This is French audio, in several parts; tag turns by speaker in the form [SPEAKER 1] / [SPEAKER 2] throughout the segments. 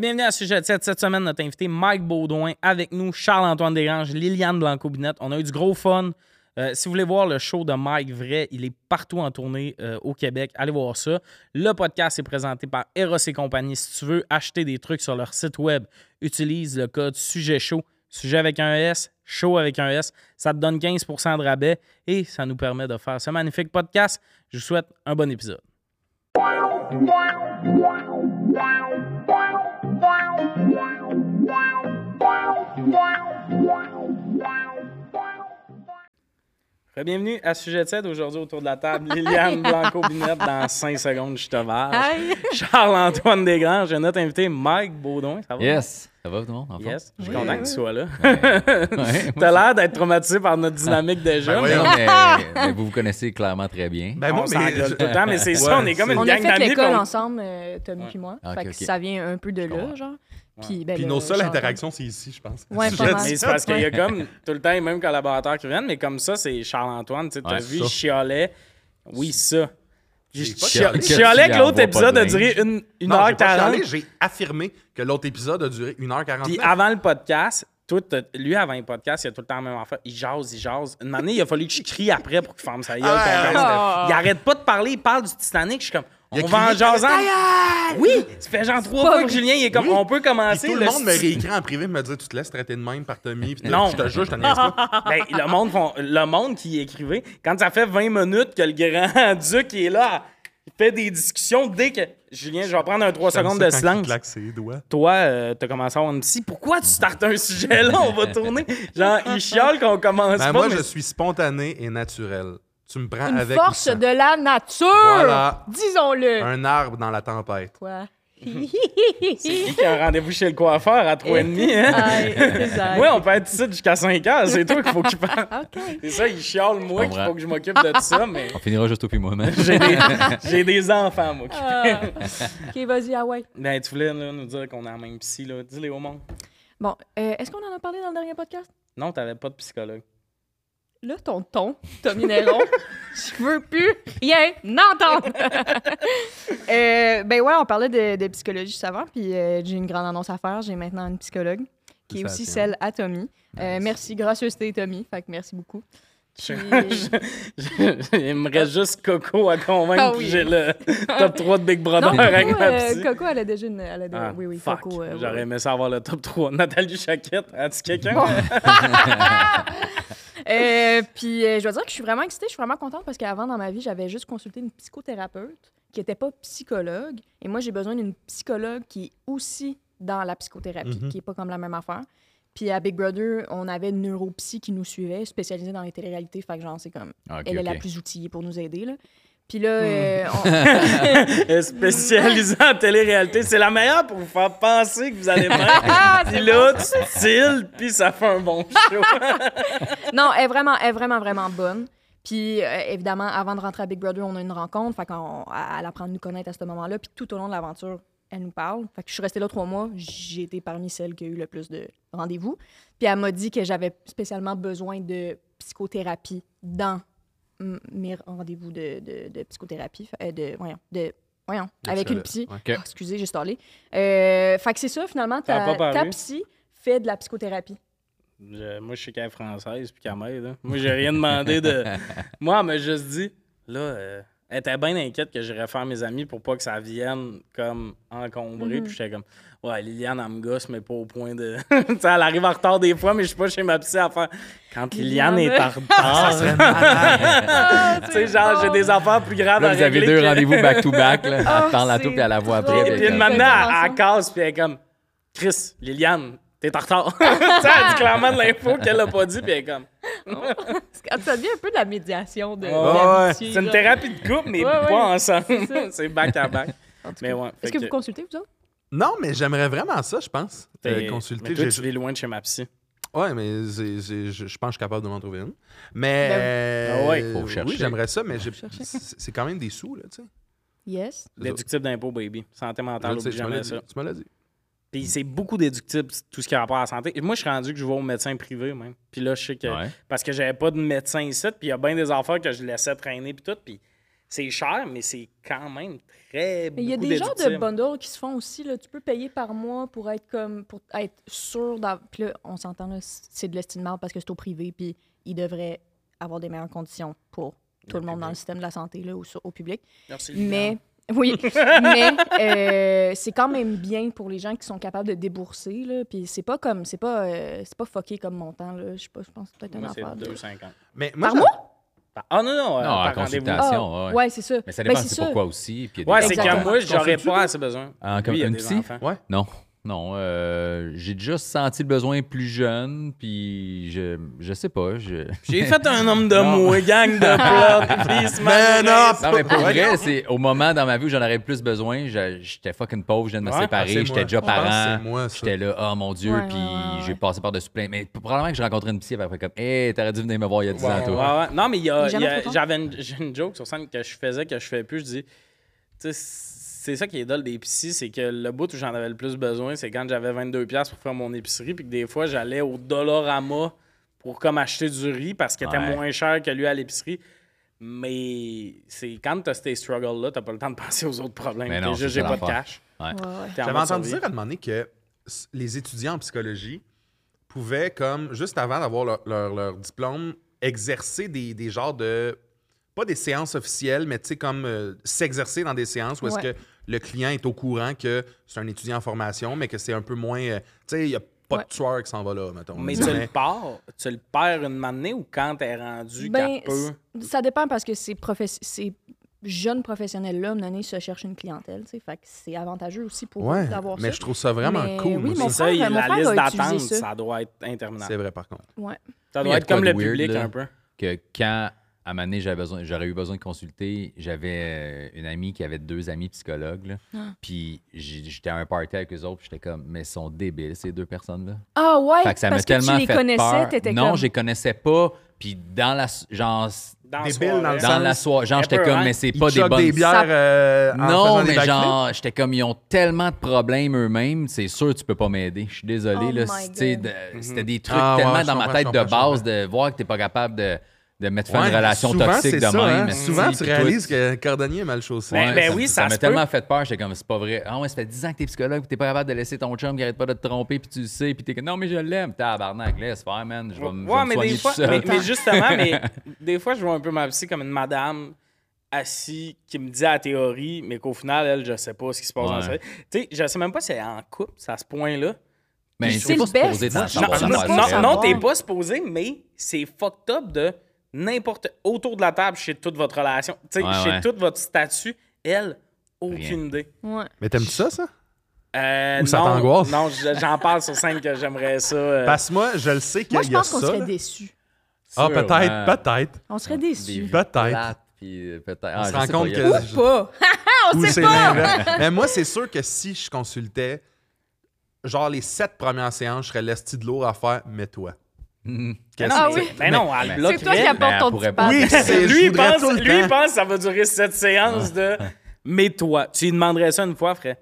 [SPEAKER 1] Bienvenue à Sujet de 7. Cette semaine, notre invité Mike Baudouin avec nous, Charles-Antoine Desgranges, Liliane Blanco-Binette. On a eu du gros fun. Euh, si vous voulez voir le show de Mike vrai, il est partout en tournée euh, au Québec. Allez voir ça. Le podcast est présenté par Eros et compagnie. Si tu veux acheter des trucs sur leur site web, utilise le code Sujet Chaud. Sujet avec un S, chaud avec un S. Ça te donne 15% de rabais et ça nous permet de faire ce magnifique podcast. Je vous souhaite un bon épisode. Bienvenue à Sujet 7. Aujourd'hui, autour de la table, Liliane Blanco-Binette dans 5 secondes, je te
[SPEAKER 2] Hi.
[SPEAKER 1] Charles-Antoine Desgrands, j'ai notre invité Mike Baudouin. Ça va?
[SPEAKER 3] Yes. Ça va tout le monde? en?
[SPEAKER 1] Yes. Je suis
[SPEAKER 2] Oui,
[SPEAKER 1] content
[SPEAKER 2] oui,
[SPEAKER 1] que tu sois là.
[SPEAKER 3] Ouais,
[SPEAKER 1] T'as l'air d'être traumatisé par notre dynamique déjà.
[SPEAKER 3] Ben
[SPEAKER 1] mais
[SPEAKER 3] mais, mais vous vous connaissez clairement très bien.
[SPEAKER 4] Ben
[SPEAKER 1] on
[SPEAKER 4] mais
[SPEAKER 1] gueule
[SPEAKER 4] je-
[SPEAKER 1] tout le temps, mais c'est ça, on est comme une
[SPEAKER 2] On a
[SPEAKER 1] gang
[SPEAKER 2] fait
[SPEAKER 1] d'amis.
[SPEAKER 2] l'école ensemble, euh, Tommy
[SPEAKER 1] Ouais.
[SPEAKER 2] puis moi.
[SPEAKER 3] Ah,
[SPEAKER 2] fait que ça vient un peu de là, genre. Puis, ben,
[SPEAKER 4] Puis nos seules
[SPEAKER 2] Charles-
[SPEAKER 4] interactions, c'est ici, je pense.
[SPEAKER 2] Ouais,
[SPEAKER 4] Je
[SPEAKER 1] Mais c'est parce qu'il y a comme tout le temps les mêmes collaborateurs qui viennent, mais comme ça, c'est Charles-Antoine. Tu
[SPEAKER 3] Ouais,
[SPEAKER 1] vu,
[SPEAKER 4] ça.
[SPEAKER 1] il chialait. Oui, ça. Chialais que l'autre épisode
[SPEAKER 3] de
[SPEAKER 1] a duré
[SPEAKER 3] linge.
[SPEAKER 1] une, une
[SPEAKER 4] Non,
[SPEAKER 1] heure
[SPEAKER 4] j'ai pas
[SPEAKER 1] 40.
[SPEAKER 4] chialé, j'ai affirmé que l'autre épisode a duré 1h49.
[SPEAKER 1] Puis avant le podcast, tout, lui, avant le podcast, il a tout le temps la même affaire. Il jase, il jase. Une année, il a fallu que je crie après pour qu'il ferme sa gueule.
[SPEAKER 4] Ah,
[SPEAKER 1] pense.
[SPEAKER 2] ouais.
[SPEAKER 1] Il arrête pas de parler, il parle du Titanic. Je suis comme,
[SPEAKER 4] Il a
[SPEAKER 1] on va en
[SPEAKER 4] crié,
[SPEAKER 1] jasant. Oui, ça fait genre trois
[SPEAKER 2] pas
[SPEAKER 1] fois
[SPEAKER 2] vrai.
[SPEAKER 1] que Julien, il est comme,
[SPEAKER 4] Oui.
[SPEAKER 1] on peut
[SPEAKER 4] Puis
[SPEAKER 1] commencer.
[SPEAKER 4] tout le monde me réécrit en privé, me dire Tu te laisses traiter de même par Tommy. Puis
[SPEAKER 1] Non.
[SPEAKER 4] je te jure, je te niaise pas.
[SPEAKER 1] Ben, le, monde font- le monde qui écrivait, quand ça fait 20 minutes que le grand duc est là, il fait des discussions dès que. Julien, je vais prendre un 3 secondes de
[SPEAKER 4] quand il
[SPEAKER 1] silence.
[SPEAKER 4] claque ses doigts.
[SPEAKER 1] Toi, euh, t'as commencé à avoir une psy. Pourquoi tu startes un sujet là? On va tourner. Genre, il chiale qu'on commence
[SPEAKER 4] Ben,
[SPEAKER 1] pas.
[SPEAKER 4] moi,
[SPEAKER 1] mais-
[SPEAKER 4] je suis spontané et naturel. Tu me prends
[SPEAKER 2] Une
[SPEAKER 4] avec.
[SPEAKER 2] force de la nature!
[SPEAKER 4] Voilà.
[SPEAKER 2] Disons-le!
[SPEAKER 4] Un arbre dans la tempête.
[SPEAKER 2] Quoi?
[SPEAKER 1] C'est qui qui a un rendez-vous chez le coiffeur à 3h30, hein? Oui, on peut être ici jusqu'à 5 heures. C'est toi qu'il faut qu'il parle.
[SPEAKER 2] OK.
[SPEAKER 1] C'est ça, il chiale moi
[SPEAKER 3] Je
[SPEAKER 1] qu'il faut que je m'occupe de ça, mais
[SPEAKER 3] On finira juste au puis moi, man.
[SPEAKER 1] j'ai des, enfants, moi. qui-
[SPEAKER 2] Ah. OK, vas-y, ah ouais.
[SPEAKER 1] Ben, tu voulais là, nous dire qu'on a la même psy, là. Dis-les au monde.
[SPEAKER 2] Bon, euh, est-ce qu'on en a parlé dans le dernier podcast?
[SPEAKER 1] Non, t'avais pas de psychologue.
[SPEAKER 2] Là, ton ton, Tommy Néron, je veux plus rien entendre. Euh, ben ouais, on parlait de, de psychologie juste avant, puis euh, j'ai une grande annonce à faire. J'ai maintenant une psychologue qui est aussi celle à Tommy. Euh, merci, gracieuseté Tommy, fait que merci beaucoup. Puis-
[SPEAKER 1] Il me reste juste Coco à convaincre
[SPEAKER 2] Ah
[SPEAKER 1] que
[SPEAKER 2] oui.
[SPEAKER 1] j'ai le top 3 de Big Brother
[SPEAKER 2] non,
[SPEAKER 1] avec
[SPEAKER 2] Coco,
[SPEAKER 1] ma
[SPEAKER 2] euh,
[SPEAKER 1] psy.
[SPEAKER 2] Coco, elle a déjà une... Elle a déjà-
[SPEAKER 1] Ah,
[SPEAKER 2] oui, oui,
[SPEAKER 1] fuck.
[SPEAKER 2] Coco. euh,
[SPEAKER 1] J'aurais aimé ça avoir le top 3. Nathalie Chaquette, as-tu quelqu'un?
[SPEAKER 2] Bon. Euh, puis euh, je dois dire que je suis vraiment excitée, je suis vraiment contente parce qu'avant dans ma vie, j'avais juste consulté une psychothérapeute qui n'était pas psychologue. Et moi, j'ai besoin d'une psychologue qui est aussi dans la psychothérapie,
[SPEAKER 4] Mhm.
[SPEAKER 2] qui n'est pas comme la même affaire. Puis à Big Brother, on avait une neuropsy qui nous suivait, spécialisée dans les téléréalités. Fait que genre, c'est comme,
[SPEAKER 3] Ah,
[SPEAKER 2] elle est la plus outillée pour nous aider, là. Puis là, euh, on-
[SPEAKER 1] Elle est Spécialisée en télé-réalité. C'est la meilleure pour vous faire penser que vous allez.
[SPEAKER 2] Ah,
[SPEAKER 1] Puis là, tu tildes, puis ça fait un bon show.
[SPEAKER 2] non, elle est vraiment, elle est vraiment, vraiment bonne. Puis, euh, évidemment, avant de rentrer à Big Brother, on a une rencontre. Fait qu'on elle apprend à nous connaître à ce moment-là. Puis, tout au long de l'aventure, elle nous parle. Fait que je suis restée là trois mois. J'ai été parmi celles qui a eu le plus de rendez-vous. Puis, elle m'a dit que j'avais spécialement besoin de psychothérapie dans mes rendez-vous de, de, de psychothérapie. Euh, de, voyons, de, voyons,
[SPEAKER 4] De
[SPEAKER 2] avec une psy. Ah, excusez, j'ai stallé. Euh, fait que c'est ça, finalement, ta, ta psy fait de la psychothérapie.
[SPEAKER 1] Je- moi, je sais qu'elle est française, puis qu'elle m'aide. hein. Moi, j'ai rien demandé de. Moi, elle m'a juste dit, là, euh, elle était bien inquiète que j'irais faire mes amis pour pas que ça vienne comme encombré.
[SPEAKER 2] Mhm.
[SPEAKER 1] Puis j'étais comme, ouais, Liliane, elle me gosse, mais pas au point de. tu sais, elle arrive en retard des fois, mais je suis pas chez ma psy à faire. Quand Liliane est en retard. tu sais, genre, j'ai des affaires plus graves
[SPEAKER 3] Là,
[SPEAKER 1] à
[SPEAKER 3] vous avez deux
[SPEAKER 1] que-
[SPEAKER 3] rendez-vous back-to-back. là.
[SPEAKER 2] Ah,
[SPEAKER 3] Elle parle à tout, puis elle la voit après.
[SPEAKER 1] Et
[SPEAKER 3] puis elle-
[SPEAKER 1] maintenant, elle, elle casse, puis elle est comme, Chris, Liliane, t'es en retard. tu sais, elle dit clairement de l'info qu'elle a pas dit, puis elle est comme.
[SPEAKER 2] Ça devient un peu de la médiation de.
[SPEAKER 1] Ouais,
[SPEAKER 2] d'amitié,
[SPEAKER 1] C'est une thérapie de couple, mais
[SPEAKER 2] Ouais, ouais,
[SPEAKER 1] pas ensemble.
[SPEAKER 2] c'est ça.
[SPEAKER 1] C'est back à back.
[SPEAKER 2] En tout
[SPEAKER 1] Mais
[SPEAKER 2] cas.
[SPEAKER 1] ouais.
[SPEAKER 2] Est-ce que vous consultez, vous autres?
[SPEAKER 4] Non, mais j'aimerais vraiment ça, je pense. Euh, consulter.
[SPEAKER 1] Mais toi,
[SPEAKER 4] j'ai-
[SPEAKER 1] tu vis loin de chez ma psy.
[SPEAKER 4] Ouais, mais c'est- c'est- je je pense que je suis capable de m'en trouver une. Mais.
[SPEAKER 2] Ben oui.
[SPEAKER 4] euh,
[SPEAKER 1] Ah ouais,
[SPEAKER 3] faut
[SPEAKER 4] Oui,
[SPEAKER 3] chercher.
[SPEAKER 4] j'aimerais ça, mais j'ai-
[SPEAKER 2] chercher.
[SPEAKER 4] c'est c'est quand même des sous, là, tu sais.
[SPEAKER 2] Yes.
[SPEAKER 4] C'est ça.
[SPEAKER 1] Déductible d'impôt, baby. Santé
[SPEAKER 4] Je
[SPEAKER 1] mentale,
[SPEAKER 4] le sais,
[SPEAKER 1] oublie
[SPEAKER 4] tu me l'as
[SPEAKER 1] jamais
[SPEAKER 4] dit,
[SPEAKER 1] ça.
[SPEAKER 4] Tu me l'as dit.
[SPEAKER 1] Puis c'est beaucoup déductible, tout ce qui a rapport à la santé. Et moi, je suis rendu que je vais au médecin privé, même. Puis là, je sais que.
[SPEAKER 3] Ouais.
[SPEAKER 1] Parce que j'avais pas de médecin ici, puis il y a bien des affaires que je laissais traîner, puis tout. Puis C'est cher, mais c'est quand même très
[SPEAKER 2] Mais il y a des genres de bundles qui se font aussi. Là. Tu peux payer par mois pour être comme pour être sûr d'av- Puis là, on s'entend là, c'est de l'estime parce que c'est au privé, puis ils devraient avoir des meilleures conditions pour tout le monde dans le système de la santé là, ou sur- au public.
[SPEAKER 1] Merci,
[SPEAKER 2] Mais oui, mais euh, c'est quand même bien pour les gens qui sont capables de débourser. Là. Puis c'est pas comme c'est pas euh, c'est pas fucké comme montant. Là. Je sais pas, je pense que c'est peut-être
[SPEAKER 1] c'est
[SPEAKER 2] affaire. de-
[SPEAKER 1] 2,50.
[SPEAKER 4] Mais moi,
[SPEAKER 2] Par mois?
[SPEAKER 1] Ah non, non, euh,
[SPEAKER 3] Non,
[SPEAKER 1] par
[SPEAKER 3] en consultation.
[SPEAKER 2] Ah,
[SPEAKER 3] ouais.
[SPEAKER 2] ouais, c'est ça.
[SPEAKER 3] Mais ça
[SPEAKER 2] Ben,
[SPEAKER 3] dépend
[SPEAKER 2] c'est
[SPEAKER 3] c'est pourquoi aussi. puis
[SPEAKER 1] Ouais, c'est
[SPEAKER 2] Exactement.
[SPEAKER 1] que moi, j'aurais pas assez besoin.
[SPEAKER 3] Ah, comme
[SPEAKER 1] Lui, il a
[SPEAKER 3] un
[SPEAKER 1] des
[SPEAKER 3] psy?
[SPEAKER 1] enfants.
[SPEAKER 4] Ouais.
[SPEAKER 3] Non. Non, euh, j'ai déjà senti le besoin plus jeune, puis je, je sais pas, je...
[SPEAKER 1] J'ai fait un homme de mots, gang de plot, puis il se
[SPEAKER 4] Mais
[SPEAKER 1] met-
[SPEAKER 4] non,
[SPEAKER 3] Non, mais pour vrai, c'est au moment dans ma vie où j'en aurais le plus besoin, j'étais fucking pauvre, je viens de me
[SPEAKER 1] Ouais,
[SPEAKER 3] séparer, j'étais
[SPEAKER 4] moi.
[SPEAKER 3] déjà parent.
[SPEAKER 4] c'est moi, ça.
[SPEAKER 3] J'étais là, oh mon Dieu,
[SPEAKER 2] Ouais,
[SPEAKER 3] puis
[SPEAKER 2] ouais, ouais,
[SPEAKER 3] j'ai passé par-dessus plein. Mais probablement que j'ai rencontré une psy, fait comme, hey, t'aurais dû venir me voir il y a 10 ans,
[SPEAKER 1] Ouais,
[SPEAKER 3] toi.
[SPEAKER 1] ouais. Non, mais il y a- j'avais une, une joke sur scène que je faisais, que je fais plus. Je dis, tu sais, c'est ça qui est dole des psys, c'est que le bout où j'en avais le plus besoin, c'est quand j'avais 22$ piastres pour faire mon épicerie, puis que des fois, j'allais au Dollarama pour comme acheter du riz parce qu'il était
[SPEAKER 3] Ouais.
[SPEAKER 1] moins cher que lui à l'épicerie. Mais c'est quand t'as ces struggles-là, t'as pas le temps de penser aux autres problèmes.
[SPEAKER 3] Mais non,
[SPEAKER 1] juste, j'ai pas de cash.
[SPEAKER 3] Ouais.
[SPEAKER 2] Ouais, ouais.
[SPEAKER 1] T'es en
[SPEAKER 4] J'avais entendu dire à un moment donné que les étudiants en psychologie pouvaient, comme, juste avant d'avoir leur, leur- leur diplôme, exercer des, des genres de. Pas des séances officielles, mais tu sais, comme euh, s'exercer dans des séances où est-ce
[SPEAKER 2] Ouais.
[SPEAKER 4] que le client est au courant que c'est un étudiant en formation, mais que c'est un peu moins. euh, tu sais, il n'y a pas
[SPEAKER 2] Ouais.
[SPEAKER 4] de tueur qui s'en va là, mettons.
[SPEAKER 1] Mais
[SPEAKER 4] Mais-
[SPEAKER 1] tu le pars, tu le perds une matinée ou quand t'es rendu
[SPEAKER 2] Ben, c- ça dépend parce que ces, jeunes professionnels-là, à un moment donné, se cherchent une clientèle. tu sais. Fait que c'est avantageux aussi pour
[SPEAKER 4] Ouais,
[SPEAKER 2] eux d'avoir
[SPEAKER 4] mais
[SPEAKER 2] ça.
[SPEAKER 4] je trouve ça vraiment
[SPEAKER 2] Mais
[SPEAKER 4] cool.
[SPEAKER 2] oui, mon
[SPEAKER 4] ça.
[SPEAKER 2] frère-
[SPEAKER 1] il-
[SPEAKER 2] mon
[SPEAKER 1] la
[SPEAKER 2] frère
[SPEAKER 1] liste
[SPEAKER 2] a utilisé
[SPEAKER 1] d'attente,
[SPEAKER 2] ça.
[SPEAKER 1] ça. doit être interminable.
[SPEAKER 4] C'est vrai, par contre.
[SPEAKER 2] Ouais.
[SPEAKER 1] Ça doit être comme le
[SPEAKER 3] weird,
[SPEAKER 1] public
[SPEAKER 3] là.
[SPEAKER 1] un peu.
[SPEAKER 3] que quand, à un moment donné, j'avais besoin- j'aurais eu besoin de consulter, j'avais euh, une amie qui avait deux amis psychologues, là.
[SPEAKER 2] Ah.
[SPEAKER 3] puis j'étais à un party avec eux autres, puis j'étais comme, mais ils sont débiles, ces deux personnes-là.
[SPEAKER 2] Ah ouais,
[SPEAKER 3] Fait que ça
[SPEAKER 2] parce que
[SPEAKER 3] tellement
[SPEAKER 2] tu les
[SPEAKER 3] fait
[SPEAKER 2] connaissais, t'étais
[SPEAKER 3] Non,
[SPEAKER 2] comme...
[SPEAKER 3] je les connaissais pas, puis dans la... Genre,
[SPEAKER 1] Dans la
[SPEAKER 4] Débile
[SPEAKER 1] soirée.
[SPEAKER 4] dans le
[SPEAKER 3] dans la soirée, genre, j'étais comme,
[SPEAKER 1] hein?
[SPEAKER 3] mais c'est pas des bonnes...
[SPEAKER 4] des bières euh, en
[SPEAKER 3] non,
[SPEAKER 4] des
[SPEAKER 3] mais genre, j'étais comme, ils ont tellement de problèmes eux-mêmes, c'est sûr, tu peux pas m'aider. Je suis désolé,
[SPEAKER 2] Oh
[SPEAKER 3] là. C'était des trucs
[SPEAKER 4] Ah,
[SPEAKER 3] tellement dans ma tête de base de voir que t'es pas capable de, de mettre fin à
[SPEAKER 4] Ouais,
[SPEAKER 3] une relation
[SPEAKER 4] souvent,
[SPEAKER 3] toxique de
[SPEAKER 4] ça,
[SPEAKER 3] même.
[SPEAKER 4] hein. Souvent, tu réalises
[SPEAKER 3] tout.
[SPEAKER 4] que Cordonnier est mal chaussé.
[SPEAKER 1] Ben, ben oui,
[SPEAKER 3] ça
[SPEAKER 1] ça
[SPEAKER 3] m'a tellement fait peur, j'étais comme, c'est pas vrai. Ah ouais, ça fait 10 ans que t'es psychologue, puis t'es pas capable de laisser ton chum qui arrête pas de te tromper, puis tu le sais, puis t'es comme, non, mais je l'aime. Tabarnak, laisse faire, man. Je vais, me- je vais
[SPEAKER 1] Ouais,
[SPEAKER 3] me
[SPEAKER 1] mais des fois, mais, mais justement, mais des fois, je vois un peu ma psy comme une madame assise qui me dit la théorie, mais qu'au final, elle, je sais pas ce qui se passe dans sa vie. Tu sais, je sais même pas si elle est en couple, c'est à ce point-là.
[SPEAKER 3] Mais
[SPEAKER 2] C'est le
[SPEAKER 3] pas
[SPEAKER 2] best.
[SPEAKER 3] supposé
[SPEAKER 2] non,
[SPEAKER 1] non, t'es pas supposé, mais c'est fucked up de n'importe. Autour de la table, chez toute votre relation, tu sais,
[SPEAKER 3] Ouais,
[SPEAKER 1] chez
[SPEAKER 3] ouais.
[SPEAKER 1] tout votre statut, elle, aucune
[SPEAKER 3] Rien.
[SPEAKER 1] idée.
[SPEAKER 2] Ouais.
[SPEAKER 4] Mais t'aimes-tu ça, ça?
[SPEAKER 1] Euh,
[SPEAKER 4] Ou ça
[SPEAKER 1] non,
[SPEAKER 4] t'angoisse?
[SPEAKER 1] Non, je- j'en parle sur scène que j'aimerais ça. euh,
[SPEAKER 4] Parce que moi, je le sais qu'il
[SPEAKER 2] Moi, je
[SPEAKER 4] y a
[SPEAKER 2] pense qu'on
[SPEAKER 4] ça.
[SPEAKER 2] serait déçus.
[SPEAKER 4] Ah, peut-être, peut-être.
[SPEAKER 2] On serait déçus.
[SPEAKER 4] Peut-être.
[SPEAKER 3] puis euh, peut-être.
[SPEAKER 4] On
[SPEAKER 3] Ah,
[SPEAKER 4] se
[SPEAKER 3] je
[SPEAKER 4] rend compte que-
[SPEAKER 2] Ou pas. on
[SPEAKER 4] Ou
[SPEAKER 2] sait pas.
[SPEAKER 4] Mais moi, c'est sûr que si je consultais, genre les sept premières séances, je serais l'esti de lourd à faire, mets-toi.
[SPEAKER 3] Mhm.
[SPEAKER 4] Qu'est-ce
[SPEAKER 2] Ah oui.
[SPEAKER 1] Ben non, elle
[SPEAKER 3] Mais-
[SPEAKER 1] bloquerait.
[SPEAKER 2] C'est toi qui
[SPEAKER 3] Mais
[SPEAKER 2] apporte ton petit
[SPEAKER 3] pas.
[SPEAKER 4] Oui, c'est-
[SPEAKER 1] lui, pense, lui, pense que ça va durer cette séance de mets-toi. Tu lui demanderais ça une fois, frère?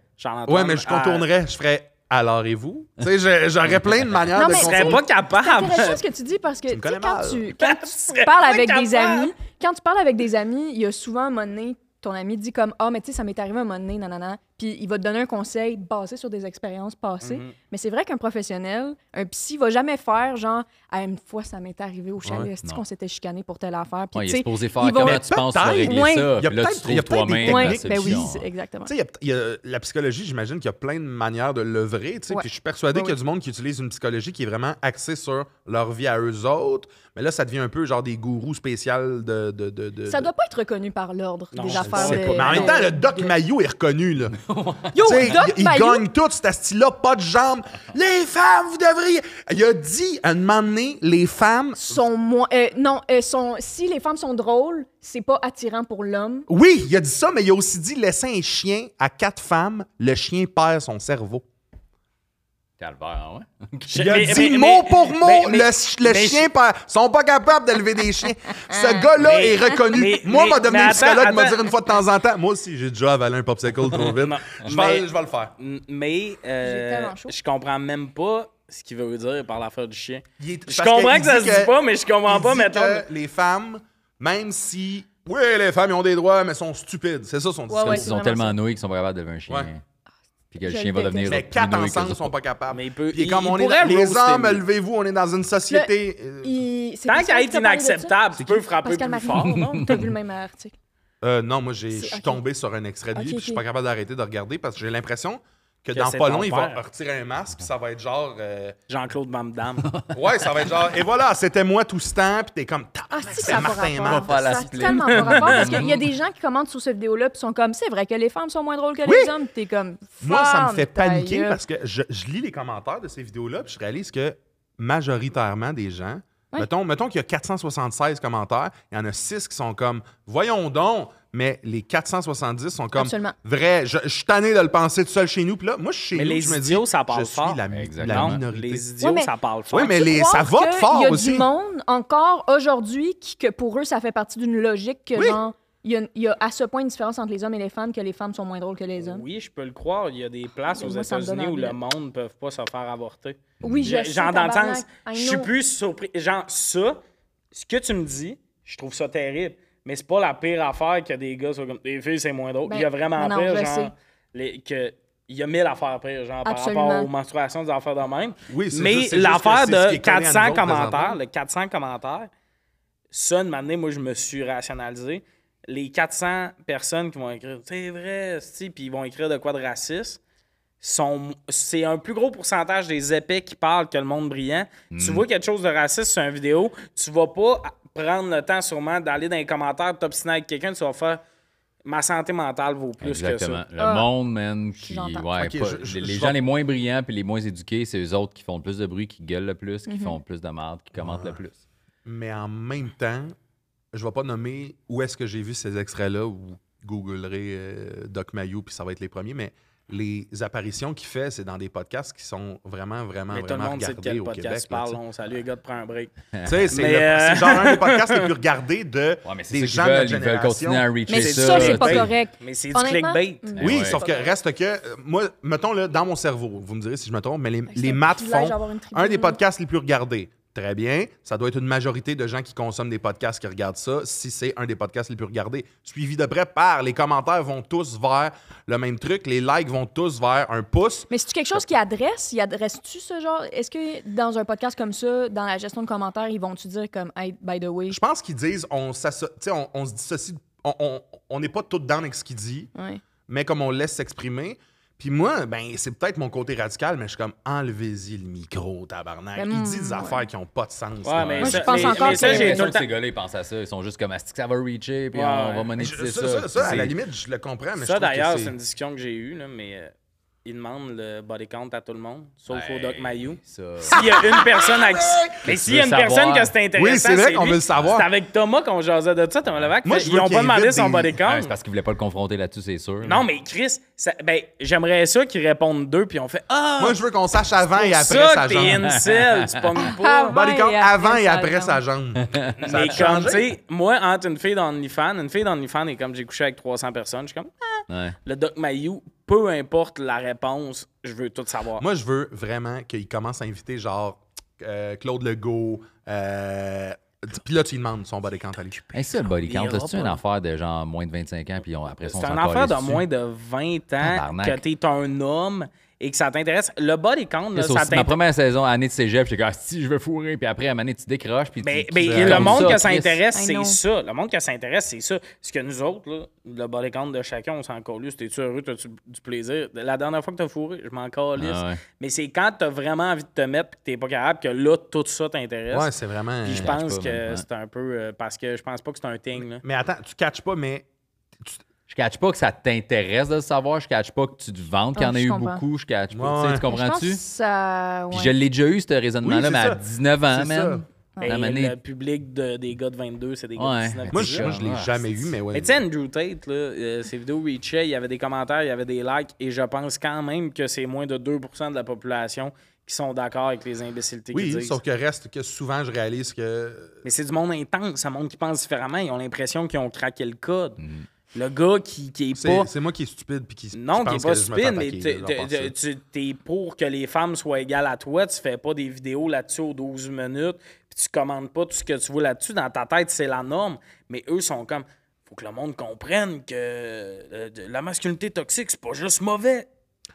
[SPEAKER 4] Ouais, mais je
[SPEAKER 1] ah,
[SPEAKER 4] contournerais. Je ferais alors et vous? Tu sais, j'aurais plein de manières
[SPEAKER 2] Non,
[SPEAKER 4] de
[SPEAKER 2] mais
[SPEAKER 1] serais pas capable.
[SPEAKER 2] C'est intéressant ce que tu dis parce que
[SPEAKER 4] Tu
[SPEAKER 2] quand tu, quand
[SPEAKER 1] Tu
[SPEAKER 2] parles avec des
[SPEAKER 1] capable.
[SPEAKER 2] amis, quand tu parles avec des amis, il y a souvent un moment donné, ton ami dit comme ah mais tu sais ça m'est arrivé un moment donné nanana puis il va te donner un conseil basé sur des expériences passées
[SPEAKER 1] Mhm.
[SPEAKER 2] mais c'est vrai qu'un professionnel un psy va jamais faire genre ah, une fois ça m'est arrivé au chalet
[SPEAKER 4] Ouais,
[SPEAKER 2] est-ce
[SPEAKER 3] non.
[SPEAKER 2] qu'on s'était chicané pour telle affaire? Puis
[SPEAKER 3] Ouais, il
[SPEAKER 2] tu
[SPEAKER 3] est
[SPEAKER 2] sais
[SPEAKER 3] supposé faire comment tu penses
[SPEAKER 4] peut-être.
[SPEAKER 3] régler
[SPEAKER 2] Ouais.
[SPEAKER 3] ça.
[SPEAKER 4] Il y a
[SPEAKER 3] Puis là, tu
[SPEAKER 4] peut-être- il y a
[SPEAKER 3] trouves toi-même
[SPEAKER 2] ben oui c'est- exactement
[SPEAKER 4] Tu sais, il y a- il y a- la psychologie, j'imagine qu'il y a plein de manières de l'œuvrer. tu sais,
[SPEAKER 2] Ouais.
[SPEAKER 4] Puis je suis persuadé
[SPEAKER 2] Ouais,
[SPEAKER 4] qu'il y a du monde qui utilise une psychologie qui est vraiment axée sur leur vie à eux autres. Mais là, ça devient un peu genre des gourous spéciales de. de, de, de-
[SPEAKER 2] ça doit pas être reconnu par l'ordre des affaires.
[SPEAKER 4] Mais en même temps, le Doc Mayo est reconnu, là.
[SPEAKER 2] Yo, Doc
[SPEAKER 4] il, il
[SPEAKER 2] Mayou,
[SPEAKER 4] gagne tout, cet style-là, pas de jambes. Les femmes, vous devriez. Il a dit, à un moment donné, les femmes.
[SPEAKER 2] sont moins. euh, non, euh, sont, si les femmes sont drôles, c'est pas attirant pour l'homme.
[SPEAKER 4] Oui, il a dit ça, mais il a aussi dit laisser un chien à quatre femmes, le chien perd son cerveau.
[SPEAKER 3] Calvaire, ouais.
[SPEAKER 4] Il a
[SPEAKER 1] Mais-
[SPEAKER 4] dit
[SPEAKER 1] mais-
[SPEAKER 4] mot
[SPEAKER 1] mais-
[SPEAKER 4] pour mot,
[SPEAKER 1] mais- mais-
[SPEAKER 4] le, le
[SPEAKER 1] mais-
[SPEAKER 4] chien perd. Ils sont pas capables d'élever des chiens. Ce gars-là
[SPEAKER 1] Mais-
[SPEAKER 4] est reconnu.
[SPEAKER 1] mais-
[SPEAKER 4] Moi, m'a devenir psychologue,
[SPEAKER 1] attends,
[SPEAKER 4] m'a dire une fois de temps en temps. Moi aussi, j'ai déjà avalé un popsicle trop vite.
[SPEAKER 1] Non,
[SPEAKER 4] je,
[SPEAKER 1] mais-
[SPEAKER 4] vais, je vais le faire.
[SPEAKER 1] Mais euh, je comprends même pas ce qu'il veut dire par l'affaire du chien.
[SPEAKER 4] Est-
[SPEAKER 1] Je comprends que ça se dit pas, mais je comprends
[SPEAKER 4] il
[SPEAKER 1] pas,
[SPEAKER 4] dit
[SPEAKER 1] mettons.
[SPEAKER 4] que les femmes, même si Oui, les femmes, ils ont des droits, mais sont stupides. C'est ça son discours.
[SPEAKER 2] ouais,
[SPEAKER 3] Ils
[SPEAKER 2] c'est
[SPEAKER 3] sont tellement
[SPEAKER 2] ça.
[SPEAKER 3] noués qu'ils sont pas capables d'élever un chien. Puis que le chien va devenir.
[SPEAKER 4] Mais quatre ensemble sont pas capables.
[SPEAKER 1] Mais il peut-
[SPEAKER 4] Puis
[SPEAKER 1] il-
[SPEAKER 4] comme
[SPEAKER 1] il
[SPEAKER 4] on est dans- les hommes, levez-vous, on est dans une société. euh,
[SPEAKER 1] Tant qu'à être inacceptable, tu peux frapper plus fort, non?
[SPEAKER 2] T'as vu le même article.
[SPEAKER 4] euh, non, moi, j'ai- je suis
[SPEAKER 2] ok.
[SPEAKER 4] tombé sur un extrait de lui,
[SPEAKER 2] Ok,
[SPEAKER 4] puis je suis pas capable d'arrêter de regarder parce que j'ai l'impression que,
[SPEAKER 1] Que
[SPEAKER 4] dans pas long, il va retirer un masque, puis ça va être genre. euh,
[SPEAKER 1] Jean-Claude Van Damme.
[SPEAKER 4] Ouais, ça va être genre. Et voilà, c'était moi tout ce temps, puis t'es comme.
[SPEAKER 2] Ah, si, ça
[SPEAKER 4] Martin
[SPEAKER 3] la
[SPEAKER 2] Ça a tellement pas rapport parce qu'il y a des gens qui commentent sur cette vidéo-là puis sont comme, c'est vrai que les femmes sont moins drôles que
[SPEAKER 4] Oui.
[SPEAKER 2] les hommes. Puis T'es comme,
[SPEAKER 4] Moi, ça me fait paniquer
[SPEAKER 2] gueule.
[SPEAKER 4] parce que je, je lis les commentaires de ces vidéos-là, puis je réalise que majoritairement des gens, mettons, mettons qu'il y a 476 commentaires, il y en a 6 qui sont comme voyons donc, mais les 470 sont comme
[SPEAKER 2] Absolument.
[SPEAKER 4] vrai, je, je suis tanné de le penser tout seul chez nous, puis là, moi, je suis chez
[SPEAKER 1] Mais
[SPEAKER 4] nous,
[SPEAKER 1] les
[SPEAKER 4] je me
[SPEAKER 1] idiots,
[SPEAKER 4] dis,
[SPEAKER 1] ça parle
[SPEAKER 4] je suis
[SPEAKER 1] fort.
[SPEAKER 4] la,
[SPEAKER 3] Exactement.
[SPEAKER 4] la minorité.
[SPEAKER 1] les idiots,
[SPEAKER 2] Ouais, mais-
[SPEAKER 1] ça parle fort.
[SPEAKER 4] Oui, mais les- ça vote
[SPEAKER 2] que
[SPEAKER 4] fort
[SPEAKER 2] Il y a
[SPEAKER 4] aussi.
[SPEAKER 2] du monde encore aujourd'hui qui, que pour eux, ça fait partie d'une logique que,
[SPEAKER 4] Oui.
[SPEAKER 2] genre, il y, a, il y a à ce point une différence entre les hommes et les femmes que les femmes sont moins drôles que les hommes.
[SPEAKER 1] Oui, je peux le croire. Il y a des places aux États-Unis où le
[SPEAKER 2] de-
[SPEAKER 1] monde ne peut pas se faire avorter.
[SPEAKER 2] Oui, je sais,
[SPEAKER 1] Genre, dans le sens,
[SPEAKER 2] I
[SPEAKER 1] je suis plus surpris. Genre, ça, ce que tu me dis, je trouve ça terrible. Mais c'est pas la pire affaire que des gars soient comme. Les filles, c'est moins drôle.
[SPEAKER 2] Ben,
[SPEAKER 1] il y a vraiment
[SPEAKER 2] non,
[SPEAKER 1] pire, genre. les- que, il y a mille affaires pires, genre, par rapport aux menstruations, des affaires de même.
[SPEAKER 4] Oui, c'est
[SPEAKER 1] Mais l'affaire de
[SPEAKER 4] est collé à nous
[SPEAKER 1] 400
[SPEAKER 4] autres
[SPEAKER 1] commentaires, le 400 commentaires, ça, de m'amener, moi, je me suis rationalisé. Les 400 personnes qui vont écrire, c'est vrai, puis ils vont écrire de quoi de raciste, sont, c'est un plus gros pourcentage des épais qui parlent que le monde brillant. Tu vois quelque chose de raciste sur une vidéo, tu vas pas prendre le temps sûrement d'aller dans les commentaires, t'obstiner avec quelqu'un, tu vas faire ma santé mentale vaut plus
[SPEAKER 3] Exactement.
[SPEAKER 1] que ça.
[SPEAKER 3] Le
[SPEAKER 2] Ah.
[SPEAKER 3] monde, man, qui. Ouais,
[SPEAKER 4] Ok,
[SPEAKER 3] pas-
[SPEAKER 4] je- je-
[SPEAKER 3] les
[SPEAKER 4] je
[SPEAKER 3] gens les moins brillants puis les moins éduqués, c'est eux autres qui font le plus de bruit, qui gueulent le plus,
[SPEAKER 2] Mhm.
[SPEAKER 3] qui font plus de merde, qui commentent le plus.
[SPEAKER 4] Mais en même temps, je vais pas nommer où est-ce que j'ai vu ces extraits-là ou googlerez euh, Doc Mayou puis ça va être les premiers, mais les apparitions qu'il fait, c'est dans des podcasts qui sont vraiment, vraiment,
[SPEAKER 1] Mais tout le
[SPEAKER 4] vraiment
[SPEAKER 1] monde sait de
[SPEAKER 4] regardés
[SPEAKER 1] quel
[SPEAKER 4] au
[SPEAKER 1] podcast
[SPEAKER 4] Québec. là.
[SPEAKER 1] On salue les gars de prendre un break.
[SPEAKER 4] Tu sais, c'est le-
[SPEAKER 1] euh,
[SPEAKER 4] c'est genre un des podcasts les plus regardés de
[SPEAKER 3] Ouais, mais c'est
[SPEAKER 4] des gens
[SPEAKER 3] qu'ils
[SPEAKER 4] de
[SPEAKER 3] veulent.
[SPEAKER 4] notre
[SPEAKER 3] Ils veulent
[SPEAKER 4] génération.
[SPEAKER 3] continuer à reacher
[SPEAKER 2] Mais
[SPEAKER 3] ça.
[SPEAKER 2] ça, c'est pas correct.
[SPEAKER 1] Mais c'est du clickbait.
[SPEAKER 2] mm.
[SPEAKER 4] Oui,
[SPEAKER 3] Ouais.
[SPEAKER 4] sauf que reste que, euh, moi, mettons, là, dans mon cerveau, vous me direz si je me trompe, mais les, maths font un des podcasts les plus regardés. Très bien. Ça doit être une majorité de gens qui consomment des podcasts qui regardent ça, si c'est un des podcasts les plus regardés. Suivi de près par les commentaires vont tous vers le même truc, les likes vont tous vers un pouce.
[SPEAKER 2] Mais c'est-tu quelque chose qui adresse? Il adresse-tu ce genre? Est-ce que dans un podcast comme ça, dans la gestion de commentaires, ils vont-tu dire comme, hey, by the way?
[SPEAKER 4] Je pense qu'ils disent, on, on, on se dissocie, on- on on n'est pas tout dedans avec ce qu'il dit,
[SPEAKER 2] Ouais.
[SPEAKER 4] mais comme on laisse s'exprimer. Puis moi, ben, c'est peut-être mon côté radical, mais je suis comme, enlevez-y le micro, tabarnak.
[SPEAKER 2] Ben,
[SPEAKER 4] Il dit des
[SPEAKER 2] ouais.
[SPEAKER 4] affaires qui n'ont pas de sens.
[SPEAKER 1] Ouais,
[SPEAKER 4] là.
[SPEAKER 1] mais
[SPEAKER 2] Moi, je
[SPEAKER 1] ça,
[SPEAKER 2] pense
[SPEAKER 1] mais-
[SPEAKER 2] encore
[SPEAKER 1] mais ça,
[SPEAKER 2] que-
[SPEAKER 1] j'ai
[SPEAKER 3] C'est
[SPEAKER 1] tout le temps.
[SPEAKER 3] ces gars-là, ils pensent à ça. Ils sont juste comme, que ça va reacher, puis
[SPEAKER 1] Ouais,
[SPEAKER 3] on va
[SPEAKER 1] ouais.
[SPEAKER 3] monétiser
[SPEAKER 4] Je-
[SPEAKER 3] ça.
[SPEAKER 4] ça, ça, ça, à la limite, je le comprends, mais je
[SPEAKER 1] Ça, d'ailleurs,
[SPEAKER 4] c'est-
[SPEAKER 1] c'est une discussion que j'ai eue, là, mais ils demandent le body count à tout le monde, sauf
[SPEAKER 3] Ben,
[SPEAKER 1] au Doc Mayou.
[SPEAKER 3] ça.
[SPEAKER 1] S'il y a une personne à qui... Mais s'il y a une personne que c'est intéressant,
[SPEAKER 4] Oui, c'est vrai qu'on veut le savoir.
[SPEAKER 1] C'est avec Thomas qu'on jasait de ça, Thomas Levac.
[SPEAKER 4] Moi,
[SPEAKER 1] fait, ils n'ont pas demandé son body count.
[SPEAKER 3] Ouais, c'est parce qu'ils voulaient pas le confronter là-dessus, c'est sûr.
[SPEAKER 1] Non, mais Chris, ça- ben, j'aimerais ça qu'ils répondent deux, puis on fait Ah!
[SPEAKER 4] Moi, je veux qu'on sache avant et après
[SPEAKER 1] ça
[SPEAKER 4] sa jambe.
[SPEAKER 1] incel, tu pognes pas.
[SPEAKER 4] Body count
[SPEAKER 2] et
[SPEAKER 4] avant et après sa jambe.
[SPEAKER 1] Mais comme, tu sais, moi, entre une fille d'OnlyFans, une fille d'OnlyFans est comme j'ai couché avec 300 personnes, je suis comme,
[SPEAKER 3] Ouais.
[SPEAKER 1] le Doc Mayou, peu importe la réponse, je veux tout savoir.
[SPEAKER 4] Moi, je veux vraiment qu'il commence à inviter genre euh, Claude Legault. Euh, puis là, tu lui demandes son body count à lui.
[SPEAKER 3] Hey, ça, le body count,
[SPEAKER 1] ira
[SPEAKER 3] c'est une affaire de genre moins de 25 ans, puis après on
[SPEAKER 1] C'est une affaire de
[SPEAKER 3] dessus.
[SPEAKER 1] moins de 20 ans
[SPEAKER 3] Tabarnak.
[SPEAKER 1] que t'es un homme et que ça t'intéresse. Le body count, là,
[SPEAKER 3] Chris,
[SPEAKER 1] ça
[SPEAKER 3] aussi, ma
[SPEAKER 1] t'intéresse.
[SPEAKER 3] première saison, année de cégep, j'étais comme, ah, si, je veux fourrer, puis après, à donné, tu décroches, puis
[SPEAKER 1] Ben,
[SPEAKER 3] tu.
[SPEAKER 1] ben,
[SPEAKER 3] tu-
[SPEAKER 1] et le monde que ça intéresse, c'est ça. Le monde que ça intéresse, c'est ça. Ce que nous autres, là, le body count de chacun, on s'en calisse. T'es-tu heureux, t'as-tu du plaisir? La dernière fois que t'as fourré, je m'en calisse.
[SPEAKER 3] Ah ouais.
[SPEAKER 1] Mais c'est quand t'as vraiment envie de te mettre et que t'es pas capable que là, tout ça t'intéresse.
[SPEAKER 4] Ouais, c'est vraiment.
[SPEAKER 1] Puis je pense
[SPEAKER 3] pas,
[SPEAKER 1] que
[SPEAKER 3] mais ouais.
[SPEAKER 1] c'est un peu... euh, parce que je pense pas que c'est un thing, là.
[SPEAKER 4] Mais attends, tu catches pas, mais.
[SPEAKER 3] Je catch pas que ça t'intéresse de le savoir, je catch pas que tu te vantes qu'il y en a eu
[SPEAKER 2] comprends.
[SPEAKER 3] beaucoup, je catch pas.
[SPEAKER 4] Ouais,
[SPEAKER 3] Tu
[SPEAKER 4] ouais.
[SPEAKER 3] comprends-tu?
[SPEAKER 2] que ça...
[SPEAKER 3] Puis
[SPEAKER 2] ouais.
[SPEAKER 3] je l'ai déjà eu, ce raisonnement-là,
[SPEAKER 4] Oui,
[SPEAKER 3] mais à
[SPEAKER 4] ça.
[SPEAKER 3] 19 ans,
[SPEAKER 4] C'est
[SPEAKER 3] man. Donné-
[SPEAKER 1] le public de- des gars de 22, c'est des gars
[SPEAKER 3] Ouais.
[SPEAKER 1] de 19
[SPEAKER 4] Moi, je,
[SPEAKER 1] ans.
[SPEAKER 4] moi, je l'ai jamais eu, mais ouais.
[SPEAKER 1] Mais tu sais, Andrew Tate, là, euh, ses vidéos reachaient, il y avait des commentaires, il y avait des likes, et je pense quand même que c'est moins de 2% de la population qui sont d'accord avec les imbécilités qu'ils
[SPEAKER 4] Oui,
[SPEAKER 1] disent.
[SPEAKER 4] sauf que reste que souvent, je réalise que.
[SPEAKER 1] Mais c'est du monde intense, un monde qui pense différemment, ils ont l'impression qu'ils ont craqué le code.
[SPEAKER 3] Mm.
[SPEAKER 1] Le gars qui, qui est pas...
[SPEAKER 4] c'est moi qui est stupide. Puis qui,
[SPEAKER 1] Non, qui est pas stupide, mais tu es pour que les femmes soient égales à toi, tu fais pas des vidéos là-dessus aux 12 minutes, puis tu commandes pas tout ce que tu vois là-dessus. Dans ta tête, c'est la norme. Mais eux sont comme, faut que le monde comprenne que euh, la masculinité toxique, c'est pas juste mauvais.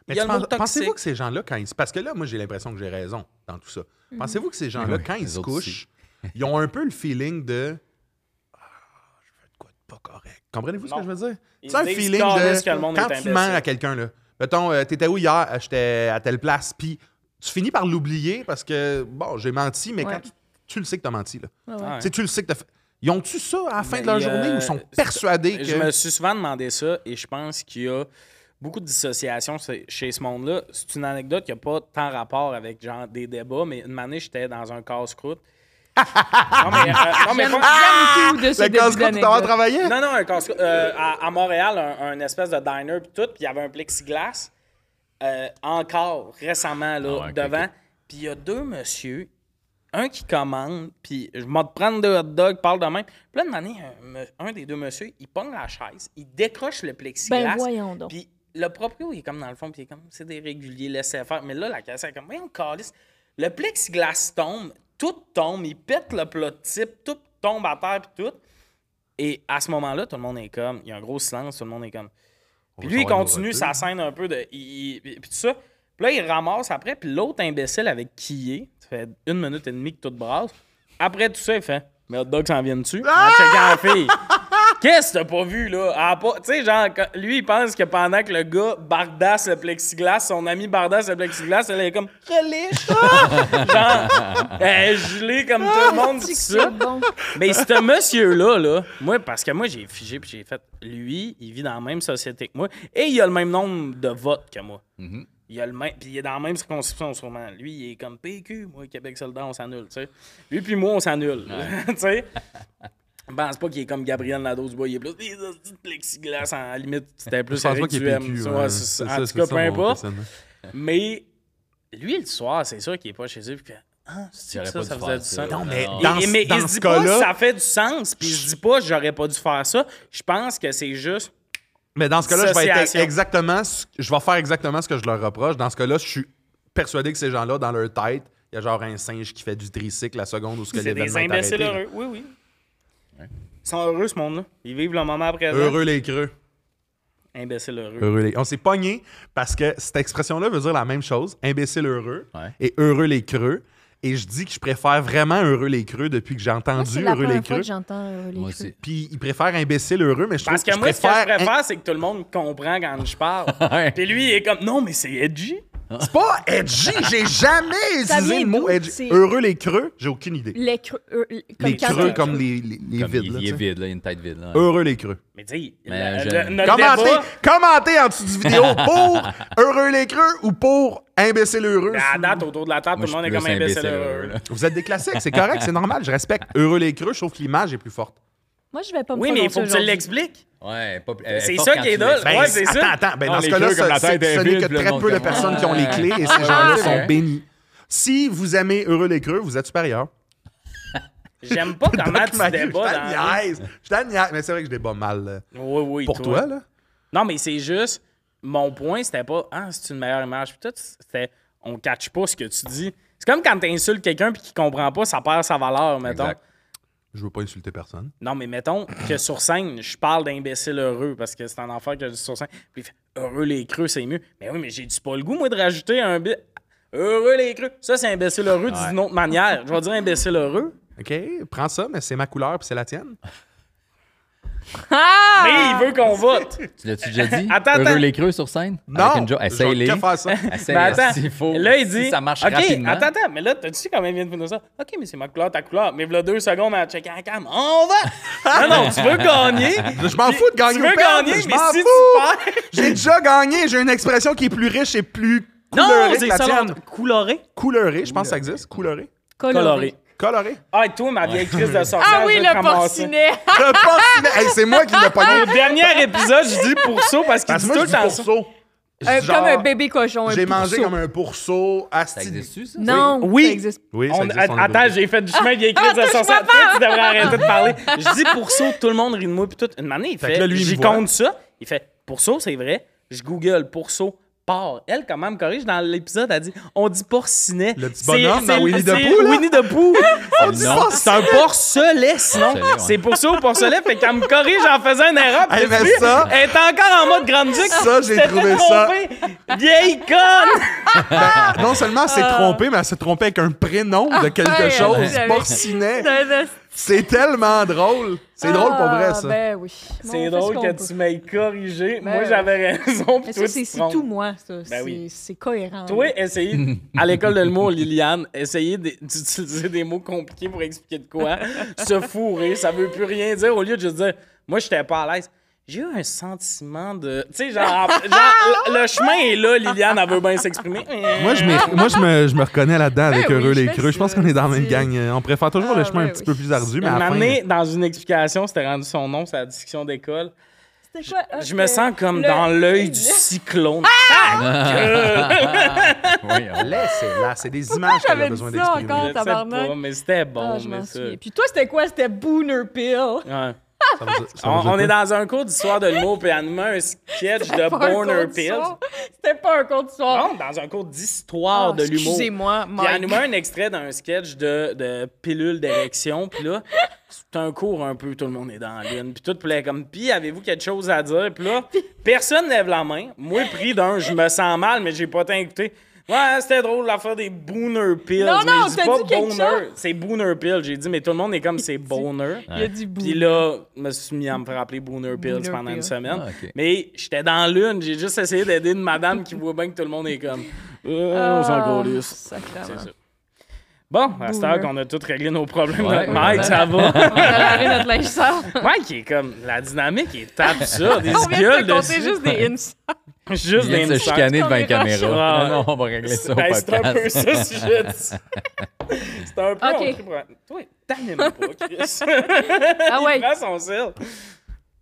[SPEAKER 4] Mais pensez-vous que ces gens-là, quand ils se... Parce que là, moi, j'ai l'impression que j'ai raison dans tout ça.
[SPEAKER 2] Mhm.
[SPEAKER 4] Pensez-vous que ces gens-là, quand ils se couchent, ils ont un peu le feeling de... Ah, je fais de quoi de pas correct. Comprenez-vous ce que je veux dire? C'est un feeling de...
[SPEAKER 1] que le monde
[SPEAKER 4] quand
[SPEAKER 1] est
[SPEAKER 4] tu mens à quelqu'un, là. Mettons, euh, t'étais où hier? Ah, J'étais à telle place. Puis tu finis par l'oublier parce que, bon, j'ai menti, mais
[SPEAKER 2] Ouais.
[SPEAKER 4] quand tu, tu le sais que t'as menti, là.
[SPEAKER 2] Ouais, ouais.
[SPEAKER 1] Ouais.
[SPEAKER 4] Tu sais, tu le sais que t'as fait... Ils ont-tu ça à la fin
[SPEAKER 1] Mais
[SPEAKER 4] de leur journée ou ils sont persuadés que...
[SPEAKER 1] Je me suis souvent demandé ça et je pense qu'il y a beaucoup de dissociation chez- chez ce monde-là. C'est une anecdote qui n'a pas tant rapport avec genre des débats, mais une année, j'étais dans un casse-croûte. Non, mais, euh, non, mais
[SPEAKER 2] tout de ce
[SPEAKER 4] Le casse-croûte, tu t'en vas
[SPEAKER 2] d'anecdote.
[SPEAKER 4] travailler?
[SPEAKER 1] Non, non, un casse euh, à, à Montréal, un, un espèce de diner puis tout, puis il y avait un plexiglas euh, encore récemment là,
[SPEAKER 3] Ah
[SPEAKER 1] devant. Puis il y a deux messieurs, un qui commande, puis je te prendre deux hot dogs, parle de même. Puis là, de manière, un, un des deux messieurs, il pogne la chaise, il décroche le plexiglas.
[SPEAKER 2] Ben voyons donc.
[SPEAKER 1] Puis le proprio, il est comme dans le fond, puis il est comme, c'est des réguliers, laissez faire. Mais là, la caisse est comme, voyons, calice. Le plexiglas tombe, tout tombe, il pète le plat de type, tout tombe à terre, puis tout. Et à ce moment-là, tout le monde est comme, il y a un gros silence, tout le monde est comme. Puis lui, il continue sa scène un peu de. il- il- puis tout ça. Puis là, il ramasse après, puis l'autre imbécile avec qui il est, ça fait une minute et demie que tout brasse. Après tout ça, il fait Mais hot dog s'en vient dessus. En checkant la fille. Qu'est-ce que t'as pas vu, là? Elle a pas- Tu sais, genre, lui, il pense que pendant que le gars bardasse le plexiglas, son ami bardasse le plexiglas, elle est comme Reliche! genre, elle est gelée comme tout le monde, tout
[SPEAKER 2] C'est
[SPEAKER 1] ça.
[SPEAKER 2] bon.
[SPEAKER 1] Mais ce monsieur-là, là, moi, parce que moi, j'ai figé puis j'ai fait, lui, il vit dans la même société que moi et il a le même nombre de votes que moi. Il a le même, puis il est dans la même circonscription, sûrement. Lui, il est comme PQ, moi, Québec soldat, on s'annule, tu sais. Lui puis moi, on s'annule, tu sais. Je pense pas qu'il est comme Gabriel Nadeau-Dubois, il est plus des plexiglas, en limite, c'était plus
[SPEAKER 4] Je pense pas
[SPEAKER 1] Eric
[SPEAKER 4] qu'il est
[SPEAKER 1] Duhem.
[SPEAKER 4] PQ.
[SPEAKER 1] Ça,
[SPEAKER 4] ouais.
[SPEAKER 1] ouais, c'est
[SPEAKER 4] C'est
[SPEAKER 1] ça.
[SPEAKER 4] ça,
[SPEAKER 1] En
[SPEAKER 4] c'est
[SPEAKER 1] tout cas, peu importe. Mais lui, le soir, c'est sûr qu'il est pas chez eux, puis que, ah, c'est ça,
[SPEAKER 3] pas
[SPEAKER 1] ça faisait du sens?
[SPEAKER 3] Non,
[SPEAKER 4] mais
[SPEAKER 3] non.
[SPEAKER 4] dans-
[SPEAKER 1] Et- mais
[SPEAKER 4] dans
[SPEAKER 1] il se dit pas
[SPEAKER 4] cas-là-
[SPEAKER 1] ça fait du sens, puis il se dit pas j'aurais pas dû faire ça. Je pense que c'est juste
[SPEAKER 4] Mais dans ce cas-là, je vais être exactement, je vais faire exactement ce que je leur reproche. Dans ce cas-là, je suis persuadé que ces gens-là, dans leur tête, il y a genre un singe qui fait du tricycle la seconde où ce que
[SPEAKER 1] c'est des
[SPEAKER 4] l'événement est
[SPEAKER 1] imbéciles
[SPEAKER 4] arrêté. là.
[SPEAKER 1] heureux. Oui, oui. Ils sont heureux, ce monde-là. Ils vivent le moment présent.
[SPEAKER 4] Heureux les creux.
[SPEAKER 1] Imbéciles heureux.
[SPEAKER 4] Heureux les... On s'est pogné parce que cette expression-là veut dire la même chose, imbécile heureux
[SPEAKER 3] Ouais.
[SPEAKER 4] et heureux les creux. Et je dis que je préfère vraiment heureux les creux depuis que j'ai
[SPEAKER 2] Moi,
[SPEAKER 4] entendu
[SPEAKER 2] la
[SPEAKER 4] heureux les
[SPEAKER 2] première fois
[SPEAKER 4] creux.
[SPEAKER 2] que j'entends euh, les
[SPEAKER 3] Moi
[SPEAKER 2] creux.
[SPEAKER 3] aussi.
[SPEAKER 4] Puis ils préfèrent imbécile heureux, mais je trouve
[SPEAKER 1] Parce que
[SPEAKER 4] je
[SPEAKER 1] moi, ce que je
[SPEAKER 4] préfère
[SPEAKER 1] préfère, c'est que tout le monde comprend quand je parle.
[SPEAKER 3] Ouais.
[SPEAKER 1] Puis lui, il est comme, non, mais c'est edgy.
[SPEAKER 4] C'est pas edgy, j'ai jamais
[SPEAKER 2] Ça
[SPEAKER 4] utilisé
[SPEAKER 2] vient
[SPEAKER 4] le mot
[SPEAKER 2] d'où?
[SPEAKER 4] edgy.
[SPEAKER 2] C'est-
[SPEAKER 4] Heureux les creux, j'ai aucune idée.
[SPEAKER 2] Les creux. euh, comme
[SPEAKER 4] les
[SPEAKER 2] quand
[SPEAKER 4] creux
[SPEAKER 2] t'es-
[SPEAKER 4] comme les, les, les
[SPEAKER 3] Comme
[SPEAKER 4] vides.
[SPEAKER 3] il,
[SPEAKER 4] là,
[SPEAKER 3] il est
[SPEAKER 4] tu sais.
[SPEAKER 3] vide, là, il a une tête vide. Là.
[SPEAKER 4] Heureux les creux.
[SPEAKER 1] Mais tu sais,
[SPEAKER 3] Mais
[SPEAKER 1] le-
[SPEAKER 3] je-
[SPEAKER 1] le- notre
[SPEAKER 4] Commentez,
[SPEAKER 1] débat...
[SPEAKER 4] commentez en dessous du vidéo pour heureux les creux ou pour imbécile heureux.
[SPEAKER 1] Ben, à date, autour de la table,
[SPEAKER 3] Moi,
[SPEAKER 1] tout le monde est comme imbécile heureux.
[SPEAKER 3] heureux, là.
[SPEAKER 4] Vous êtes des classiques, c'est correct, c'est normal, je respecte. Heureux les creux, je trouve que l'image est plus forte.
[SPEAKER 2] Moi, je vais pas me
[SPEAKER 1] Oui, mais il faut que tu l'expliques.
[SPEAKER 3] Ouais,
[SPEAKER 1] C'est
[SPEAKER 3] forte
[SPEAKER 1] ça qui est
[SPEAKER 3] tu
[SPEAKER 1] drôle.
[SPEAKER 3] l'expliques.
[SPEAKER 1] Ouais, c'est ça.
[SPEAKER 4] Attends, attends, ben,
[SPEAKER 3] Non,
[SPEAKER 4] dans ce cas-là, ce- n'est que très peu de personnes qui ont les clés et ces gens-là sont bénis. Si vous aimez heureux les creux, vous êtes supérieur.
[SPEAKER 1] J'aime pas comment tu débats
[SPEAKER 4] Je t'en niaise. Mais c'est vrai que je débat mal euh,
[SPEAKER 1] Oui, oui,
[SPEAKER 4] pour toi, là.
[SPEAKER 1] Non, mais c'est juste. Mon point, c'était pas. Ah, c'est une meilleure image. Puis tout, c'était. On catch pas ce que tu dis. C'est comme quand t'insultes quelqu'un puis qu'il comprend pas, ça perd sa valeur, mettons.
[SPEAKER 3] Exact.
[SPEAKER 4] Je veux pas insulter personne.
[SPEAKER 1] Non, mais mettons que sur scène, je parle d'imbécile heureux parce que c'est un enfant que je dis sur scène. Puis il fait heureux les creux, c'est mieux. Mais oui, mais j'ai dit pas le goût, moi, de rajouter un bit. Heureux les creux. Ça, c'est imbécile heureux, d'une autre manière. Je vais dire imbécile heureux.
[SPEAKER 4] OK, prends ça, mais c'est ma couleur puis c'est la tienne.
[SPEAKER 2] Ah!
[SPEAKER 1] Mais il veut qu'on vote.
[SPEAKER 3] Tu l'as-tu déjà dit?
[SPEAKER 1] Attends,
[SPEAKER 3] Heureux
[SPEAKER 1] attends.
[SPEAKER 3] les creux sur scène?
[SPEAKER 4] Non,
[SPEAKER 3] Avec une jo-
[SPEAKER 4] je vais
[SPEAKER 3] Essaye-les.
[SPEAKER 4] faire ça.
[SPEAKER 3] Essaye,
[SPEAKER 1] Mais attends,
[SPEAKER 3] s'il faut.
[SPEAKER 1] là, il dit.
[SPEAKER 3] Si ça marche
[SPEAKER 1] OK,
[SPEAKER 3] rapidement.
[SPEAKER 1] Attends, attends, mais là, t'as-tu sais comment il vient de finir ça? OK, mais c'est ma couleur, ta couleur. Mais voilà deux secondes à checker la cam. On va! non, non, tu veux gagner.
[SPEAKER 4] Je m'en fous de gagner
[SPEAKER 1] Tu veux gagner,
[SPEAKER 4] je
[SPEAKER 1] mais
[SPEAKER 4] m'en
[SPEAKER 1] si
[SPEAKER 4] fous.
[SPEAKER 1] tu perds.
[SPEAKER 4] J'ai déjà gagné, j'ai une expression qui est plus riche et plus
[SPEAKER 1] Non,
[SPEAKER 4] couleur
[SPEAKER 1] c'est
[SPEAKER 4] que la tienne.
[SPEAKER 1] l'autre. Couloré.
[SPEAKER 4] Couleuré, je pense que ça existe. Couleuré.
[SPEAKER 1] Coloré.
[SPEAKER 4] Coloré.
[SPEAKER 1] Ah, et toi, ma vieille crise de sorcière.
[SPEAKER 2] Ah oui, le porcinet!
[SPEAKER 4] Le porcinet. Hey, c'est moi qui l'ai pogné.
[SPEAKER 1] Au dernier épisode, je dis pour ça parce qu'il dit
[SPEAKER 4] que
[SPEAKER 1] tout le
[SPEAKER 4] je dis
[SPEAKER 1] temps ça.
[SPEAKER 4] pourceau.
[SPEAKER 2] Euh,
[SPEAKER 4] Genre,
[SPEAKER 2] comme un bébé cochon.
[SPEAKER 4] J'ai mangé
[SPEAKER 2] pourceau.
[SPEAKER 4] comme un pourceau.
[SPEAKER 3] Ça
[SPEAKER 4] Asti.
[SPEAKER 3] ça?
[SPEAKER 2] Non,
[SPEAKER 1] Oui.
[SPEAKER 2] ça existe.
[SPEAKER 4] Oui, ça
[SPEAKER 1] On-
[SPEAKER 4] existe, on est
[SPEAKER 1] attends, j'ai fait du chemin vieille crise de sorcière. Tu devrais arrêter de parler. Je dis pour ça, tout le monde rit de moi. Puis tout. Une année, il
[SPEAKER 4] Fait
[SPEAKER 1] fait. J'y compte ça. Il fait pour ça, c'est vrai. Je google pour Elle, comment elle me corrige dans l'épisode, elle dit on dit porcinet.
[SPEAKER 4] Le petit bonhomme
[SPEAKER 1] c'est-
[SPEAKER 4] dans Winnie the Pooh?
[SPEAKER 1] Winnie the Pooh.
[SPEAKER 3] On dit
[SPEAKER 1] c'est un porcelet, sinon. C'est pour ça au porcelet. Fait qu'elle me corrige en faisant une erreur. Tu sais,
[SPEAKER 4] ça-
[SPEAKER 1] Elle est encore en mode grande duc.
[SPEAKER 4] Ça, j'ai trouvé ça-.
[SPEAKER 1] Vieille conne!
[SPEAKER 4] Non seulement elle s'est trompée, mais elle s'est trompée avec un prénom de quelque
[SPEAKER 2] Ouais,
[SPEAKER 4] chose. Porcinet.
[SPEAKER 2] Ben,
[SPEAKER 4] C'est tellement drôle. C'est drôle pour vrai, ça.
[SPEAKER 2] Ben oui.
[SPEAKER 1] C'est drôle
[SPEAKER 2] ce
[SPEAKER 1] que
[SPEAKER 2] peut.
[SPEAKER 1] tu m'aies corrigé.
[SPEAKER 2] Ben
[SPEAKER 1] Moi, j'avais raison.
[SPEAKER 2] C'est tout moi, ça. C'est
[SPEAKER 1] oui.
[SPEAKER 2] c'est cohérent.
[SPEAKER 1] Toi, essayez, à l'école de l'humour, Liliane, essayez d'utiliser des mots compliqués pour expliquer de quoi. Se fourrer, ça veut plus rien dire. Au lieu de juste dire, moi, j'étais pas à l'aise. J'ai eu un sentiment de. Tu sais, genre, genre, le chemin est là, Liliane, elle veut bien s'exprimer.
[SPEAKER 4] Moi, je, moi je, me, je me reconnais là-dedans avec
[SPEAKER 2] Ben oui,
[SPEAKER 4] Heureux les Creux. Je pense qu'on est dans la même gang. On préfère toujours
[SPEAKER 2] Ah,
[SPEAKER 4] le chemin un
[SPEAKER 2] ouais,
[SPEAKER 4] petit
[SPEAKER 2] oui.
[SPEAKER 4] peu plus ardu, mais à la fin...
[SPEAKER 1] année, dans une explication, c'était rendu son nom, c'est la discussion d'école.
[SPEAKER 2] C'était quoi? Ah,
[SPEAKER 1] Je me sens comme
[SPEAKER 2] le-
[SPEAKER 1] dans l'œil du cyclone.
[SPEAKER 3] Oui, on-
[SPEAKER 4] Laissez là, c'est des images qu'elle a
[SPEAKER 2] j'avais
[SPEAKER 4] besoin d'exprimer.
[SPEAKER 2] encore?
[SPEAKER 1] Je sais pas, mais c'était bon.
[SPEAKER 2] Ah, je
[SPEAKER 1] mais ça.
[SPEAKER 2] souviens. Puis toi, c'était quoi? C'était Booner Pill.
[SPEAKER 1] Ouais.
[SPEAKER 4] Ça veut dire- ça veut
[SPEAKER 1] On, est dans un cours d'histoire de l'humour, puis elle nous met un sketch de Borner Pills.
[SPEAKER 2] C'était pas un cours d'histoire.
[SPEAKER 1] Non, dans un cours d'histoire
[SPEAKER 2] Ah,
[SPEAKER 1] de l'humour.
[SPEAKER 2] Excusez-moi,
[SPEAKER 1] Puis elle nous
[SPEAKER 2] Mike.
[SPEAKER 1] met un extrait d'un sketch de, de pilule d'érection, puis là, c'est un cours un peu, tout le monde est dans la lune, puis tout, là, comme, puis avez-vous quelque chose à dire? Puis là, personne lève la main. Moi, pris d'un, je me sens mal, mais j'ai pas tant écouté. Ouais, c'était drôle l'affaire des Booner Pills.
[SPEAKER 2] Non,
[SPEAKER 1] mais
[SPEAKER 2] non,
[SPEAKER 1] je dis pas
[SPEAKER 2] dit
[SPEAKER 1] Boner, c'est Booner Pills. J'ai dit, mais tout le monde est comme c'est Boner.
[SPEAKER 2] Il y a du
[SPEAKER 1] Puis
[SPEAKER 2] Booner.
[SPEAKER 1] là, je me suis mis à me faire appeler Booner Pills
[SPEAKER 2] Booner
[SPEAKER 1] pendant une semaine.
[SPEAKER 3] Ah.
[SPEAKER 1] Mais j'étais dans l'une, j'ai juste essayé d'aider une madame qui voit bien que tout le monde est comme. Euh, on s'en
[SPEAKER 2] Ah.
[SPEAKER 1] C'est ça. Bon, à cette heure qu'on a tous réglé nos problèmes,
[SPEAKER 3] Ouais.
[SPEAKER 1] notre Mike, ça va?
[SPEAKER 2] On a lavé notre linge sale.
[SPEAKER 1] Mike, est comme. La dynamique est absurde. Des
[SPEAKER 2] On vient
[SPEAKER 1] gueules
[SPEAKER 2] de te compter
[SPEAKER 1] dessus.
[SPEAKER 2] juste des hints.
[SPEAKER 1] Juste
[SPEAKER 3] Il vient
[SPEAKER 1] des
[SPEAKER 3] de se chicaner devant la Caméra.
[SPEAKER 1] Ah.
[SPEAKER 3] Non, on va régler ça au
[SPEAKER 1] Ben, C'est un peu ça, si je dis. C'est un peu.
[SPEAKER 2] Ok.
[SPEAKER 1] on prie pour un- Toi, t'animes pas, Chris.
[SPEAKER 2] Ah ouais.
[SPEAKER 1] Il prend son sel.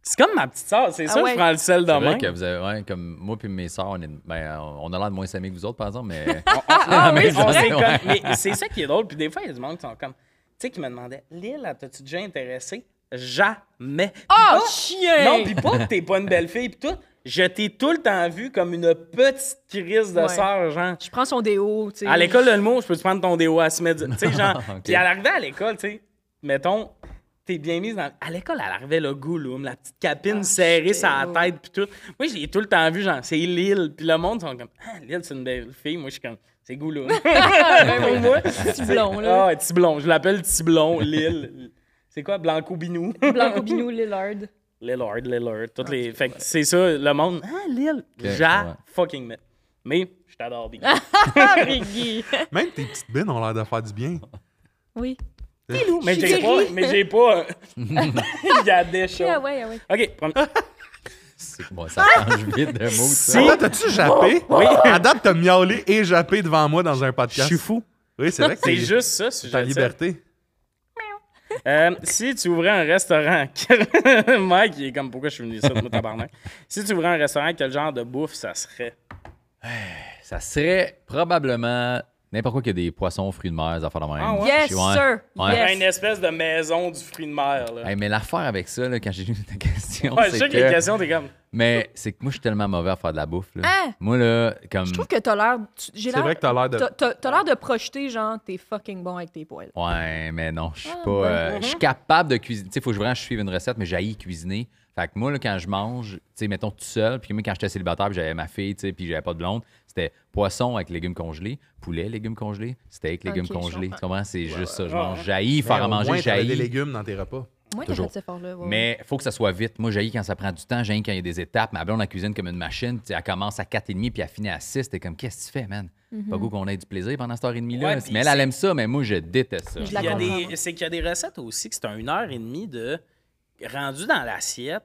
[SPEAKER 1] C'est comme ma petite soeur, c'est
[SPEAKER 2] Ah
[SPEAKER 1] ça,
[SPEAKER 2] ouais.
[SPEAKER 1] je prends le sel demain.
[SPEAKER 3] vrai que vous avez, ouais, comme moi puis mes sœurs, on, est, ben, on a l'air de moins s'aimer que vous autres, par exemple, mais.
[SPEAKER 2] Ah oui, c'est
[SPEAKER 1] c'est ça qui est drôle. Puis des fois, il y a du monde qui sont comme. Tu sais, qui me demandait Lille, t'as-tu déjà intéressé Jamais.
[SPEAKER 2] Ah,
[SPEAKER 1] pas-
[SPEAKER 2] chien!
[SPEAKER 1] Non, puis pas que t'es pas une belle fille, puis tout. Je t'ai tout le temps vu comme une petite crise de
[SPEAKER 2] Ouais.
[SPEAKER 1] sœur, genre.
[SPEAKER 2] Je prends son déo, tu sais.
[SPEAKER 1] À l'école de l'humour, je peux te prendre ton déo à se mettre. Tu sais, genre. Puis à l'arrivée à l'école, tu sais, mettons, t'es bien mise dans. À l'école, elle arrivait le goulum, la petite capine
[SPEAKER 2] Ah,
[SPEAKER 1] serrée sur la tête, puis tout. Moi, j'ai tout le temps vu, genre, c'est Lille. Puis le monde, ils sont comme, ah, Lille, c'est une belle fille. Moi, je suis comme, c'est goulum. Pour moi.
[SPEAKER 2] Petit blond, là.
[SPEAKER 1] Ah, ouais, Tiblon. Je l'appelle Tiblon, Lille. C'est quoi, Blanco Binou?
[SPEAKER 2] Blanco Binou Lillard.
[SPEAKER 1] Lillard, Lillard. Toutes les... Fait que c'est ça, le monde. Ah, Lille. Ja
[SPEAKER 3] ouais.
[SPEAKER 1] fucking mais. Mais, je t'adore, Big.
[SPEAKER 2] Ah, Biggie.
[SPEAKER 4] Même tes petites bines ont l'air de faire du bien.
[SPEAKER 2] Oui.
[SPEAKER 1] Pilou. Mais j'ai pas. Mais j'ai pas. euh, Il y a des choses.
[SPEAKER 2] Ah ouais, ah ouais.
[SPEAKER 1] OK, premier-
[SPEAKER 3] C'est- Bon, ça change vite de mots, ça.
[SPEAKER 4] Ah, t'as-tu jappé? Oui. À date, t'as miaulé et jappé devant moi dans un
[SPEAKER 1] je
[SPEAKER 4] podcast.
[SPEAKER 1] suis fou.
[SPEAKER 4] Oui, c'est vrai que
[SPEAKER 1] C'est juste ça, si
[SPEAKER 4] ta
[SPEAKER 1] je
[SPEAKER 4] liberté.
[SPEAKER 1] Euh, si tu ouvrais un restaurant, Mike, il est comme pourquoi je suis venu ici, moi, tabarnak? Si tu ouvrais un restaurant, quel genre de bouffe ça serait?
[SPEAKER 3] Ça serait probablement n'importe quoi qui a des poissons, fruits de mer, des affaires de même.
[SPEAKER 1] Ah ouais?
[SPEAKER 2] Yes,
[SPEAKER 3] Ouais.
[SPEAKER 2] sir.
[SPEAKER 3] Ouais.
[SPEAKER 2] Yes.
[SPEAKER 1] Une espèce de maison du fruit de mer, là.
[SPEAKER 3] Hey, mais l'affaire avec ça, là, quand j'ai lu ta question,
[SPEAKER 1] ouais, je
[SPEAKER 3] c'est
[SPEAKER 1] sais que les questions, t'es comme.
[SPEAKER 3] Mais c'est que moi, je suis tellement mauvais à faire de la bouffe. Là.
[SPEAKER 2] Hein?
[SPEAKER 3] Moi, là, comme...
[SPEAKER 2] Je trouve que t'as l'air.
[SPEAKER 4] C'est
[SPEAKER 2] l'air.
[SPEAKER 4] vrai que t'as l'air de.
[SPEAKER 2] T'as- l'air de projeter, genre, t'es fucking bon avec tes poils.
[SPEAKER 3] Ouais, mais non, je suis
[SPEAKER 2] Ah,
[SPEAKER 3] pas.
[SPEAKER 2] ouais.
[SPEAKER 3] euh, Je suis capable de cuisiner. Tu sais, il faut que je- vraiment que je suive une recette, mais j'haïs cuisiner. Fait que moi, là, quand je mange, tu sais, mettons tout seul, puis moi, quand j'étais célibataire, puis j'avais ma fille, tu sais, puis j'avais pas de blonde, c'était poisson avec légumes congelés, poulet, légumes congelés, steak, légumes
[SPEAKER 2] Ok, je
[SPEAKER 3] congelés. Tu comprends? C'est juste ça. Je mange.
[SPEAKER 4] Mais
[SPEAKER 3] faire à manger,
[SPEAKER 4] t'avais des légumes dans tes repas.
[SPEAKER 2] Moi, t'as
[SPEAKER 3] Toujours.
[SPEAKER 2] fait cet effort-là. ouais.
[SPEAKER 3] Mais faut que ça soit vite. Moi, j'haïs quand ça prend du temps. J'haïs quand il y a des étapes. Ma blonde, la cuisine comme une machine. Tu sais, elle commence à 4,5 puis elle finit à 6. T'es comme, qu'est-ce que tu fais, man?
[SPEAKER 2] Mhm.
[SPEAKER 3] Pas goût qu'on ait du plaisir pendant cette heure et demie-là.
[SPEAKER 1] Ouais, puis
[SPEAKER 3] mais elle, elle aime ça, mais moi, je déteste ça.
[SPEAKER 2] Je la
[SPEAKER 1] Il y a
[SPEAKER 2] comprends
[SPEAKER 1] des-. C'est qu'il y a des recettes aussi que c'est un une heure et demie de. Rendu dans l'assiette,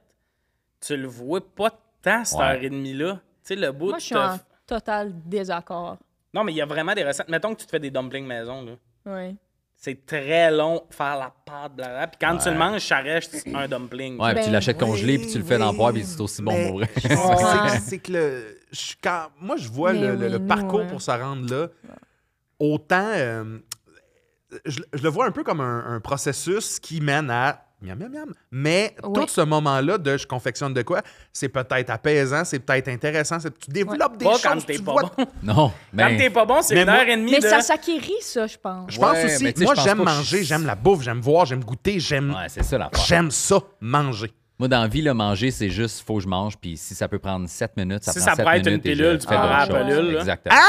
[SPEAKER 1] tu le vois pas tant, cette
[SPEAKER 3] Ouais.
[SPEAKER 1] heure et demie-là. Tu sais, le bout.
[SPEAKER 2] Moi, je suis en total désaccord.
[SPEAKER 1] Non, mais il y a vraiment des recettes. Mettons que tu te fais des dumplings maison, là.
[SPEAKER 2] Ouais.
[SPEAKER 1] C'est très long faire la pâte, blablabla. Puis quand tu le manges, ça reste un dumpling.
[SPEAKER 3] Ouais, puis tu
[SPEAKER 2] Ben,
[SPEAKER 3] l'achètes congelé, puis tu le fais dans le poêle, puis c'est aussi bon
[SPEAKER 4] mais-
[SPEAKER 3] pour vrai.
[SPEAKER 4] C'est-
[SPEAKER 2] Ouais.
[SPEAKER 4] c'est- C'est que le. je- quand, moi, je vois
[SPEAKER 2] Mais
[SPEAKER 4] le, le-
[SPEAKER 2] oui,
[SPEAKER 4] le
[SPEAKER 2] nous,
[SPEAKER 4] parcours
[SPEAKER 2] ouais.
[SPEAKER 4] pour se rendre là. Autant. euh, je, je le vois un peu comme un, un processus qui mène à miam, miam, miam. Mais
[SPEAKER 2] Oui.
[SPEAKER 4] tout ce moment-là de je confectionne de quoi, c'est peut-être apaisant, c'est peut-être intéressant, c'est- tu développes des
[SPEAKER 1] Pas
[SPEAKER 4] choses.
[SPEAKER 1] quand t'es
[SPEAKER 4] tu
[SPEAKER 1] pas
[SPEAKER 4] vois-
[SPEAKER 1] bon.
[SPEAKER 3] Non,
[SPEAKER 1] Quand
[SPEAKER 3] ben,
[SPEAKER 1] t'es pas bon, c'est
[SPEAKER 4] Mais
[SPEAKER 1] une
[SPEAKER 4] moi-
[SPEAKER 1] heure et demie
[SPEAKER 2] Mais
[SPEAKER 1] de...
[SPEAKER 2] ça s'acquérit, ça, je pense.
[SPEAKER 4] Je pense
[SPEAKER 3] Ouais,
[SPEAKER 4] aussi.
[SPEAKER 3] mais
[SPEAKER 4] moi, j'aime manger,
[SPEAKER 3] je-
[SPEAKER 4] j'aime la bouffe, j'aime voir, j'aime goûter, j'aime
[SPEAKER 3] ouais, c'est ça l'affaire.
[SPEAKER 4] j'aime ça, manger.
[SPEAKER 3] Moi, dans la vie, le manger, c'est juste, faut que je mange, puis si ça peut prendre 7 minutes, ça
[SPEAKER 1] Si
[SPEAKER 3] prend
[SPEAKER 1] ça
[SPEAKER 3] 7
[SPEAKER 1] pourrait être une
[SPEAKER 3] minutes et
[SPEAKER 1] pilule, tu
[SPEAKER 3] fais d'autres
[SPEAKER 2] la
[SPEAKER 3] choses.
[SPEAKER 1] pilule.
[SPEAKER 3] Exactement. Ouais.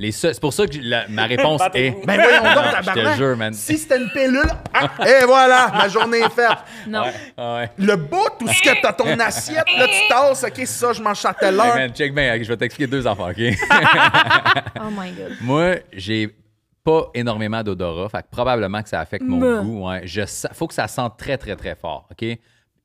[SPEAKER 3] Les seuls- c'est pour ça que la- ma réponse est...
[SPEAKER 4] Ben voyons donc,
[SPEAKER 3] Je te jure, man.
[SPEAKER 4] Si c'était une pilule, ah, et voilà, ma journée est faite.
[SPEAKER 2] Non.
[SPEAKER 3] Ah ouais.
[SPEAKER 4] Le bout, tout ce que t'as ton assiette, là, tu tasses, OK, ça, je mange telle
[SPEAKER 3] Hey,
[SPEAKER 4] heure.
[SPEAKER 3] man, check bien, je vais t'expliquer deux affaires, OK?
[SPEAKER 2] Oh my God.
[SPEAKER 3] Moi, j'ai pas énormément d'odorat, fait que probablement que ça affecte mon
[SPEAKER 2] Me.
[SPEAKER 3] goût. Ouais. Je faut que ça sente très, très, très fort, OK?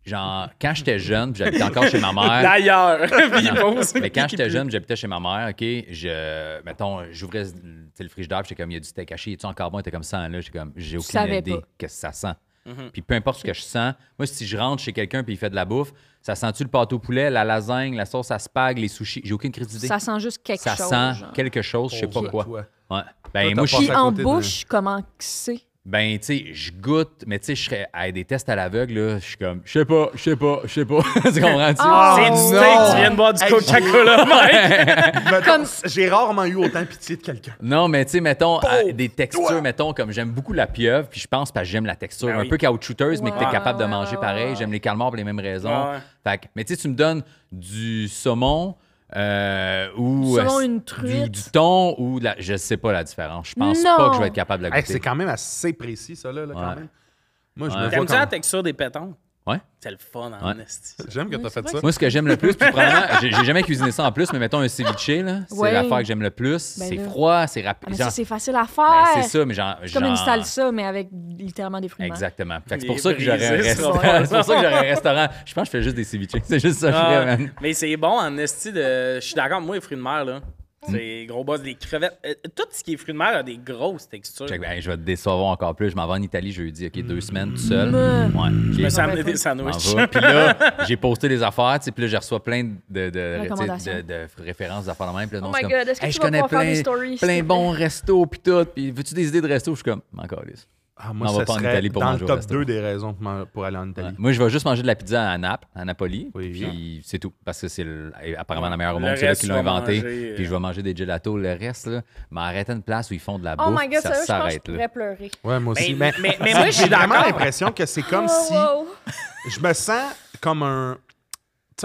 [SPEAKER 3] Genre, quand j'étais jeune, puis j'habitais encore chez ma mère.
[SPEAKER 1] D'ailleurs.
[SPEAKER 3] Mais quand j'étais jeune, j'habitais chez ma mère, OK, je, mettons, j'ouvrais tu le frigidaire, puis j'étais comme, il y a du steak haché, es-tu encore bon? Il était comme ça, là, j'étais comme, j'ai aucune idée
[SPEAKER 2] pas.
[SPEAKER 3] que ça sent.
[SPEAKER 1] Mhm.
[SPEAKER 3] Puis peu importe ce que je sens, moi, si je rentre chez quelqu'un puis il fait de la bouffe, ça sent-tu le pâteau au poulet, la lasagne, la sauce à spag, les sushis? J'ai aucune d'idée.
[SPEAKER 2] Ça sent juste quelque
[SPEAKER 3] Ça
[SPEAKER 2] chose.
[SPEAKER 3] sent
[SPEAKER 2] genre.
[SPEAKER 3] quelque chose, je sais pas
[SPEAKER 4] Pauvre
[SPEAKER 3] quoi. Ouais. Ben, moi, je
[SPEAKER 4] pas
[SPEAKER 3] suis
[SPEAKER 2] en
[SPEAKER 4] côté de-
[SPEAKER 2] bouche, comment que c'est?
[SPEAKER 3] Ben, tu sais, je goûte, mais tu sais, je serais à des tests à l'aveugle, là, je suis comme, je sais pas, je sais pas, je sais pas. tu comprends-tu?
[SPEAKER 2] Ah,
[SPEAKER 1] C'est du
[SPEAKER 2] Oh,
[SPEAKER 1] steak, tu viens de boire du
[SPEAKER 4] Hey,
[SPEAKER 1] Coca-Cola, mec.
[SPEAKER 2] Comme-
[SPEAKER 4] J'ai rarement eu autant pitié de quelqu'un.
[SPEAKER 3] Non, mais tu sais, mettons, à-
[SPEAKER 4] Pauvre
[SPEAKER 3] des textures,
[SPEAKER 4] toi.
[SPEAKER 3] mettons, comme j'aime beaucoup la pieuvre, puis je pense parce que j'aime la texture
[SPEAKER 1] Ben
[SPEAKER 3] un
[SPEAKER 1] oui.
[SPEAKER 3] peu caoutchouteuse, mais que tu es
[SPEAKER 2] Ouais,
[SPEAKER 3] capable de manger pareil. J'aime les calmars pour les mêmes raisons. Fait que, mais tu sais, tu me donnes du saumon euh, ou
[SPEAKER 2] Selon
[SPEAKER 3] euh,
[SPEAKER 2] une
[SPEAKER 3] du,
[SPEAKER 2] truite?
[SPEAKER 3] du thon ou de la, je sais pas la différence. Je pense
[SPEAKER 2] Non.
[SPEAKER 3] pas que je vais être capable de la
[SPEAKER 4] Hey,
[SPEAKER 3] goûter.
[SPEAKER 4] c'est quand même assez précis, ça, là, là, quand
[SPEAKER 3] Ouais.
[SPEAKER 4] même. Moi, je
[SPEAKER 3] Ouais.
[SPEAKER 4] me vois
[SPEAKER 1] T'aimes-tu la texture des pétons?
[SPEAKER 3] Ouais.
[SPEAKER 1] C'est le fun en
[SPEAKER 3] Ouais.
[SPEAKER 4] J'aime que t'as
[SPEAKER 2] c'est
[SPEAKER 4] fait ça.
[SPEAKER 3] Moi, ce que j'aime le plus, puis probablement, j'ai jamais cuisiné ça en plus, mais mettons un ceviche, là, c'est
[SPEAKER 2] Ouais.
[SPEAKER 3] l'affaire que j'aime le plus.
[SPEAKER 2] Ben
[SPEAKER 3] c'est froid, c'est
[SPEAKER 2] Ah,
[SPEAKER 3] rapide. Genre-
[SPEAKER 2] ça, c'est facile à
[SPEAKER 3] ben,
[SPEAKER 2] faire.
[SPEAKER 3] c'est ça, mais genre.
[SPEAKER 2] C'est comme une salsa, mais avec littéralement des fruits de mer.
[SPEAKER 3] Exactement. Fait que c'est pour ça que j'aurais un restaurant. C'est pour ça que j'aurais un restaurant. Je pense que je fais juste des ceviches. C'est juste ça, que je
[SPEAKER 1] Ah,
[SPEAKER 3] ferais, man.
[SPEAKER 1] mais c'est bon en esti de. Je suis d'accord, moi, les fruits de mer, là.
[SPEAKER 3] Mm.
[SPEAKER 1] C'est gros boss, des crevettes. Euh, tout ce qui est fruits de mer a des grosses textures.
[SPEAKER 3] Check, ben, je vais te décevoir encore plus. Je m'en vais en Italie jeudi, OK, deux semaines tout seul.
[SPEAKER 2] Mm.
[SPEAKER 3] Ouais.
[SPEAKER 1] Je me suis amené des sandwichs.
[SPEAKER 3] Puis là, j'ai posté des affaires, tu sais, puis là, je reçois plein de, de, de, de- de références d'affaires de même. Puis là,
[SPEAKER 2] Oh
[SPEAKER 3] non, c'est
[SPEAKER 2] my
[SPEAKER 3] comme,
[SPEAKER 2] God, est-ce que
[SPEAKER 3] Hey,
[SPEAKER 2] tu
[SPEAKER 3] je
[SPEAKER 2] vas
[SPEAKER 3] connais
[SPEAKER 2] pouvoir faire
[SPEAKER 3] plein,
[SPEAKER 2] des stories, s'il te
[SPEAKER 3] plein
[SPEAKER 2] plaît?
[SPEAKER 3] bons restos, puis tout. Puis veux-tu des idées de restos? Je suis comme, encore lisse.
[SPEAKER 4] Ah, moi,
[SPEAKER 3] On va pas en Italie pour
[SPEAKER 4] dans
[SPEAKER 3] manger
[SPEAKER 4] le
[SPEAKER 3] au
[SPEAKER 4] top
[SPEAKER 3] resto.
[SPEAKER 4] 2 des raisons pour, aller en
[SPEAKER 3] Ouais.
[SPEAKER 4] Italie.
[SPEAKER 3] Moi, je vais juste manger de la pizza à Naples, à Napoli.
[SPEAKER 4] Oui.
[SPEAKER 3] Puis c'est tout. Parce que c'est le- apparemment la meilleure au monde. C'est là
[SPEAKER 1] reste,
[SPEAKER 3] qui
[SPEAKER 1] tu
[SPEAKER 3] l'ont inventé.
[SPEAKER 1] manger, euh,
[SPEAKER 3] Puis je vais manger des gelatos. Le reste, là, m'arrêter une place où ils font de la bouffe.
[SPEAKER 2] Oh my God,
[SPEAKER 3] ça
[SPEAKER 2] sérieux, je pense que je
[SPEAKER 3] s'arrête.
[SPEAKER 2] pourrais pleurer.
[SPEAKER 4] Ouais, moi aussi.
[SPEAKER 1] Mais- mais- mais moi, je suis
[SPEAKER 4] J'ai vraiment l'impression que c'est comme
[SPEAKER 2] Oh,
[SPEAKER 4] si
[SPEAKER 2] wow.
[SPEAKER 4] je me sens comme un,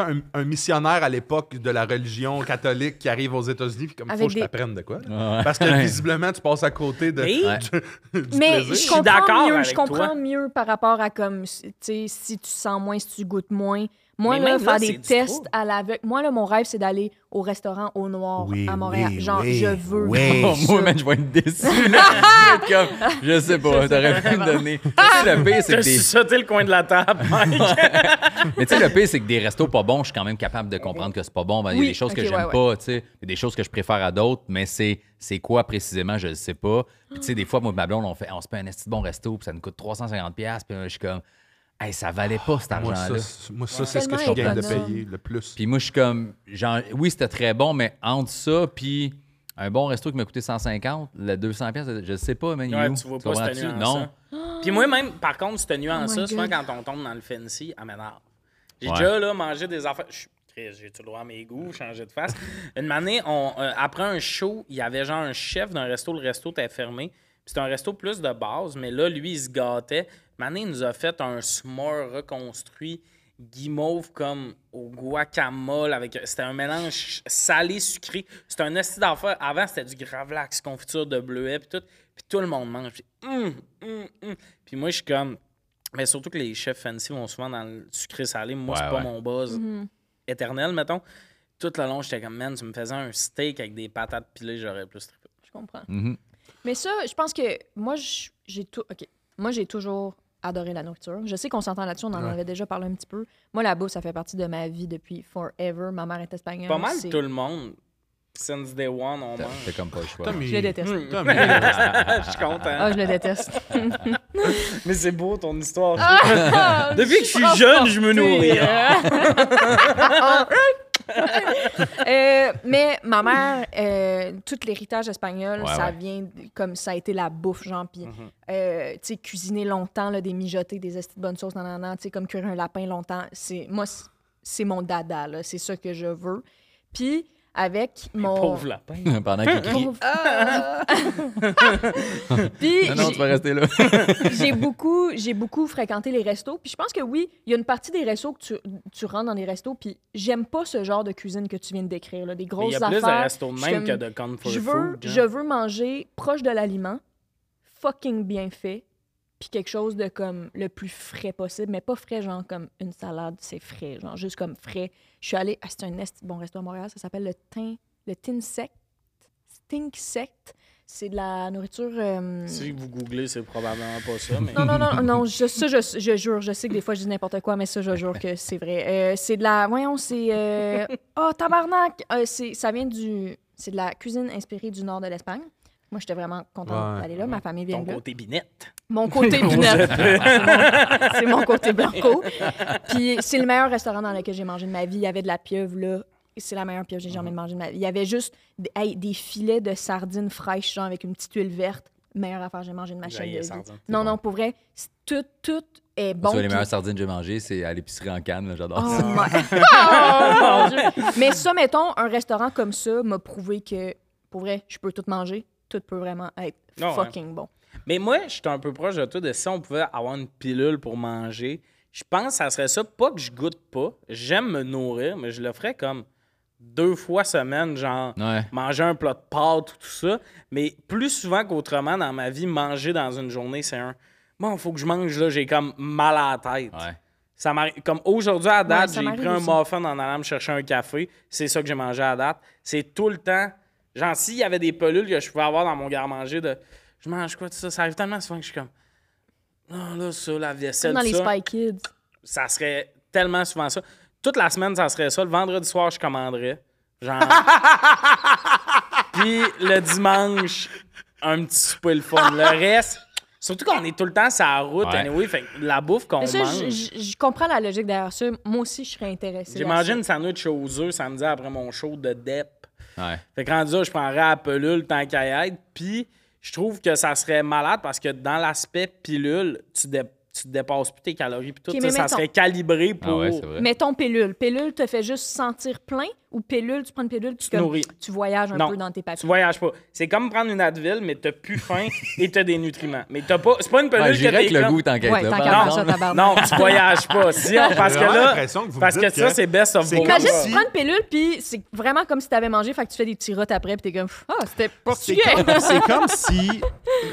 [SPEAKER 4] un, un missionnaire à l'époque de la religion catholique qui arrive aux États-Unis puis comme
[SPEAKER 2] Avec
[SPEAKER 4] faut que je
[SPEAKER 2] des-
[SPEAKER 4] t'apprenne de quoi.
[SPEAKER 3] Ouais.
[SPEAKER 4] Parce que visiblement tu passes à côté de du
[SPEAKER 2] Mais
[SPEAKER 4] plaisir.
[SPEAKER 2] je
[SPEAKER 1] suis
[SPEAKER 2] comprends
[SPEAKER 1] d'accord
[SPEAKER 2] mieux,
[SPEAKER 1] avec
[SPEAKER 2] je comprends
[SPEAKER 1] toi.
[SPEAKER 2] mieux par rapport à comme, tu sais, si tu sens moins, si tu goûtes moins. Moi, là,
[SPEAKER 1] même
[SPEAKER 2] faire
[SPEAKER 1] là,
[SPEAKER 2] des tests à l'aveugle. Moi, là, mon rêve, c'est d'aller au restaurant au noir
[SPEAKER 4] Oui,
[SPEAKER 2] à Montréal.
[SPEAKER 4] oui,
[SPEAKER 2] Genre,
[SPEAKER 4] oui,
[SPEAKER 2] je veux.
[SPEAKER 4] oui.
[SPEAKER 3] Oh,
[SPEAKER 2] ça.
[SPEAKER 3] moi, man, je vais être déçu. là. Je comme, sais pas, t'aurais pu me donner. Tu sais, le pire, c'est que des.
[SPEAKER 1] sauté le coin de la table, Mike.
[SPEAKER 3] Mais tu sais, le pire, c'est que des restos pas bons, je suis quand même capable de comprendre que c'est pas bon. Ben, Il y a des choses que j'aime
[SPEAKER 2] ouais,
[SPEAKER 3] pas, tu sais. Il y a des choses que je préfère à d'autres, mais c'est c'est quoi précisément, je le sais pas. Puis tu sais, des fois, moi et ma blonde, on, fait, on se paye un esti de bon resto, puis ça nous coûte 350$, puis là, je suis comme, hey, ça valait pas cet
[SPEAKER 4] Moi,
[SPEAKER 3] argent-là.
[SPEAKER 4] moi, ça, c'est ce que je game de payer le plus.
[SPEAKER 3] Puis moi, je suis comme, genre, oui, c'était très bon, mais entre ça, puis un bon resto qui m'a coûté 150, le 200$, piastres, je sais pas, est
[SPEAKER 1] Ouais, tu vois pas cette nuance.
[SPEAKER 3] Non.
[SPEAKER 1] Puis moi, même, par contre, cette
[SPEAKER 2] Oh
[SPEAKER 1] nuance-là,
[SPEAKER 2] my
[SPEAKER 1] souvent, quand on tombe dans le fancy, elle m'énerve. J'ai
[SPEAKER 3] Ouais.
[SPEAKER 1] déjà là, mangé des affaires. Je suis- Chris, J'ai-tu le droit à mes goûts, changer de face? Une année, on, euh, après un show, il y avait genre un chef d'un resto, le resto était fermé. Puis C'était un resto plus de base, mais là, lui, il se gâtait. Il nous a fait un s'more reconstruit, guimauve comme au guacamole. avec C'était un mélange salé-sucré. C'était un esti d'affaires. Avant, c'était du gravlax, confiture de bleuet, puis tout. Puis tout le monde mange. Puis, hum, hum, hum. Puis moi, je suis comme... Mais surtout que les chefs fancy vont souvent dans le sucré-salé. Moi,
[SPEAKER 3] Ouais,
[SPEAKER 1] c'est pas
[SPEAKER 3] ouais.
[SPEAKER 1] mon buzz
[SPEAKER 2] Mhm.
[SPEAKER 1] éternel, mettons. Tout le long, j'étais comme, man, tu me faisais un steak avec des patates pilées, j'aurais plus trippé.
[SPEAKER 2] Je comprends.
[SPEAKER 3] Mhm.
[SPEAKER 2] Mais ça, je pense que moi, j'ai tout. OK. Moi, j'ai toujours adoré la nourriture. Je sais qu'on s'entend là-dessus, on en
[SPEAKER 4] Ouais.
[SPEAKER 2] avait déjà parlé un petit peu. Moi, la bouffe, ça fait partie de ma vie depuis forever. Ma mère est espagnole.
[SPEAKER 1] Pas mal
[SPEAKER 2] c'est-
[SPEAKER 1] tout le monde, since day one, on mange.
[SPEAKER 3] T'as comme pas le choix.
[SPEAKER 4] Tommy.
[SPEAKER 2] Je le déteste.
[SPEAKER 4] Tommy.
[SPEAKER 1] Je suis content.
[SPEAKER 2] Ah, je le déteste.
[SPEAKER 1] Mais c'est beau ton histoire.
[SPEAKER 2] Ah,
[SPEAKER 1] Depuis que je suis
[SPEAKER 2] suis
[SPEAKER 1] jeune, je me nourris.
[SPEAKER 2] Euh, mais ma mère, euh, tout l'héritage espagnol,
[SPEAKER 3] Ouais,
[SPEAKER 2] ça
[SPEAKER 3] ouais.
[SPEAKER 2] vient comme ça a été la bouffe, genre. Puis, euh, tu sais, cuisiner longtemps, là, des mijotés, des estis de bonne sauce, nan, nan, tu sais, comme cuire un lapin longtemps. C'est, moi, c'est- c'est mon dada, là. C'est ça que je veux. Puis, avec mon.
[SPEAKER 1] Pauvre lapin.
[SPEAKER 3] Pendant qu'il crie.
[SPEAKER 2] Pauvre- Puis,
[SPEAKER 3] Non, non,
[SPEAKER 2] j'ai-
[SPEAKER 3] tu vas rester là.
[SPEAKER 2] j'ai beaucoup, j'ai beaucoup fréquenté les restos. Puis je pense que oui, il y a une partie des restos que tu, tu rentres dans les restos. Puis j'aime pas ce genre de cuisine que tu viens de décrire, là, des grosses
[SPEAKER 1] Il y a plus de
[SPEAKER 2] affaires.
[SPEAKER 1] restos de même que de comfort
[SPEAKER 2] je veux,
[SPEAKER 1] food. genre.
[SPEAKER 2] je veux manger proche de l'aliment, fucking bien fait, puis quelque chose de comme le plus frais possible, mais pas frais genre comme une salade, c'est frais, genre juste comme frais. Je suis allée, ah, c'est un esti de bon resto à Montréal, ça s'appelle le Tin, le Tin Sect, Stink Sect. C'est de la nourriture. euh,
[SPEAKER 1] Si vous googlez, c'est probablement pas ça. Mais...
[SPEAKER 2] non, non, non, non, je, ça, je, je jure. Je sais que des fois, je dis n'importe quoi, mais ça, je jure que c'est vrai. Euh, c'est de la. Voyons, c'est. euh, Oh, tabarnak! Euh, c'est, ça vient du. C'est de la cuisine inspirée du nord de l'Espagne. Moi, j'étais vraiment contente
[SPEAKER 4] Ouais.
[SPEAKER 2] d'aller là. Ma famille vient
[SPEAKER 1] Ton
[SPEAKER 2] de là.
[SPEAKER 1] côté binette.
[SPEAKER 2] Mon côté pinette. c'est, mon, côté blanco. Puis c'est le meilleur restaurant dans lequel j'ai mangé de ma vie. Il y avait de la pieuvre, là. C'est la meilleure pieuvre que j'ai jamais mangée de ma vie. Il y avait juste des, hey, des filets de sardines fraîches, genre avec une petite huile verte. Meilleure affaire que j'ai mangée de ma chaîne de vie.
[SPEAKER 1] sardines.
[SPEAKER 2] Non, non, pour vrai, tout, tout est bon.
[SPEAKER 3] Les meilleures sardines que j'ai mangées, c'est à l'épicerie en canne. J'adore
[SPEAKER 2] Oh,
[SPEAKER 3] ça.
[SPEAKER 2] my- Oh, mon Dieu. Mais ça, mettons, un restaurant comme ça m'a prouvé que, pour vrai, je peux tout manger. Tout peut vraiment être
[SPEAKER 1] ouais.
[SPEAKER 2] fucking bon.
[SPEAKER 1] Mais moi, je suis un peu proche de toi de si on pouvait avoir une pilule pour manger. Je pense que ça serait ça. Pas que je goûte pas. J'aime me nourrir, mais je le ferais comme deux fois semaine, genre
[SPEAKER 3] Ouais.
[SPEAKER 1] manger un plat de pâtes ou tout ça. Mais plus souvent qu'autrement dans ma vie, manger dans une journée, c'est un bon, faut que je mange là, j'ai comme mal à la tête.
[SPEAKER 3] Ouais.
[SPEAKER 1] Ça m'arrive- comme aujourd'hui à date,
[SPEAKER 2] Ouais,
[SPEAKER 1] j'ai pris un
[SPEAKER 2] aussi.
[SPEAKER 1] muffin en allant me chercher un café. C'est ça que j'ai mangé à date. C'est tout le temps. Genre, s'il y avait des pelules que je pouvais avoir dans mon garde-manger de je mange quoi, tout ça, ça arrive tellement souvent que je suis comme non, là, ça, la vaisselle,
[SPEAKER 2] Comme dans les
[SPEAKER 1] ça,
[SPEAKER 2] Spy Kids.
[SPEAKER 1] ça serait tellement souvent ça. Toute la semaine, ça serait ça. Le vendredi soir, je commanderais. Genre. Puis le dimanche, un petit souper le fun. Le reste, surtout qu'on est tout le temps sur la route,
[SPEAKER 3] Ouais.
[SPEAKER 1] anyway, fait que la bouffe qu'on mange.
[SPEAKER 2] je- comprends la logique derrière ça. Moi aussi, je serais intéressée.
[SPEAKER 1] J'ai mangé
[SPEAKER 2] ça.
[SPEAKER 1] une sandwich aux œufs samedi après mon show de DEP.
[SPEAKER 3] Ouais.
[SPEAKER 1] Fait que rendu là, je prendrais la pilule tant qu'à y être. Puis je trouve que ça serait malade parce que dans l'aspect pilule, tu, dé- tu dépasses plus tes calories. Puis tout ça,
[SPEAKER 2] mais
[SPEAKER 1] ça
[SPEAKER 2] mettons-
[SPEAKER 1] serait calibré pour.
[SPEAKER 3] Ah ouais.
[SPEAKER 2] Mettons pilule. Pilule te fait juste sentir plein ou pilule, tu prends une pilule, puis
[SPEAKER 1] te
[SPEAKER 2] comme,
[SPEAKER 1] nourris.
[SPEAKER 2] tu voyages un
[SPEAKER 1] Non.
[SPEAKER 2] peu dans tes
[SPEAKER 1] Tu
[SPEAKER 2] papiers.
[SPEAKER 1] voyages pas. C'est comme prendre une Advil, mais t'as plus faim et t'as des nutriments. Mais t'as pas. C'est pas une pilule
[SPEAKER 3] Ouais,
[SPEAKER 1] que
[SPEAKER 3] avec le goût, t'inquiète.
[SPEAKER 2] Ouais, tabarnak.
[SPEAKER 1] Non, tu voyages pas. Si, parce que là,
[SPEAKER 4] l'impression que
[SPEAKER 1] parce que ça, c'est best of
[SPEAKER 4] c'est
[SPEAKER 1] both.
[SPEAKER 4] comme
[SPEAKER 2] Imagine,
[SPEAKER 4] si-
[SPEAKER 2] tu prends une pilule, puis c'est vraiment comme si t'avais mangé, fait que tu fais des petits rots après, puis t'es comme, ah, c'était
[SPEAKER 4] C'est comme, c'est comme si.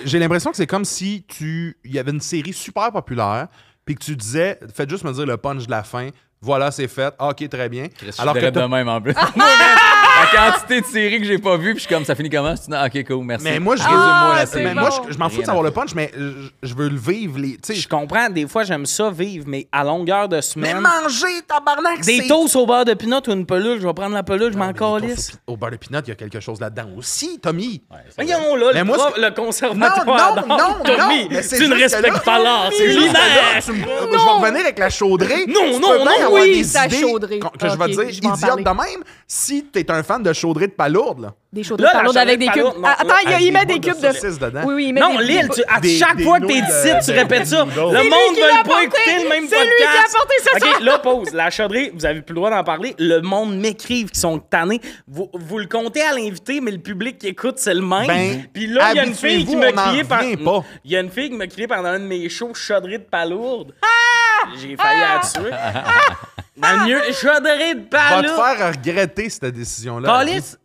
[SPEAKER 4] J'ai l'impression que c'est comme si tu. Il y avait une série super populaire, puis que tu disais, faites juste me dire le punch de la fin. Voilà, c'est fait. Ah, ok, très bien. Alors que
[SPEAKER 3] de même en plus. la quantité de séries que j'ai pas vues, puis je suis comme ça finit comment? C'est- non, ok, cool, merci.
[SPEAKER 4] Mais moi, je
[SPEAKER 2] Ah,
[SPEAKER 3] résume-moi la
[SPEAKER 2] c'est
[SPEAKER 3] série.
[SPEAKER 4] mais
[SPEAKER 2] bon.
[SPEAKER 4] moi, je, je m'en fous de savoir le punch, mais je, je veux le vivre. Les, tu sais,
[SPEAKER 1] Je comprends, des fois, j'aime ça vivre, mais à longueur de
[SPEAKER 4] mais
[SPEAKER 1] semaine.
[SPEAKER 4] manger, tabarnak,
[SPEAKER 1] Des toasts au beurre de pinot ou une pelule, je vais prendre la pelule, je m'en
[SPEAKER 4] Mais les toasts
[SPEAKER 1] calisse.
[SPEAKER 4] Au, beurre de pinot, il y a quelque chose là-dedans aussi, Tommy.
[SPEAKER 3] Ouais.
[SPEAKER 1] Voyons là,
[SPEAKER 4] Mais
[SPEAKER 1] le,
[SPEAKER 4] moi,
[SPEAKER 1] prof- le conservatoire.
[SPEAKER 4] Non, non, non,
[SPEAKER 1] Tommy,
[SPEAKER 4] non, mais c'est
[SPEAKER 1] tu ne respectes pas l'art, c'est lunaire.
[SPEAKER 4] tu Je vais revenir avec la chaudrée.
[SPEAKER 1] Non,
[SPEAKER 4] Tu
[SPEAKER 1] non, non,
[SPEAKER 2] oui,
[SPEAKER 4] idées
[SPEAKER 2] chaudrée.
[SPEAKER 4] Que je vais dire idiote de même si t'es un fan de chaudrée de palourde. Là.
[SPEAKER 2] Des choses de
[SPEAKER 1] Là, la
[SPEAKER 2] palourde avec des cubes. Ah, Attends, il, met
[SPEAKER 4] des
[SPEAKER 2] cubes de. Oui, oui, il met
[SPEAKER 1] Non,
[SPEAKER 2] des
[SPEAKER 1] Lille, tu- à
[SPEAKER 4] Des-
[SPEAKER 1] chaque
[SPEAKER 4] des
[SPEAKER 1] fois que t'es
[SPEAKER 4] de-
[SPEAKER 1] ici, tu répètes ça. Le monde ne veut pas écouter le même
[SPEAKER 2] C'est
[SPEAKER 1] podcast.
[SPEAKER 2] lui qui a apporté ça,
[SPEAKER 1] OK, là, pause. La chaudrée, vous avez plus le droit d'en parler. Le monde m'écrive qui sont tannés. Vous, vous le comptez à l'invité, mais le public qui écoute, c'est le même.
[SPEAKER 4] Ben,
[SPEAKER 1] Puis là, il y a une fille qui m'a crié par... Il y a une fille qui m'a crié pendant un de mes shows chaudrée de palourde.
[SPEAKER 2] Ah!
[SPEAKER 1] J'ai failli la tuer. Le mieux, chaudrée de
[SPEAKER 4] Va te faire regretter cette décision-là.
[SPEAKER 1] Calice,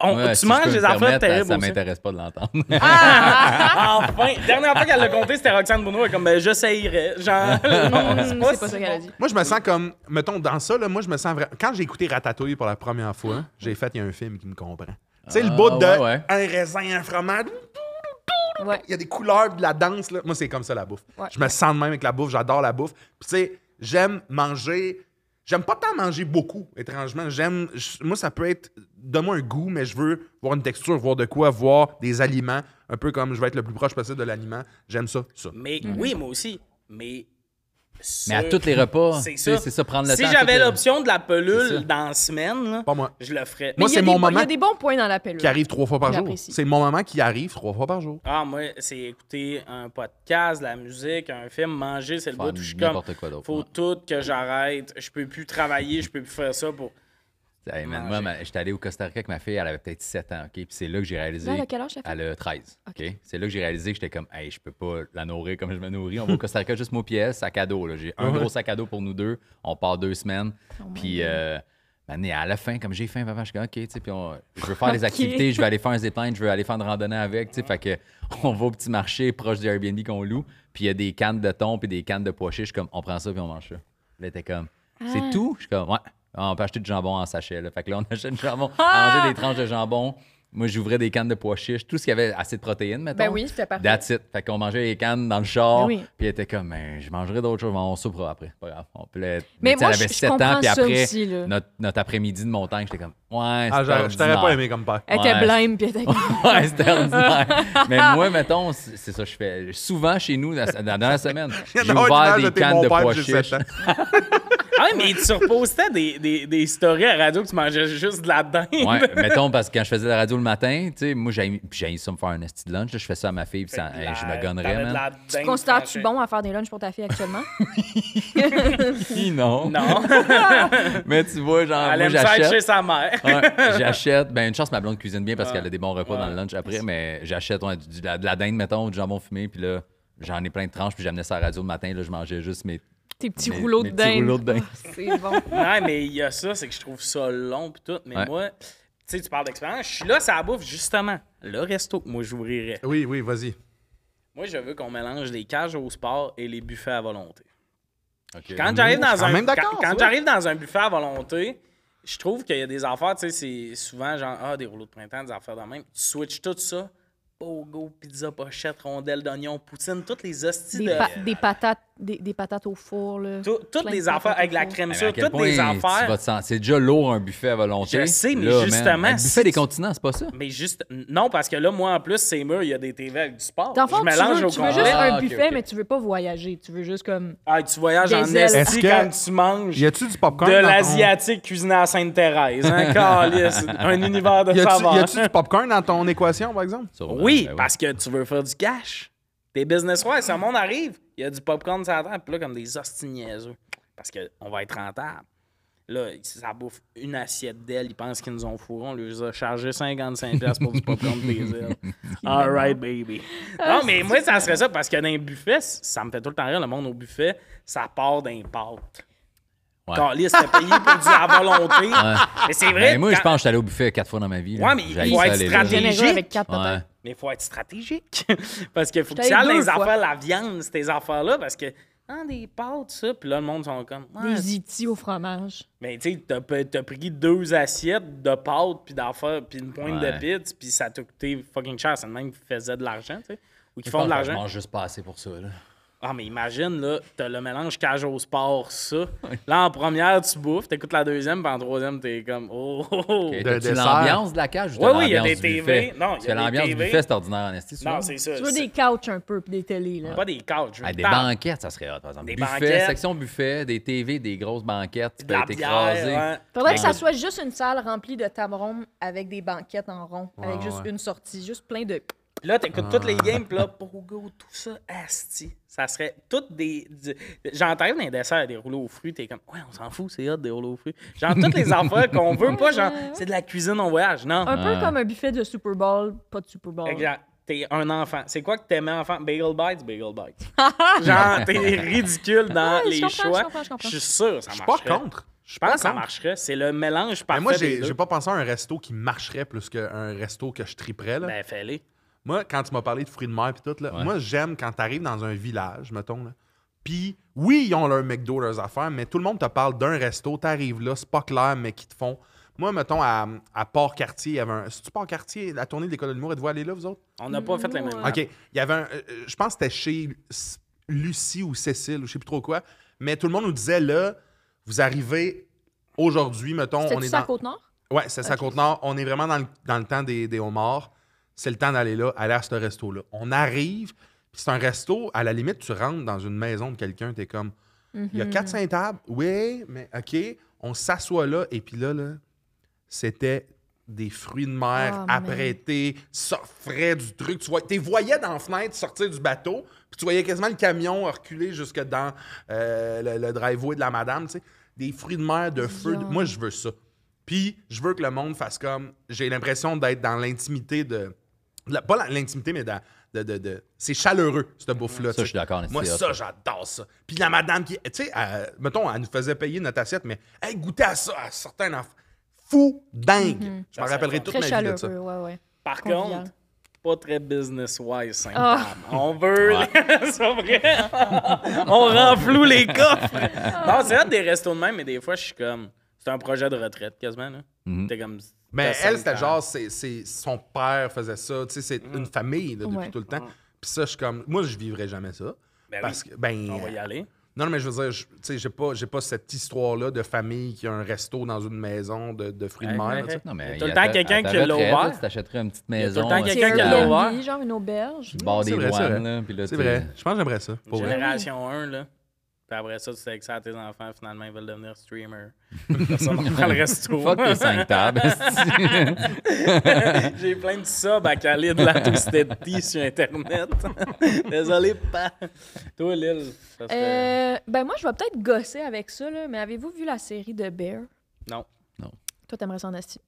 [SPEAKER 1] on-
[SPEAKER 3] Ouais,
[SPEAKER 1] tu
[SPEAKER 3] si je
[SPEAKER 1] manges des affaires terribles
[SPEAKER 3] Ça
[SPEAKER 1] aussi.
[SPEAKER 3] m'intéresse pas de l'entendre.
[SPEAKER 1] Ah! enfin! Dernière fois qu'elle l'a compté, c'était Roxane Bruno. Elle est comme, ben, j'essayerais. Genre,
[SPEAKER 2] C'est pas ça qu'elle a dit.
[SPEAKER 4] Moi, je me sens comme, mettons, dans ça, là, moi, je me sens vraiment. Quand j'ai écouté Ratatouille pour la première fois, j'ai fait, il y a un film qui me comprend. Tu sais, le
[SPEAKER 3] Ah,
[SPEAKER 4] bout de
[SPEAKER 3] ouais, ouais.
[SPEAKER 4] un raisin, un fromage,
[SPEAKER 2] Ouais.
[SPEAKER 4] il y a des couleurs, de la danse, là. Moi, c'est comme ça, la bouffe.
[SPEAKER 2] Ouais.
[SPEAKER 4] Je me sens de même avec la bouffe, j'adore la bouffe. Puis, tu sais, j'aime manger. J'aime pas tant manger beaucoup, étrangement. J'aime. Moi, ça peut être. Donne-moi un goût, mais je veux voir une texture, voir de quoi, voir des aliments. Un peu comme je vais être le plus proche possible de l'aliment. J'aime ça, ça.
[SPEAKER 1] Mais
[SPEAKER 2] Mhm.
[SPEAKER 1] oui, moi aussi. Mais
[SPEAKER 3] Mais à tous les repas,
[SPEAKER 1] C'est ça.
[SPEAKER 3] prendre le
[SPEAKER 1] Si
[SPEAKER 3] temps.
[SPEAKER 1] j'avais
[SPEAKER 3] tout le-
[SPEAKER 1] l'option de la pelule dans la semaine, là,
[SPEAKER 4] Pas moi.
[SPEAKER 1] je le ferais.
[SPEAKER 4] Moi, c'est mon
[SPEAKER 2] bo- Il y
[SPEAKER 4] moment
[SPEAKER 2] a des bons points dans la pilule.
[SPEAKER 4] qui arrive trois fois par jour. C'est mon moment qui arrive trois fois par jour.
[SPEAKER 1] Ah, moi, c'est écouter un podcast, de la musique, un film, manger, c'est le bout où je suis comme.
[SPEAKER 3] quoi.
[SPEAKER 1] Faut
[SPEAKER 3] ouais.
[SPEAKER 1] tout que j'arrête. Je peux plus travailler, je peux plus faire ça pour.
[SPEAKER 3] Hey, man, moi, ma- j'étais allé au Costa Rica avec ma fille, elle avait peut-être 7 ans, OK? Puis c'est là que j'ai réalisé.
[SPEAKER 2] Là, elle a quel âge, fille?
[SPEAKER 3] Elle a 13, OK? C'est là que j'ai réalisé que j'étais comme, hey, je peux pas la nourrir comme je me nourris. On va au Costa Rica juste moi pièce, sac à dos. là. J'ai un gros sac à dos pour nous deux. On part deux semaines.
[SPEAKER 2] Oh my
[SPEAKER 3] puis,
[SPEAKER 2] God.
[SPEAKER 3] euh, à la fin, comme j'ai faim, papa, je suis comme, OK, tu sais, puis on- je veux faire des activités, je vais aller faire un zipline, je veux aller faire une randonnée avec, tu sais. Fait que on va au petit marché proche du Airbnb qu'on loue, puis il y a des cannes de thon puis des cannes de pois chiches. Je suis comme, on prend ça puis on mange ça. Là, elle était comme, c'est
[SPEAKER 2] Ah.
[SPEAKER 3] tout? Je suis comme, ouais. Ah, On peut acheter du jambon en sachet. Là. Fait que là, on achète du jambon, on mangeait des tranches de jambon. Moi, j'ouvrais des cannes de pois chiches, tout ce qui avait assez de protéines, mettons.
[SPEAKER 2] Ben oui, c'était parfait.
[SPEAKER 3] That's it. Fait qu'on mangeait les cannes dans le char.
[SPEAKER 2] Oui.
[SPEAKER 3] Puis elle était comme, ben, je mangerai d'autres choses, on soupera après. Pas grave. On peut
[SPEAKER 2] Mais moi,
[SPEAKER 3] elle avait
[SPEAKER 2] je- je
[SPEAKER 3] 7 ans, puis après,
[SPEAKER 2] aussi,
[SPEAKER 3] notre, notre après-midi de montagne, j'étais comme, ouais,
[SPEAKER 4] Ah, je t'aurais pas aimé comme père.
[SPEAKER 2] Elle était
[SPEAKER 3] Ouais.
[SPEAKER 2] blême, puis elle était comme...
[SPEAKER 3] Ouais, c'était ordinaire. Mais moi, mettons, c'est ça que je fais. Souvent chez nous, dans la, dans la semaine, j'ai ouvert des cannes de pois chiches.
[SPEAKER 4] 7 ans.
[SPEAKER 1] Ah, ouais, mais tu repostais des, des, des stories à radio que tu mangeais juste de la dinde.
[SPEAKER 3] Ouais, mettons, parce que quand je faisais la radio le matin, tu sais, moi, j'ai ça me faire un esti de lunch. là, je fais ça à ma fille, puis ça-
[SPEAKER 1] la-
[SPEAKER 3] je me gonnerais,
[SPEAKER 1] de
[SPEAKER 3] man.
[SPEAKER 2] Tu te considères-tu bon à faire des lunchs pour ta fille actuellement?
[SPEAKER 3] Non.
[SPEAKER 1] Non.
[SPEAKER 3] Mais tu vois, genre,
[SPEAKER 1] Elle
[SPEAKER 3] moi,
[SPEAKER 1] aime ça être chez
[SPEAKER 3] j'achète.
[SPEAKER 1] sa mère.
[SPEAKER 3] Ouais, j'achète. Ben, une chance, ma blonde cuisine bien parce qu'elle a des bons repas dans le lunch après, mais j'achète ouais, de, la, de la dinde, mettons, du jambon fumé, puis là, j'en ai plein de tranches, puis j'amenais ça à la radio le matin, là, je mangeais juste mes,
[SPEAKER 2] Tes petits
[SPEAKER 3] mes-
[SPEAKER 2] rouleaux
[SPEAKER 3] mes
[SPEAKER 2] de
[SPEAKER 3] petits
[SPEAKER 2] dinde.
[SPEAKER 3] rouleaux de dinde.
[SPEAKER 2] C'est bon.
[SPEAKER 1] Non, mais il y a ça, c'est que je trouve ça long pis tout. Mais
[SPEAKER 3] Ouais.
[SPEAKER 1] moi, tu sais, tu parles d'expérience. Je suis là, ça bouffe, justement. Le resto que moi, j'ouvrirais.
[SPEAKER 4] Oui, oui, vas-y.
[SPEAKER 1] Moi, je veux qu'on mélange les cages au sport et les buffets à volonté.
[SPEAKER 3] Ok.
[SPEAKER 1] Quand j'arrive
[SPEAKER 4] suis
[SPEAKER 1] dans
[SPEAKER 4] quand
[SPEAKER 1] un quand, quand j'arrive dans un buffet à volonté, je trouve qu'il y a des affaires, tu sais, c'est souvent genre ah des rouleaux de printemps, des affaires de même. Tu switches tout ça. Pogo, pizza, pochette, rondelle d'oignon, poutine, toutes les hosties
[SPEAKER 2] Des,
[SPEAKER 1] de.
[SPEAKER 2] pa- des patates, des, des patates au four, là.
[SPEAKER 1] tout- toutes les
[SPEAKER 2] de
[SPEAKER 1] affaires avec la crème
[SPEAKER 3] quel
[SPEAKER 1] toutes
[SPEAKER 3] point
[SPEAKER 1] les
[SPEAKER 3] tu
[SPEAKER 1] affaires.
[SPEAKER 3] C'est déjà lourd un buffet à volonté.
[SPEAKER 1] Je sais, mais
[SPEAKER 3] Là,
[SPEAKER 1] justement,
[SPEAKER 3] Un buffet des continents, c'est pas ça?
[SPEAKER 1] Mais juste. Non, parce que là, moi, en plus, c'est murs, il y a des TV avec du sport.
[SPEAKER 2] Dans fond, tu veux,
[SPEAKER 1] au
[SPEAKER 2] tu veux juste
[SPEAKER 3] Ah,
[SPEAKER 2] un
[SPEAKER 3] ok,
[SPEAKER 2] buffet, mais tu veux pas voyager. Tu veux juste comme...
[SPEAKER 1] Ah, tu voyages
[SPEAKER 2] Des
[SPEAKER 1] en
[SPEAKER 2] ailes.
[SPEAKER 1] esti
[SPEAKER 4] Est-ce que-
[SPEAKER 1] quand tu manges
[SPEAKER 4] Y a-tu du popcorn?
[SPEAKER 1] de
[SPEAKER 4] ton-
[SPEAKER 1] l'asiatique cuisiné à Sainte-Thérèse. Hein, calice. un univers de
[SPEAKER 4] Y a-tu
[SPEAKER 1] saveurs.
[SPEAKER 4] y a-tu du popcorn dans ton équation, par exemple?
[SPEAKER 3] Sûrement,
[SPEAKER 1] Oui,
[SPEAKER 3] ben
[SPEAKER 1] parce que tu veux faire du cash. Tes business ouais, si un monde arrive, il y a du popcorn sur la table, puis là, comme des hosties niaiseux. Parce qu'on va être rentable. Là, ça bouffe une assiette d'ailes. Ils pensent qu'ils nous ont fourré. On leur a chargé 55$ pour du popcorn des ailes. All right, baby. Non, mais moi, ça serait ça parce que dans les buffets, ça me fait tout le temps rire. Le monde au buffet, ça part d'un pâtes.
[SPEAKER 3] Ouais.
[SPEAKER 1] T'as payé pour du à volonté. Mais c'est vrai.
[SPEAKER 3] Ben, moi, je pense que j'étais allé au buffet quatre fois dans ma vie. là.
[SPEAKER 1] Ouais, mais il faut être stratégique.
[SPEAKER 2] Avec quatre
[SPEAKER 3] Ouais.
[SPEAKER 1] Mais il faut être stratégique. parce qu'il faut que tu ailles les
[SPEAKER 2] fois.
[SPEAKER 1] affaires, la viande, ces affaires-là, parce que. Ah, des pâtes, ça. Puis là, le monde sont comme. Ouais,
[SPEAKER 2] Des itis au fromage.
[SPEAKER 1] mais tu sais, t'as, pris deux assiettes de pâtes, puis d'affaires, puis une pointe
[SPEAKER 3] Ouais.
[SPEAKER 1] de pizza, puis ça t'a coûté fucking cher. C'est le même qui faisait de l'argent, tu sais. Ou qui
[SPEAKER 3] Je
[SPEAKER 1] font de l'argent.
[SPEAKER 3] Je mange juste pas assez pour ça. Là.
[SPEAKER 1] Ah, mais imagine, là, t'as le mélange cage au sport, ça. Là, en première, tu bouffes, t'écoutes la deuxième, puis en troisième, t'es comme. Oh, oh, oh.
[SPEAKER 4] De
[SPEAKER 3] l'ambiance de la cage ou
[SPEAKER 1] Ouais,
[SPEAKER 3] t'as
[SPEAKER 1] oui, il y a
[SPEAKER 3] l'ambiance
[SPEAKER 1] des
[SPEAKER 3] du
[SPEAKER 1] TV.
[SPEAKER 3] buffet?
[SPEAKER 1] Non, il y a
[SPEAKER 3] l'ambiance du buffet, c'est ordinaire en esti.
[SPEAKER 1] Non, c'est ça.
[SPEAKER 2] Tu veux
[SPEAKER 1] c'est-
[SPEAKER 2] des couches un peu, puis des télés, là.
[SPEAKER 1] Pas des couches.
[SPEAKER 3] Ah, des banquettes, ça serait hot, par exemple.
[SPEAKER 1] Des
[SPEAKER 3] buffet,
[SPEAKER 1] banquettes.
[SPEAKER 3] section buffet, des TV, des grosses banquettes, tu peux être écrasé.
[SPEAKER 1] ouais.
[SPEAKER 2] Faudrait que ça soit juste une salle remplie de tables rondes avec des banquettes en rond, avec juste une sortie, juste plein de.
[SPEAKER 1] Là, t'écoutes toutes
[SPEAKER 3] Ah.
[SPEAKER 1] les games, pis là, Pogo, tout ça, asti. Ça serait toutes des. du- J'entends dans les desserts des rouleaux aux fruits, t'es comme, ouais, on s'en fout, c'est hot des rouleaux aux fruits. Genre, toutes les affaires qu'on veut pas, genre, c'est de la cuisine en voyage. Non.
[SPEAKER 2] Un peu comme un buffet de Super Bowl, pas de Super Bowl.
[SPEAKER 1] Exact. T'es un enfant. C'est quoi que t'aimais enfant? Bagel Bites? Bagel Bites. Genre, t'es ridicule dans
[SPEAKER 2] Ouais,
[SPEAKER 1] les
[SPEAKER 2] je
[SPEAKER 1] choix.
[SPEAKER 2] comprends, je comprends.
[SPEAKER 1] suis sûr que ça
[SPEAKER 4] Je suis pas
[SPEAKER 1] marcherait.
[SPEAKER 4] contre. Je
[SPEAKER 1] pense que ça marcherait. C'est le mélange
[SPEAKER 4] Mais
[SPEAKER 1] parfait
[SPEAKER 4] moi,
[SPEAKER 1] des
[SPEAKER 4] j'ai
[SPEAKER 1] deux.
[SPEAKER 4] j'ai pas pensé à un resto qui marcherait plus qu'un resto que je triperais. Là.
[SPEAKER 1] Ben, fais-les.
[SPEAKER 4] Moi, quand tu m'as parlé de fruits de mer et tout, là,
[SPEAKER 3] Ouais.
[SPEAKER 4] moi, j'aime quand tu arrives dans un village, mettons. Là, puis, oui, ils ont leur McDo, leurs affaires, mais tout le monde te parle d'un resto, tu arrives là, c'est pas clair, mais qui te font. Moi, mettons, à, à Port-Cartier, il y avait un. C'est-tu Port-Cartier, la tournée de l'école de l'humour, êtes-vous allés là, vous autres?
[SPEAKER 1] On n'a pas fait les mêmes.
[SPEAKER 2] Ouais.
[SPEAKER 4] OK. Il y avait un. euh, je pense que c'était chez Lucie ou Cécile, ou je sais plus trop quoi. Mais tout le monde nous disait, là, vous arrivez aujourd'hui, mettons, on est
[SPEAKER 2] ça à
[SPEAKER 4] dans.
[SPEAKER 2] Côte-Nord?
[SPEAKER 4] Ouais, c'est ça. Côte-Nord. On est vraiment dans le, dans le temps des, des homards. C'est le temps d'aller là, aller à ce resto-là. On arrive, puis c'est un resto, à la limite, tu rentres dans une maison de quelqu'un, t'es comme,
[SPEAKER 2] Mhm.
[SPEAKER 4] Il y a 4-5 tables. Oui, mais OK, on s'assoit là. Et puis là, là c'était des fruits de mer
[SPEAKER 2] man.
[SPEAKER 4] apprêtés, ça frais du truc. Tu vois, les voyais dans la fenêtre sortir du bateau, puis tu voyais quasiment le camion reculer jusque dans euh, le, le driveway de la madame. tu sais. Des fruits de mer de feu. Moi, je veux ça. Puis, je veux que le monde fasse comme. J'ai l'impression d'être dans l'intimité de. La- pas l'intimité, mais dans- de. de, de- c'est chaleureux, cette bouffe-là.
[SPEAKER 3] Ça, je suis d'accord,
[SPEAKER 4] Moi, ça,
[SPEAKER 3] ça.
[SPEAKER 4] j'adore ça. Puis la madame qui. Tu sais, mettons, elle nous faisait payer notre assiette, mais hey, goûtez à ça, elle sortait un enfant. Fou, dingue. Je m'en rappellerai toute ma vie de ça.
[SPEAKER 2] ouais, ouais.
[SPEAKER 1] Par
[SPEAKER 2] Convivial.
[SPEAKER 1] contre, pas très business-wise, saint
[SPEAKER 2] Ah.
[SPEAKER 1] On veut. c'est vrai. On rend flou les coffres. non, c'est vrai des restos de même, mais des fois, je suis comme. C'est un projet de retraite, quasiment. Là.
[SPEAKER 3] Mhm.
[SPEAKER 1] T'es comme.
[SPEAKER 4] Mais elle, c'était genre, c'est, c'est- son père faisait ça. Tu sais, c'est une famille là, depuis
[SPEAKER 2] Ouais.
[SPEAKER 4] tout le temps. Puis ça, je suis comme. Moi, je vivrais jamais ça.
[SPEAKER 1] Ben
[SPEAKER 4] parce
[SPEAKER 1] oui.
[SPEAKER 4] que, ben.
[SPEAKER 1] On va y aller.
[SPEAKER 4] Non, non, mais je veux dire, je- tu sais, j'ai pas, j'ai pas cette histoire-là de famille qui a un resto dans une maison de, de fruits de mer.
[SPEAKER 3] Non, mais
[SPEAKER 1] Il y a
[SPEAKER 3] il
[SPEAKER 1] tout le
[SPEAKER 3] y
[SPEAKER 1] temps quelqu'un qui l'a
[SPEAKER 3] retraite,
[SPEAKER 1] ouvert.
[SPEAKER 3] Tu t'achèterais une petite
[SPEAKER 1] y a tout le
[SPEAKER 3] maison.
[SPEAKER 1] temps
[SPEAKER 3] euh,
[SPEAKER 1] quelqu'un qui l'a ouvert.
[SPEAKER 2] genre une auberge.
[SPEAKER 3] bord
[SPEAKER 4] C'est
[SPEAKER 3] des
[SPEAKER 4] vrai, c'est
[SPEAKER 3] douanes.
[SPEAKER 4] vrai.
[SPEAKER 3] là, puis là,
[SPEAKER 4] C'est vrai. Je pense que j'aimerais ça. Pour vrai.
[SPEAKER 1] Génération 1, là. Puis après ça, tu sais que ça à tes enfants, finalement, ils veulent devenir streamers. Personne ne prend le resto.
[SPEAKER 3] Fuck tes cinq tables. esti.
[SPEAKER 1] J'ai plein de subs à caler de la Twisted sur Internet. Désolé, pas. Toi, Lil, ça serait...
[SPEAKER 2] Euh, ben moi, je vais peut-être gosser avec ça, là, mais avez-vous vu la série de Bear?
[SPEAKER 1] Non.
[SPEAKER 2] Toi, t'aimerais ça en asti.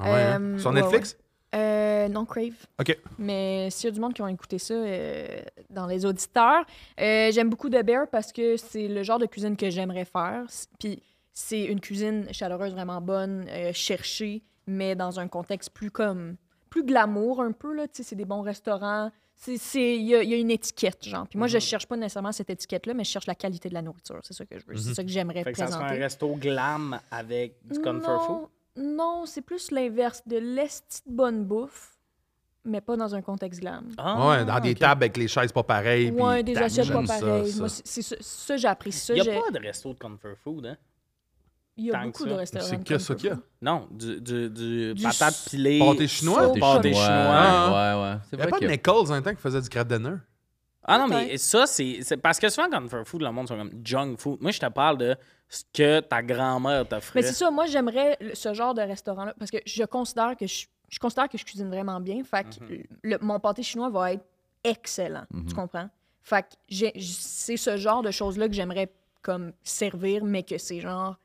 [SPEAKER 4] Ah ouais, hein?
[SPEAKER 2] Euh,
[SPEAKER 4] Sur
[SPEAKER 2] ouais,
[SPEAKER 4] Netflix?
[SPEAKER 2] Euh, non, Crave.
[SPEAKER 4] OK.
[SPEAKER 2] Mais s'il y a du monde qui ont écouté ça euh, dans les auditeurs, euh, j'aime beaucoup The Bear parce que c'est le genre de cuisine que j'aimerais faire. Puis c'est une cuisine chaleureuse vraiment bonne, cherchée, mais dans un contexte plus comme plus glamour un peu là. Tu sais, c'est des bons restaurants. Il y, a- il y a une étiquette genre. Puis moi je cherche pas nécessairement cette étiquette là, mais je cherche la qualité de la nourriture. C'est ça que je veux. C'est ça que j'aimerais
[SPEAKER 1] que ça serait un
[SPEAKER 2] présenter.
[SPEAKER 1] resto glam avec du comfort food?
[SPEAKER 2] Non, c'est plus l'inverse de l'esti de bonne bouffe, mais pas dans un contexte glam.
[SPEAKER 1] Ah,
[SPEAKER 4] ouais, dans des tables avec les chaises pas pareilles. puis
[SPEAKER 2] Ouais, des assiettes pas
[SPEAKER 4] ça,
[SPEAKER 2] pareilles.
[SPEAKER 4] ça.
[SPEAKER 2] Moi, c'est ça, ça, j'ai appris ça.
[SPEAKER 1] Il n'y a pas de resto de comfort food, hein?
[SPEAKER 2] Il y a
[SPEAKER 1] tant
[SPEAKER 2] beaucoup de restaurants.
[SPEAKER 4] C'est que ça qu'il y a.
[SPEAKER 1] Non, du, du, du,
[SPEAKER 2] Du
[SPEAKER 1] patate pilée.
[SPEAKER 4] Pâté chinois?
[SPEAKER 1] Pâté
[SPEAKER 2] chinois.
[SPEAKER 1] chinois.
[SPEAKER 3] Ouais, ouais. C'est
[SPEAKER 4] Il n'y a pas de. Nichols un temps qui faisait du crêpe dinner.
[SPEAKER 1] Ah non, mais ça, c'est c'est parce que souvent, comfort food, le monde sont comme junk food. Moi, je te parle de ce que ta grand-mère t'offrait.
[SPEAKER 2] Mais c'est ça, moi, j'aimerais ce genre de restaurant-là parce que je considère que je, je considère que je cuisine vraiment bien. Fait que
[SPEAKER 1] Mhm.
[SPEAKER 2] le- mon pâté chinois va être excellent. Tu comprends? Fait que c'est ce genre de choses-là que j'aimerais comme servir, mais que c'est genre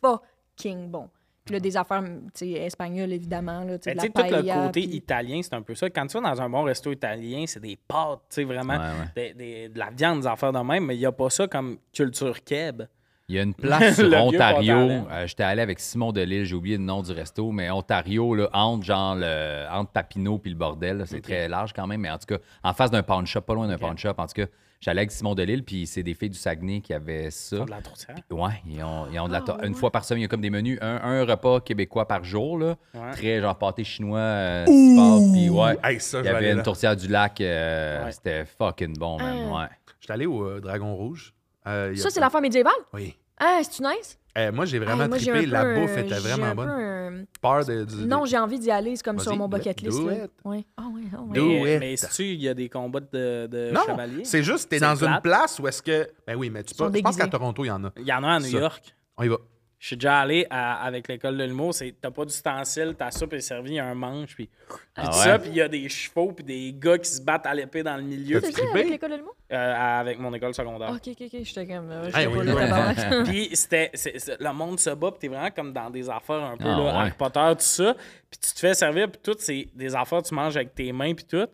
[SPEAKER 2] fucking bon. Puis là, des affaires, sais, espagnoles, évidemment, là, tu la
[SPEAKER 1] sais, tout le côté
[SPEAKER 2] puis-
[SPEAKER 1] italien, c'est un peu ça. Quand tu vas dans un bon resto italien, c'est des pâtes, tu sais, vraiment,
[SPEAKER 3] Ouais, ouais.
[SPEAKER 1] des- des- de la viande, des affaires de même, mais il n'y a pas ça comme culture keb.
[SPEAKER 3] Il y a une place sur Ontario. euh, J'étais allé avec Simon Delille, j'ai oublié le nom du resto, mais Ontario, là, entre genre le, entre Papineau puis le bordel, c'est très large quand même, mais en tout cas, en face d'un pawn shop, pas loin d'un pawn shop. En tout cas, j'allais avec Simon Delille, puis c'est des filles du Saguenay qui avaient ça.
[SPEAKER 1] Ils ont de la tourtière.
[SPEAKER 3] Ouais, ils ont, ils ont de la
[SPEAKER 2] Ah,
[SPEAKER 3] tor- Une
[SPEAKER 2] ouais.
[SPEAKER 3] fois par semaine, il y a comme des menus, un, un repas québécois par jour, là.
[SPEAKER 1] Ouais.
[SPEAKER 3] Très genre pâté chinois, euh, puis ouais.
[SPEAKER 4] Hey, ça,
[SPEAKER 3] il
[SPEAKER 4] je
[SPEAKER 3] y avait une
[SPEAKER 4] là.
[SPEAKER 3] tourtière du lac, euh,
[SPEAKER 1] Ouais.
[SPEAKER 3] c'était fucking bon, man.
[SPEAKER 2] Ah.
[SPEAKER 3] Ouais.
[SPEAKER 4] J'étais allé au euh, Dragon Rouge. euh,
[SPEAKER 2] Ça, c'est l'affaire médiévale?
[SPEAKER 4] Oui.
[SPEAKER 2] Ah, c'est-tu nice?
[SPEAKER 4] Euh, moi, j'ai vraiment
[SPEAKER 2] Hey, moi,
[SPEAKER 4] trippé. La
[SPEAKER 2] peu
[SPEAKER 4] bouffe était vraiment bonne.
[SPEAKER 2] un-
[SPEAKER 4] Peur de, du-
[SPEAKER 2] Non, j'ai envie d'y aller, c'est comme sur mon bucket list.
[SPEAKER 4] do it.
[SPEAKER 2] Ah ah ouais.
[SPEAKER 4] Do
[SPEAKER 1] Mais,
[SPEAKER 4] it.
[SPEAKER 1] mais si il y a des combats de, de
[SPEAKER 4] Non,
[SPEAKER 1] chevaliers?
[SPEAKER 4] c'est juste, t'es dans une place où est-ce que. Ben oui, mais tu peux. Je pense qu'à. Toronto, il y en a.
[SPEAKER 1] Il y en a à New
[SPEAKER 4] Ça.
[SPEAKER 1] York.
[SPEAKER 4] On y va.
[SPEAKER 1] Je suis déjà allé à- avec l'école de l'humour. c'est T'as pas d'ustensile, ta soupe est servie, il y a un manche, puis,
[SPEAKER 3] Ah ouais?
[SPEAKER 1] ça, puis il y a des chevaux, puis des gars qui se battent à l'épée dans le milieu.
[SPEAKER 4] Trippé?
[SPEAKER 2] avec l'école de l'humour?
[SPEAKER 1] Euh, avec mon école secondaire.
[SPEAKER 2] Ok, ok, ok, j'étais comme. euh,
[SPEAKER 4] Hey, oui, oui.
[SPEAKER 1] Puis c'était, le monde se bat, puis t'es vraiment comme dans des affaires un peu,
[SPEAKER 3] Ah,
[SPEAKER 1] là,
[SPEAKER 3] ouais.
[SPEAKER 1] Harry Potter, tout ça. Puis tu te fais servir, puis tout, c'est des affaires que tu manges avec tes mains, puis tout.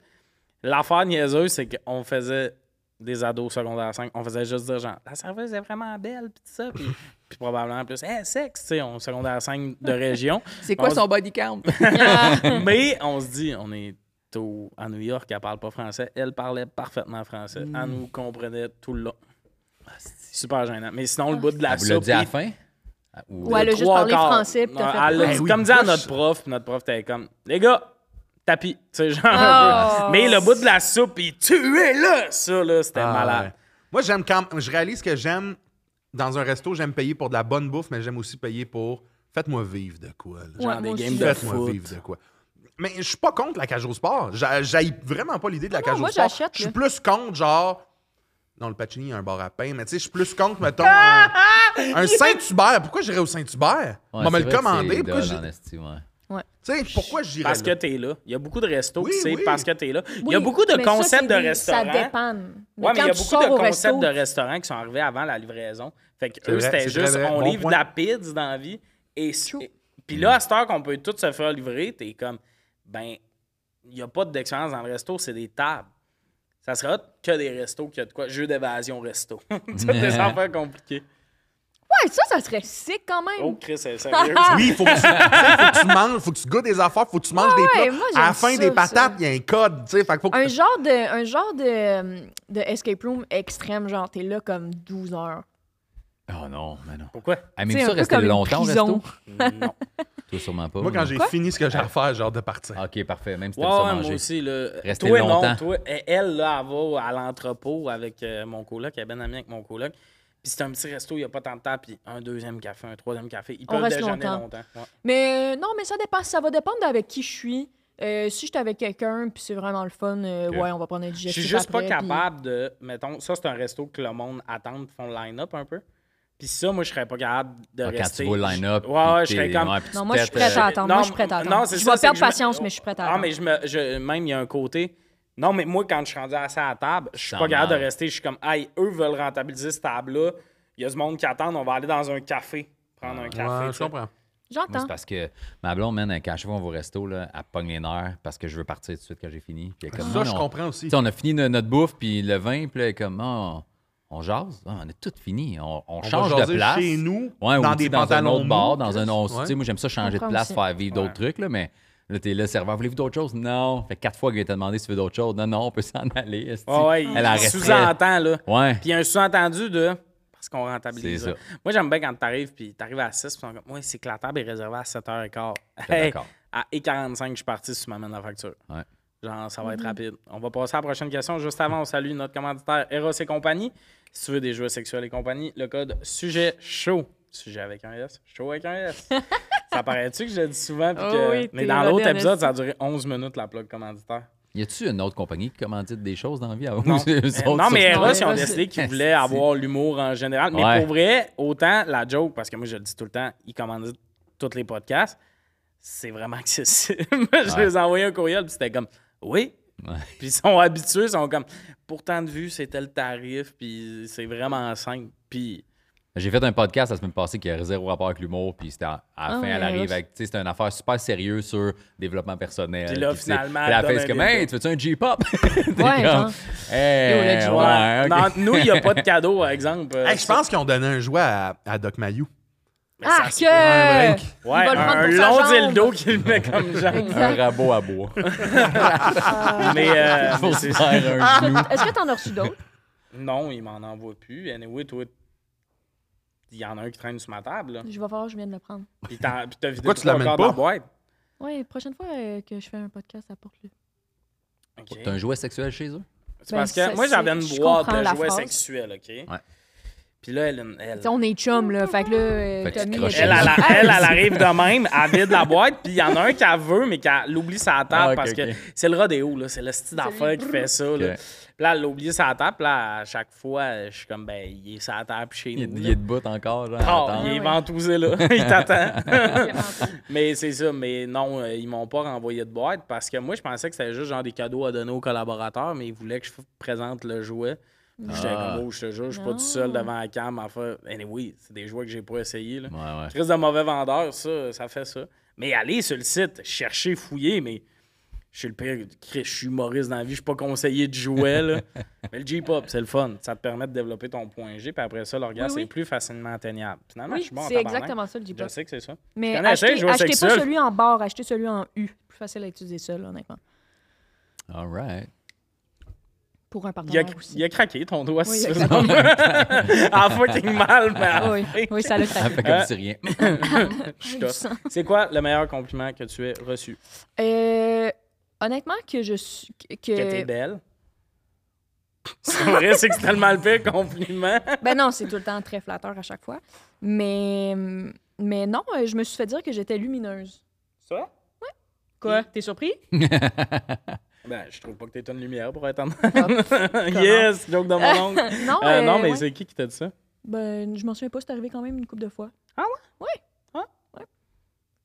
[SPEAKER 1] L'affaire niaiseuse, c'est qu'on faisait des ados secondaire 5, on faisait juste dire genre, la serveuse est vraiment belle, puis tout ça. Puis, puis probablement plus, hey, sexe, tu sais, on secondaire 5 de région.
[SPEAKER 2] C'est
[SPEAKER 1] quoi son
[SPEAKER 2] body count?
[SPEAKER 1] Mais on se dit, on est au, à New York, elle parle pas français. Elle parlait parfaitement français.
[SPEAKER 3] Mm.
[SPEAKER 1] Elle nous comprenait tout le long. Super gênant. Mais sinon, le bout de la
[SPEAKER 3] Elle vous
[SPEAKER 1] soupe.
[SPEAKER 3] dit à la fin? Ou-
[SPEAKER 2] Ouais, elle a juste parlé
[SPEAKER 1] quarts.
[SPEAKER 2] français, puis t'as fait
[SPEAKER 1] elle
[SPEAKER 4] oui,
[SPEAKER 1] comme dit à notre prof, puis notre prof était comme Les gars, tapis. Tu sais, genre
[SPEAKER 2] Oh.
[SPEAKER 1] Mais le bout de la soupe, puis tu es là! Ça, là, c'était
[SPEAKER 4] Ah,
[SPEAKER 1] malade.
[SPEAKER 4] ouais. Moi, j'aime quand. Je réalise que j'aime. Dans un resto, j'aime payer pour de la bonne bouffe, mais j'aime aussi payer pour. Faites-moi vivre de quoi. là.
[SPEAKER 1] Genre
[SPEAKER 2] Ouais,
[SPEAKER 1] des
[SPEAKER 2] moi
[SPEAKER 1] games de
[SPEAKER 4] Faites-moi vivre de quoi. Mais je suis pas contre la cage au sport. J'a- J'haïs vraiment pas l'idée de la
[SPEAKER 2] Non,
[SPEAKER 4] cage
[SPEAKER 2] moi,
[SPEAKER 4] au sport.
[SPEAKER 2] j'achète,
[SPEAKER 4] Je suis plus contre, genre, Non, le Pacini, il y a un bar à pain. Mais tu sais, je suis plus contre, mettons, un, un Saint-Hubert. Pourquoi j'irais au Saint-Hubert?
[SPEAKER 3] Ouais,
[SPEAKER 4] On va me le commander. Pourquoi sais, pourquoi j'irais
[SPEAKER 1] Parce que
[SPEAKER 4] là?
[SPEAKER 1] t'es là. Il y a beaucoup de restos,
[SPEAKER 4] Oui,
[SPEAKER 1] puis c'est
[SPEAKER 4] oui.
[SPEAKER 1] parce que t'es là. Il y
[SPEAKER 2] Oui,
[SPEAKER 1] a beaucoup de
[SPEAKER 2] ça,
[SPEAKER 1] concepts de restaurants.
[SPEAKER 2] Ça dépanne. Mais
[SPEAKER 1] Ouais, mais il y a beaucoup de concepts
[SPEAKER 2] resto,
[SPEAKER 1] de restaurants qui sont arrivés avant la livraison. Fait que eux, c'était juste,
[SPEAKER 4] vrai.
[SPEAKER 1] on
[SPEAKER 4] Bon
[SPEAKER 1] livre
[SPEAKER 4] point.
[SPEAKER 1] de la pizza dans la vie. Et, puis là, à cette heure qu'on peut tout se faire livrer, t'es comme, ben, il n'y a pas d'expérience dans le resto, c'est des tables. Ça sera que des restos qui a de quoi. Jeu d'évasion resto. Toutes des affaires compliquées.
[SPEAKER 2] Ouais, ça, ça serait sick quand même.
[SPEAKER 1] Oh, Chris, c'est sérieux?
[SPEAKER 4] Oui, faut que, tu, faut que tu manges, faut que tu goûtes des affaires, faut que tu manges des
[SPEAKER 2] ouais,
[SPEAKER 4] plats.
[SPEAKER 2] moi,
[SPEAKER 4] à la fin
[SPEAKER 2] ça,
[SPEAKER 4] des patates, il y a un code, tu sais. Faut que-
[SPEAKER 2] Un genre de, un genre de, de escape room extrême, genre t'es là comme 12 heures.
[SPEAKER 3] Oh non, mais non.
[SPEAKER 1] Pourquoi?
[SPEAKER 3] Ah, mais ça, rester longtemps au resto?
[SPEAKER 1] non.
[SPEAKER 3] Toi, sûrement pas.
[SPEAKER 4] Moi, quand j'ai fini ce que j'ai à faire, j'ai hâte de partir.
[SPEAKER 3] Ok, parfait. Même si
[SPEAKER 1] Ouais,
[SPEAKER 3] t'aimes ça
[SPEAKER 1] ouais,
[SPEAKER 3] manger.
[SPEAKER 1] moi aussi. Là.
[SPEAKER 3] Rester
[SPEAKER 1] toi,
[SPEAKER 3] longtemps.
[SPEAKER 1] non. Toi, elle, là, elle va à l'entrepôt avec euh, mon coloc. Elle est bien amie avec mon coloc. Puis c'est un petit resto, il n'y a pas tant de temps. Puis un deuxième café, un troisième café. Ils
[SPEAKER 2] On
[SPEAKER 1] peuvent
[SPEAKER 2] reste
[SPEAKER 1] déjeuner
[SPEAKER 2] longtemps.
[SPEAKER 1] longtemps. Ouais.
[SPEAKER 2] Mais euh, non, mais ça dépend, ça va dépendre d'avec qui je suis. Euh, si je suis avec quelqu'un, puis c'est vraiment le fun, euh, ouais, on va prendre un
[SPEAKER 1] Je
[SPEAKER 2] digestif
[SPEAKER 1] suis juste pas
[SPEAKER 2] puis-
[SPEAKER 1] capable de. Mettons, ça, c'est un resto que le monde attend, font le line-up un peu. Puis ça, moi, je serais pas capable de
[SPEAKER 3] Ah, Quand
[SPEAKER 1] rester.
[SPEAKER 3] tu vois le line-up.
[SPEAKER 1] Ouais, je serais comme.
[SPEAKER 3] ouais,
[SPEAKER 2] Non, moi, je suis prête à attendre. Moi, je suis prête à attendre.
[SPEAKER 1] Non,
[SPEAKER 2] Je
[SPEAKER 1] ça,
[SPEAKER 2] vais perdre
[SPEAKER 1] je me-
[SPEAKER 2] patience, mais je suis prête à
[SPEAKER 1] Ah,
[SPEAKER 2] attendre.
[SPEAKER 1] mais je me, je, même, il y a un côté. Non, mais moi, quand je suis rendu assez à la table, je suis pas capable de rester. Je suis comme, hey, eux veulent rentabiliser cette table-là. Il y a du monde qui attend, on va aller dans un café, prendre un café.
[SPEAKER 4] Ouais, je comprends.
[SPEAKER 2] J'entends.
[SPEAKER 3] c'est parce que ma blonde, man, quand je vais au resto, là, elle pogne les nerfs parce que je veux partir tout de suite quand j'ai fini. Puis elle est comme,
[SPEAKER 4] Ça,
[SPEAKER 3] non,
[SPEAKER 4] je comprends aussi.
[SPEAKER 3] On a fini no- notre bouffe, puis le vin, puis là, est comme, Ah, on jase. Ah, on a tout fini. On, on
[SPEAKER 4] On
[SPEAKER 3] change
[SPEAKER 4] va
[SPEAKER 3] de
[SPEAKER 4] jaser
[SPEAKER 3] place.
[SPEAKER 4] chez nous,
[SPEAKER 3] Ouais,
[SPEAKER 4] dans des
[SPEAKER 3] dans un autre bar, dans un autre.
[SPEAKER 4] Ouais.
[SPEAKER 3] Tu sais, moi, j'aime ça changer de place,
[SPEAKER 2] aussi.
[SPEAKER 3] faire vivre d'autres trucs, là, mais là, t'es là, serveur, voulez-vous d'autres choses? Non. Fait quatre fois qu'il t'a demandé si tu veux d'autres choses. Non, non, on peut s'en aller.
[SPEAKER 1] Ouais,
[SPEAKER 3] Elle a
[SPEAKER 1] il sous-entend, là.
[SPEAKER 3] Ouais.
[SPEAKER 1] Puis il y a un sous-entendu de. Parce qu'on rentabilise.
[SPEAKER 3] C'est
[SPEAKER 1] là.
[SPEAKER 3] ça.
[SPEAKER 1] Moi, j'aime bien quand t'arrives, puis t'arrives à 6, puis on ouais, c'est que la table est réservée à 7h15.
[SPEAKER 3] T'es
[SPEAKER 1] Hey,
[SPEAKER 3] d'accord.
[SPEAKER 1] à 1h45, je suis parti, si tu m'amènes la facture.
[SPEAKER 3] Ouais.
[SPEAKER 1] Genre, ça va être rapide. On va passer à la prochaine question. Juste avant, on salue notre commanditaire Eros et compagnie. Si tu veux des jouets sexuels et compagnie, le code sujet chaud. Sujet avec un S. Chaud avec un S. ça paraît-tu que je le dis souvent? puis
[SPEAKER 2] Oh
[SPEAKER 1] que-
[SPEAKER 2] oui,
[SPEAKER 1] Mais dans l'autre épisode, ça a duré 11 minutes, la plug commanditaire.
[SPEAKER 3] Y a-tu une autre compagnie qui commandite des choses dans la vie?
[SPEAKER 1] Non,
[SPEAKER 3] Eux
[SPEAKER 1] Euh,
[SPEAKER 3] autres,
[SPEAKER 1] non mais Eros, ils ont décidé qu'ils voulaient avoir l'humour en général. Mais
[SPEAKER 3] Ouais.
[SPEAKER 1] pour vrai, autant la joke, parce que moi, je le dis tout le temps, ils commandent tous les podcasts, c'est vraiment accessible. je
[SPEAKER 3] Ouais.
[SPEAKER 1] les ai envoyé un courriel, puis c'était comme, oui.
[SPEAKER 3] Ouais.
[SPEAKER 1] Puis ils sont habitués, ils sont comme, pourtant de vue, c'est tel tarif, puis c'est vraiment simple. Puis
[SPEAKER 3] J'ai fait un podcast la semaine passée qui a zéro rapport avec l'humour, puis c'était à, à la
[SPEAKER 2] Ah
[SPEAKER 3] fin, elle arrive avec, tu sais, c'était une affaire super sérieuse sur développement personnel.
[SPEAKER 1] Puis là, finalement,
[SPEAKER 3] puis fait
[SPEAKER 1] donne
[SPEAKER 3] c'est
[SPEAKER 1] un
[SPEAKER 3] comme, hey, tu veux-tu un J-pop?
[SPEAKER 2] Ouais, genre.
[SPEAKER 3] Hey,
[SPEAKER 2] Yo,
[SPEAKER 3] ouais,
[SPEAKER 1] non, nous, il n'y a pas de cadeau, par exemple.
[SPEAKER 4] Hey, je pense qu'ils ont donné un jouet à, à Doc Mayou.
[SPEAKER 2] Ah,
[SPEAKER 1] c'est-
[SPEAKER 2] que!
[SPEAKER 4] un.
[SPEAKER 1] Ouais,
[SPEAKER 2] Il va le prendre
[SPEAKER 1] un
[SPEAKER 2] sa
[SPEAKER 1] long
[SPEAKER 2] jambe.
[SPEAKER 1] dildo qu'il met comme.
[SPEAKER 2] Exact.
[SPEAKER 3] Un rabot à bois.
[SPEAKER 1] mais, euh,
[SPEAKER 3] un genou.
[SPEAKER 2] Est-ce que t'en as reçu d'autres?
[SPEAKER 1] Non, il m'en envoie plus. Anyway, toi, il y en a un qui traîne sur ma table. Là.
[SPEAKER 2] Je vais voir, je viens de le prendre.
[SPEAKER 1] Puis t'as vidé
[SPEAKER 4] Pourquoi tu l'amènes pas?
[SPEAKER 1] boîte.
[SPEAKER 2] Ouais, prochaine fois euh, que je fais un podcast, apporte-le.
[SPEAKER 1] OK.
[SPEAKER 3] T'as un jouet sexuel chez eux?
[SPEAKER 1] C'est
[SPEAKER 2] Ben,
[SPEAKER 1] parce que
[SPEAKER 2] ça,
[SPEAKER 1] moi, j'avais une
[SPEAKER 2] je
[SPEAKER 1] boîte
[SPEAKER 2] comprends
[SPEAKER 1] de
[SPEAKER 2] la
[SPEAKER 1] jouets
[SPEAKER 2] phrase.
[SPEAKER 1] sexuels, OK?
[SPEAKER 3] Ouais.
[SPEAKER 1] Puis là, elle, elle,
[SPEAKER 2] Tu sais, on est chum, là. Fait que là, euh,
[SPEAKER 3] Fait
[SPEAKER 1] elle,
[SPEAKER 2] le-
[SPEAKER 1] elle, elle, elle arrive de même, elle vide la boîte, puis il y en a un qui elle veut, mais qui oublie sa table
[SPEAKER 3] Ah,
[SPEAKER 1] parce que c'est le rodéo, là. C'est le style d'affaires qui fait ça, là. Puis là, elle l'a oublié sa table, puis là, à chaque fois, je suis comme, ben, il est sa table chez
[SPEAKER 3] Il,
[SPEAKER 1] nous.
[SPEAKER 3] il
[SPEAKER 1] là.
[SPEAKER 3] est debout encore, genre.
[SPEAKER 1] Ah, il est ventousé là. il t'attend. mais c'est ça. Mais non, euh, ils m'ont pas renvoyé de boîte parce que moi, je pensais que c'était juste genre des cadeaux à donner aux collaborateurs, mais ils voulaient que je présente le jouet. J'étais
[SPEAKER 3] Ah.
[SPEAKER 1] comme, oh, je te jure, je suis pas tout seul devant la cam faire. Anyway, c'est des jouets que j'ai pas essayé. Là.
[SPEAKER 3] Ouais,
[SPEAKER 1] de mauvais vendeur, ça, ça fait ça. Mais aller sur le site, chercher, fouiller, mais je suis le pire. Chris, Je suis humoriste dans la vie, je suis pas conseiller de jouets. Là. mais le J-pop, c'est le fun. Ça te permet de développer ton point G, puis après ça, l'orgasme
[SPEAKER 2] Oui, oui.
[SPEAKER 1] est plus facilement atteignable. Finalement, je suis bon
[SPEAKER 2] c'est exactement ça, le
[SPEAKER 1] Je
[SPEAKER 2] J-pop.
[SPEAKER 1] sais que c'est ça.
[SPEAKER 2] Mais achetez, achetez pas celui en barre, achetez celui en U. Plus facile à utiliser seul, honnêtement.
[SPEAKER 3] All right.
[SPEAKER 2] Pour un
[SPEAKER 1] Il a,
[SPEAKER 2] partenaire aussi.
[SPEAKER 1] il a craqué ton doigt,
[SPEAKER 2] Oui,
[SPEAKER 1] veux.
[SPEAKER 2] exactement.
[SPEAKER 1] en fucking mal, mais
[SPEAKER 2] oui, oui, ça le
[SPEAKER 3] Elle fait
[SPEAKER 2] fait.
[SPEAKER 3] comme
[SPEAKER 1] Euh,
[SPEAKER 3] si rien.
[SPEAKER 2] sang.
[SPEAKER 1] C'est quoi le meilleur compliment que tu aies reçu?
[SPEAKER 2] Euh, honnêtement, que je suis. Que,
[SPEAKER 1] Que t'es belle? C'est vrai, c'est que c'est tellement le pire compliment.
[SPEAKER 2] Ben non, c'est tout le temps très flatteur à chaque fois. Mais, mais non, euh, je me suis fait dire que j'étais lumineuse.
[SPEAKER 1] Ça?
[SPEAKER 2] Quoi? T'es surpris?
[SPEAKER 1] Ben je trouve pas que t'es une lumière pour être en
[SPEAKER 2] Ah,
[SPEAKER 1] Yes, joke de mon oncle.
[SPEAKER 2] non,
[SPEAKER 1] Euh, non,
[SPEAKER 2] euh,
[SPEAKER 1] mais
[SPEAKER 2] ouais.
[SPEAKER 1] c'est qui qui t'a dit ça?
[SPEAKER 2] Ben, je m'en souviens pas, c'est arrivé quand même une couple de fois.
[SPEAKER 1] Ah ouais?
[SPEAKER 2] Ouais.
[SPEAKER 1] Ah.
[SPEAKER 2] Ouais.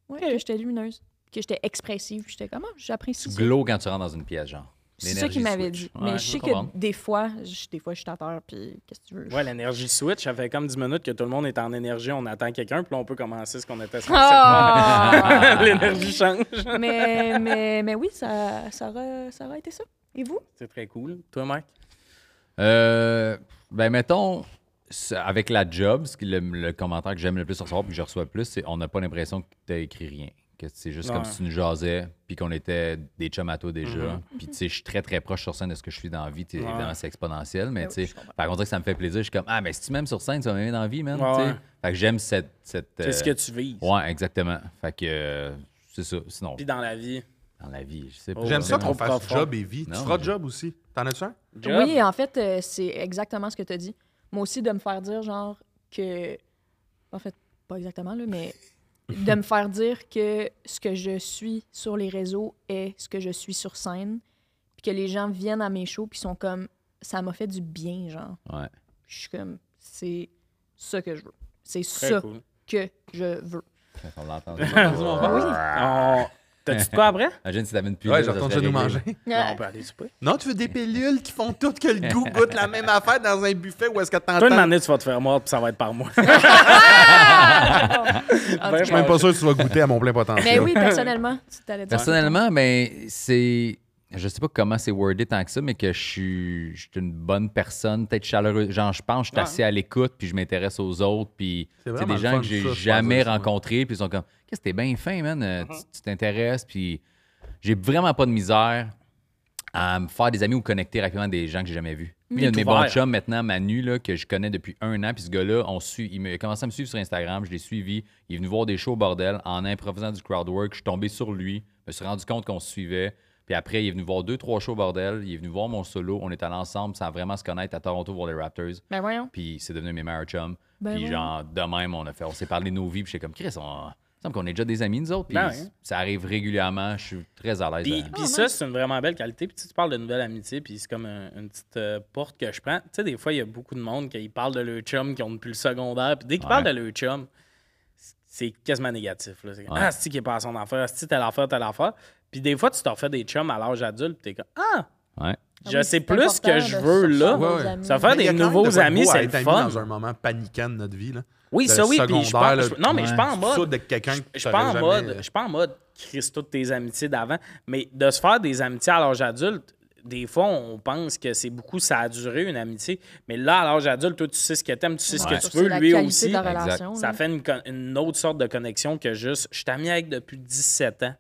[SPEAKER 2] Ouais,
[SPEAKER 1] Ok.
[SPEAKER 2] que j'étais lumineuse. Que j'étais expressive. J'étais comme, ah, j'apprécie
[SPEAKER 3] glow quand tu rentres dans une pièce, genre.
[SPEAKER 2] C'est ça qu'il m'avait dit.
[SPEAKER 3] Ouais,
[SPEAKER 2] mais je sais que des fois, je, des fois, je suis à terre, puis qu'est-ce que tu veux?
[SPEAKER 1] Ouais, l'énergie switch, ça fait comme 10 minutes que tout le monde est en énergie, on attend quelqu'un, puis là, on peut commencer ce qu'on était censé
[SPEAKER 2] Ah!
[SPEAKER 1] l'énergie change.
[SPEAKER 2] mais, mais, mais oui, ça, ça, aurait, ça aurait été ça. Et vous?
[SPEAKER 1] C'est très cool. Toi, Mike?
[SPEAKER 3] Euh, ben, mettons, avec la job, ce qui- le, le commentaire que j'aime le plus recevoir puis que je reçois le plus, c'est on n'a pas l'impression que tu as écrit rien. Que c'est juste comme si tu nous jasais, puis qu'on était des chums à toi déjà.
[SPEAKER 1] Mhm.
[SPEAKER 3] Puis, tu sais, je suis très, très proche sur scène de ce que je suis dans la vie.
[SPEAKER 1] Ouais.
[SPEAKER 3] Évidemment, c'est exponentiel, mais
[SPEAKER 2] Ben
[SPEAKER 3] tu sais, par contre, ça me fait plaisir. Je suis comme, ah, mais si tu m'aimes sur scène, tu vas m'aimer dans la vie, man.
[SPEAKER 1] Ouais,
[SPEAKER 3] tu sais.
[SPEAKER 1] ouais.
[SPEAKER 3] Fait que j'aime cette. cette
[SPEAKER 1] C'est ce que
[SPEAKER 3] euh,
[SPEAKER 1] tu vises.
[SPEAKER 3] Ouais, exactement. Fait que euh, c'est ça. Sinon,
[SPEAKER 1] Puis dans la vie.
[SPEAKER 3] dans la vie, je sais pas.
[SPEAKER 1] Oh,
[SPEAKER 4] J'aime ça qu'on fasse job et vie. Tu feras
[SPEAKER 3] mais-
[SPEAKER 4] job aussi. T'en as-tu un?
[SPEAKER 1] Job.
[SPEAKER 2] Oui, en fait, euh, c'est exactement ce que tu as dit. Moi aussi, de me faire dire, genre, que. En fait, pas exactement, là, mais de me faire dire que ce que je suis sur les réseaux est ce que je suis sur scène. Puis que les gens viennent à mes shows, puis sont comme. Ça m'a fait du bien, genre.
[SPEAKER 3] Ouais.
[SPEAKER 2] Je suis comme. C'est ça que je veux. C'est ça
[SPEAKER 1] cool.
[SPEAKER 2] que je veux.
[SPEAKER 3] On l'entend.
[SPEAKER 1] On- T'as-tu de quoi après?
[SPEAKER 3] Imagine si t'avais une pilule.
[SPEAKER 4] Ouais, je retourne chez nous manger.
[SPEAKER 1] Non, on peut aller souper.
[SPEAKER 4] Non, tu veux des pilules qui font toutes que le goût goûte la même affaire dans un buffet ou est-ce que
[SPEAKER 1] Toi, une
[SPEAKER 4] t'entends?
[SPEAKER 1] année, tu vas te faire mordre, puis ça va être par moi.
[SPEAKER 2] Ah,
[SPEAKER 1] Ben,
[SPEAKER 4] Je suis même pas sûr que tu vas goûter à mon plein potentiel.
[SPEAKER 2] Mais oui, personnellement, tu t'allais dire.
[SPEAKER 3] Personnellement, ben, c'est. Je sais pas comment c'est wordé tant que ça, mais que je suis, je suis une bonne personne, peut-être chaleureuse. Genre, je pense que je suis
[SPEAKER 1] Ouais.
[SPEAKER 3] assez à l'écoute, puis je m'intéresse aux autres, puis
[SPEAKER 4] C'est
[SPEAKER 3] des gens que j'ai jamais rencontrés, puis ils sont comme, qu'est-ce que t'es bien fin, man, Euh,
[SPEAKER 1] Uh-huh.
[SPEAKER 3] tu- t'intéresses, puis j'ai vraiment pas de misère à me faire des amis ou connecter rapidement des gens que j'ai jamais vus. Lui, il y a de mes bons chums maintenant, Manu, là, que je connais depuis un an. Puis ce gars-là, on suit, il m'a commencé à me suivre sur Instagram. Je l'ai suivi. Il est venu voir des shows au bordel en improvisant du crowd work. Je suis tombé sur lui. Je me suis rendu compte qu'on se suivait. Puis après, il est venu voir deux, trois shows bordel. Il est venu voir mon solo. On est allé ensemble sans vraiment se connaître à Toronto voir les Raptors.
[SPEAKER 2] Ben voyons.
[SPEAKER 3] Puis c'est devenu mes meilleurs chums.
[SPEAKER 2] Ben
[SPEAKER 3] puis genre, de même, on a fait, on s'est parlé de nos vies. Puis j'étais comme, Chris, on. Il semble qu'on est déjà des amis, nous autres. Puis
[SPEAKER 1] Ben
[SPEAKER 3] ça arrive régulièrement. Je suis très à l'aise.
[SPEAKER 1] Puis,
[SPEAKER 3] à-
[SPEAKER 1] puis
[SPEAKER 2] Ah,
[SPEAKER 1] ça, c'est une vraiment belle qualité. Puis tu, sais, tu parles de nouvelle amitié, puis c'est comme un- une petite euh, porte que je prends. Tu sais, des fois, il y a beaucoup de monde qui parlent de leur chum, qui ont depuis le secondaire. Puis dès qu'ils
[SPEAKER 3] Ouais.
[SPEAKER 1] parlent de leur chum, c'est quasiment négatif. Là. C'est comme,
[SPEAKER 3] Ouais.
[SPEAKER 1] Ah, c'est qui est pas à son affaire, c'est telle affaire, telle affaire? Puis des fois, tu t'en fais des chums à l'âge adulte, puis t'es comme, ah,
[SPEAKER 3] Ouais.
[SPEAKER 2] Ah
[SPEAKER 1] je
[SPEAKER 2] oui,
[SPEAKER 1] sais plus ce que je
[SPEAKER 2] de
[SPEAKER 1] veux là.
[SPEAKER 2] sortir
[SPEAKER 4] Ouais, ouais.
[SPEAKER 1] Ça
[SPEAKER 4] a
[SPEAKER 1] des nouveaux
[SPEAKER 4] de de
[SPEAKER 1] amis, c'est
[SPEAKER 4] être
[SPEAKER 1] le fun.
[SPEAKER 4] dans un moment paniquant de notre vie. Là.
[SPEAKER 1] Oui, ça oui. Puis je pense,
[SPEAKER 4] là,
[SPEAKER 1] non, mais je suis pas en mode.
[SPEAKER 4] de quelqu'un
[SPEAKER 1] Je suis pas en mode, je suis pas en mode Chris toutes tes amitiés d'avant, mais de se faire des amitiés à l'âge adulte, des fois on pense que c'est beaucoup ça a duré une amitié, mais là à l'âge adulte, toi tu sais ce que t'aimes, tu sais ce que tu veux, lui aussi.
[SPEAKER 2] de relation.
[SPEAKER 1] Ça fait une, autre sorte de connexion que juste je suis ami avec depuis 17 ans.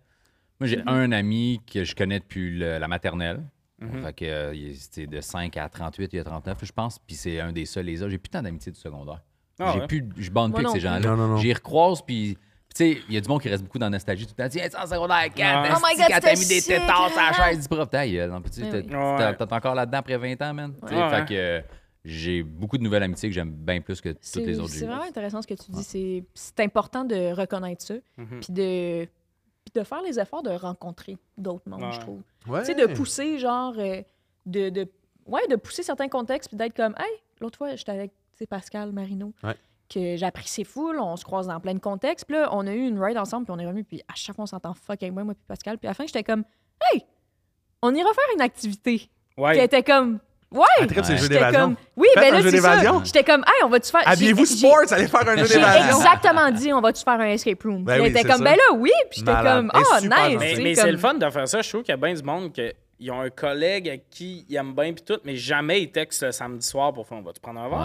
[SPEAKER 3] Moi, j'ai
[SPEAKER 1] Mhm.
[SPEAKER 3] un ami que je connais depuis le- la maternelle.
[SPEAKER 1] Mhm.
[SPEAKER 3] Fait que, euh, il est- c'était de 5 à 38, il a 39, je pense. Puis c'est un des seuls, les autres. J'ai plus tant d'amitié du secondaire.
[SPEAKER 1] Ah
[SPEAKER 3] j'ai
[SPEAKER 1] ouais?
[SPEAKER 3] plus, je bande
[SPEAKER 2] Moi
[SPEAKER 3] plus avec
[SPEAKER 2] non
[SPEAKER 3] ces
[SPEAKER 2] plus.
[SPEAKER 3] gens-là.
[SPEAKER 4] Non, non, non.
[SPEAKER 3] J'y recroise, puis. Tu sais, il y a du monde qui reste beaucoup dans la nostalgie tout le temps. Tiens, c'est en secondaire 4,
[SPEAKER 1] Ouais.
[SPEAKER 2] Oh my God,
[SPEAKER 3] quand t'as mis des tétards sur la
[SPEAKER 2] hein?
[SPEAKER 3] chaise du prof. Ta gueule, non, peux-tu- t'es-
[SPEAKER 2] oui.
[SPEAKER 1] Ouais.
[SPEAKER 3] t'es- T'es encore là-dedans après 20 ans, man. Tu sais,
[SPEAKER 1] Ouais.
[SPEAKER 3] Fait que euh, j'ai beaucoup de nouvelles amitiés que j'aime bien plus que toutes
[SPEAKER 2] C'est
[SPEAKER 3] les autres. que
[SPEAKER 2] c'est
[SPEAKER 3] eues.
[SPEAKER 2] vraiment intéressant ce que tu dis. C'est- C'est important de reconnaître ça,
[SPEAKER 1] Mhm.
[SPEAKER 2] puis de, puis de faire les efforts de rencontrer d'autres mondes,
[SPEAKER 1] Ouais.
[SPEAKER 2] je trouve.
[SPEAKER 4] Ouais.
[SPEAKER 2] Tu sais, de pousser, genre, euh, de, de, ouais, de pousser certains contextes, puis d'être comme, hey, l'autre fois, j'étais avec Pascal Marino,
[SPEAKER 4] Ouais.
[SPEAKER 2] que j'apprécie full, on se croise dans plein de contextes, puis là, on a eu une ride ensemble, puis on est revenu, puis à chaque fois, on s'entend fuck avec moi, moi, puis Pascal, puis à la fin, j'étais comme, hey, on ira faire une activité.
[SPEAKER 1] Ouais.
[SPEAKER 2] était comme, ouais!
[SPEAKER 4] Un trip, c'est le jeu
[SPEAKER 2] J'étais
[SPEAKER 4] d'évasion.
[SPEAKER 2] comme, oui,
[SPEAKER 4] Faites
[SPEAKER 2] ben
[SPEAKER 4] un
[SPEAKER 2] là,
[SPEAKER 4] jeu
[SPEAKER 2] c'est ça.
[SPEAKER 4] d'évasion.
[SPEAKER 2] J'étais comme, hey, on va-tu faire.
[SPEAKER 4] Habillez-vous
[SPEAKER 2] j'ai-
[SPEAKER 4] sports, allez faire un jeu
[SPEAKER 2] J'ai
[SPEAKER 4] d'évasion.
[SPEAKER 2] exactement dit, on va-tu faire un escape room?
[SPEAKER 4] Ben oui,
[SPEAKER 2] elle était comme,
[SPEAKER 4] ça.
[SPEAKER 2] ben là, oui. Puis j'étais comme,
[SPEAKER 4] Elle
[SPEAKER 2] oh, nice.
[SPEAKER 1] Mais,
[SPEAKER 2] comme-
[SPEAKER 1] c'est le fun de faire ça. Je trouve qu'il y a bien du monde qui ont un collègue à qui ils aiment bien puis tout, mais jamais ils textent le samedi soir pour faire on va-tu prendre un verre?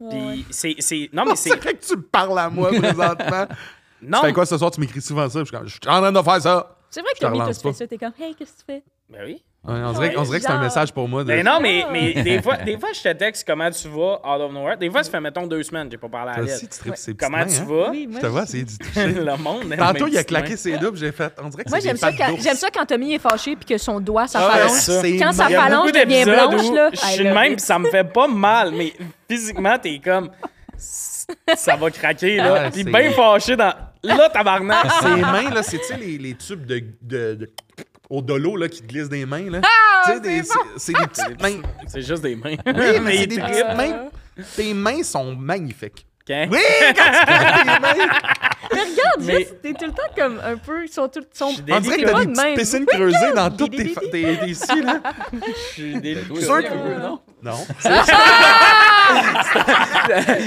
[SPEAKER 3] Ouais, ouais.
[SPEAKER 1] Puis
[SPEAKER 2] Ouais, ouais.
[SPEAKER 1] c'est. Non, mais c'est.
[SPEAKER 4] C'est vrai que tu me parles à moi présentement.
[SPEAKER 1] Non,
[SPEAKER 4] Tu fais quoi ce soir? Tu m'écris souvent ça. Je suis en train de faire ça.
[SPEAKER 2] C'est vrai que
[SPEAKER 4] te
[SPEAKER 2] Tommy, toi, tu fais ça. T'es comme, hey, qu'est-ce que tu fais?
[SPEAKER 1] Ben oui.
[SPEAKER 4] Ouais, on, dirait, on dirait que c'est un message pour moi. De...
[SPEAKER 1] Ben non, mais,
[SPEAKER 2] Ah.
[SPEAKER 1] mais des, fois, des fois, je te texte comment tu vas out of nowhere. Des fois, ça fait, mettons, deux semaines, j'ai pas parlé à elle.
[SPEAKER 4] aussi, tu tripes
[SPEAKER 2] Ouais.
[SPEAKER 4] ses
[SPEAKER 1] Comment
[SPEAKER 4] mains,
[SPEAKER 1] tu
[SPEAKER 4] hein?
[SPEAKER 1] vas?
[SPEAKER 2] Oui,
[SPEAKER 4] Je
[SPEAKER 2] moi,
[SPEAKER 4] te vois,
[SPEAKER 2] je-
[SPEAKER 4] c'est du toucher.
[SPEAKER 1] le monde.
[SPEAKER 4] Tantôt, il a claqué
[SPEAKER 1] mains.
[SPEAKER 4] ses doubles, j'ai fait. On dirait que
[SPEAKER 2] Moi,
[SPEAKER 4] c'est
[SPEAKER 2] j'aime ça, quand, j'aime ça quand Tommy est fâché puis que son doigt, ça
[SPEAKER 1] Ah,
[SPEAKER 2] phalange. Quand ça
[SPEAKER 1] Il y a
[SPEAKER 2] phalange
[SPEAKER 1] beaucoup
[SPEAKER 2] devient
[SPEAKER 1] d'épisodes
[SPEAKER 2] blanche,
[SPEAKER 1] où
[SPEAKER 2] là.
[SPEAKER 1] Je suis de
[SPEAKER 2] love
[SPEAKER 1] même, puis ça me fait pas mal, mais physiquement, t'es comme. Ça va craquer, là. Puis bien fâché dans. Là, tabarnak.
[SPEAKER 4] Ses mains, là, c'est, tu sais, les, tubes de- au dolo là, qui te glissent des mains. Là.
[SPEAKER 2] Ah,
[SPEAKER 4] tu sais, des- c'est c'est des petites mains.
[SPEAKER 1] C'est juste des mains.
[SPEAKER 4] Oui, mais c'est
[SPEAKER 1] il
[SPEAKER 4] des petites mains. Tes mains sont magnifiques.
[SPEAKER 1] OK?
[SPEAKER 4] Oui, quand tu prends tes mains,
[SPEAKER 2] Mais regarde,
[SPEAKER 1] Mais-
[SPEAKER 2] juste, t'es tout le temps comme un peu. Ils sont tout. Sont...
[SPEAKER 1] Suis
[SPEAKER 4] on dirait que
[SPEAKER 2] Pas
[SPEAKER 4] t'as des
[SPEAKER 2] de
[SPEAKER 4] petites
[SPEAKER 2] même.
[SPEAKER 4] piscines creusées dans toutes tes, fa- tes, tes scies, là.
[SPEAKER 1] Je suis délicat.
[SPEAKER 4] sûr que-
[SPEAKER 3] non?
[SPEAKER 4] Non.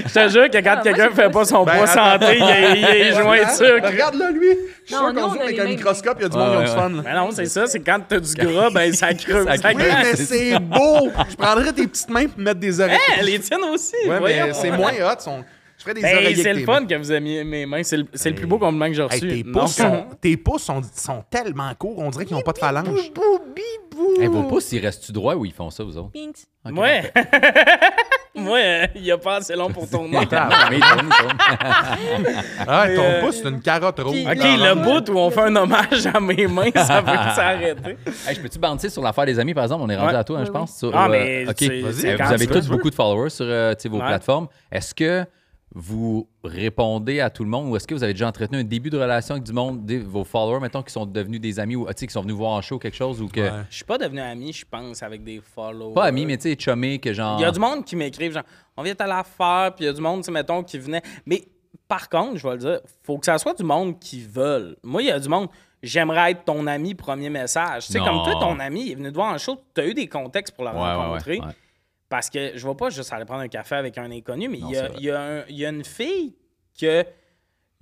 [SPEAKER 1] Je te jure que quand
[SPEAKER 2] Ah,
[SPEAKER 1] quelqu'un
[SPEAKER 2] moi,
[SPEAKER 1] fait pas son
[SPEAKER 4] Ben,
[SPEAKER 1] poids
[SPEAKER 4] attends.
[SPEAKER 1] santé, il est, il est jointure.
[SPEAKER 4] Ben, Regarde-le, lui. Je suis
[SPEAKER 2] Non,
[SPEAKER 4] sûr
[SPEAKER 2] nous,
[SPEAKER 4] qu'on
[SPEAKER 2] on
[SPEAKER 4] zoome
[SPEAKER 2] a
[SPEAKER 4] avec
[SPEAKER 2] les
[SPEAKER 4] un
[SPEAKER 2] mêmes.
[SPEAKER 4] microscope, il y a du monde qui ont
[SPEAKER 3] ouais,
[SPEAKER 4] du fun. là.
[SPEAKER 1] Mais non, c'est ça, c'est quand t'as du gras, ben ça creuse.
[SPEAKER 3] Ça
[SPEAKER 4] Oui, mais c'est beau. Je prendrais tes petites mains pour mettre des oreilles.
[SPEAKER 1] Hein, les tiennes aussi.
[SPEAKER 4] Ouais,
[SPEAKER 1] voyons.
[SPEAKER 4] mais c'est moins hot. son- Je ferais des
[SPEAKER 1] Ben,
[SPEAKER 4] oreillers
[SPEAKER 1] c'est le fun
[SPEAKER 4] mains.
[SPEAKER 1] que vous aimiez mes mains. C'est le, c'est le plus beau
[SPEAKER 4] Hey.
[SPEAKER 1] compliment que j'ai
[SPEAKER 4] Hey,
[SPEAKER 1] reçu.
[SPEAKER 4] tes, pouces sont, tes pouces sont, sont tellement courts, on dirait qu'ils n'ont pas de phalange.
[SPEAKER 3] Hey, vos pouces, ils restent-tu droits ou ils font ça, vous autres?
[SPEAKER 2] Pinks.
[SPEAKER 3] Ok,
[SPEAKER 1] Ouais. Euh, il a pas assez long pour tourner. OK,
[SPEAKER 3] Ah.
[SPEAKER 4] Ah, ton
[SPEAKER 1] euh,
[SPEAKER 4] pouce, c'est une carotte rouge.
[SPEAKER 2] Puis-
[SPEAKER 1] le bout où on fait un hommage à mes mains, ça veut s'arrêter.
[SPEAKER 3] Hey, je peux-tu bouncer sur l'affaire des amis, par exemple? On est rendu
[SPEAKER 1] Ouais.
[SPEAKER 3] à toi, hein,
[SPEAKER 2] Oui,
[SPEAKER 3] je pense. sur,
[SPEAKER 1] Ah,
[SPEAKER 3] euh,
[SPEAKER 1] mais
[SPEAKER 3] OK. Euh,
[SPEAKER 1] quand
[SPEAKER 3] vous avez tous beaucoup de followers sur euh, vos
[SPEAKER 1] Ouais.
[SPEAKER 3] plateformes. Est-ce que vous répondez à tout le monde ou est-ce que vous avez déjà entretenu un début de relation avec du monde, des- vos followers, mettons, qui sont devenus des amis ou tu sais, qui sont venus voir en show quelque chose ou que.
[SPEAKER 4] Ouais.
[SPEAKER 1] Je suis pas devenu ami, je pense, avec des followers.
[SPEAKER 3] Pas amis, mais tu sais, chumé, que genre.
[SPEAKER 1] Il y a du monde qui m'écrivent, genre, on vient à la faire, puis il y a du monde, tu sais, mettons, qui venait. Mais par contre, je vais le dire, faut que ça soit du monde qui veulent. Moi, il y a du monde, j'aimerais être ton ami, premier message. Tu sais, comme toi, ton ami, il est venu te voir en show, tu as eu des contextes pour
[SPEAKER 3] ouais,
[SPEAKER 1] rencontrer.
[SPEAKER 3] ouais, ouais.
[SPEAKER 1] Parce que je vais pas juste aller prendre un café avec un inconnu, mais il y, a-
[SPEAKER 3] c'est vrai.
[SPEAKER 1] il y a un- il y a une fille que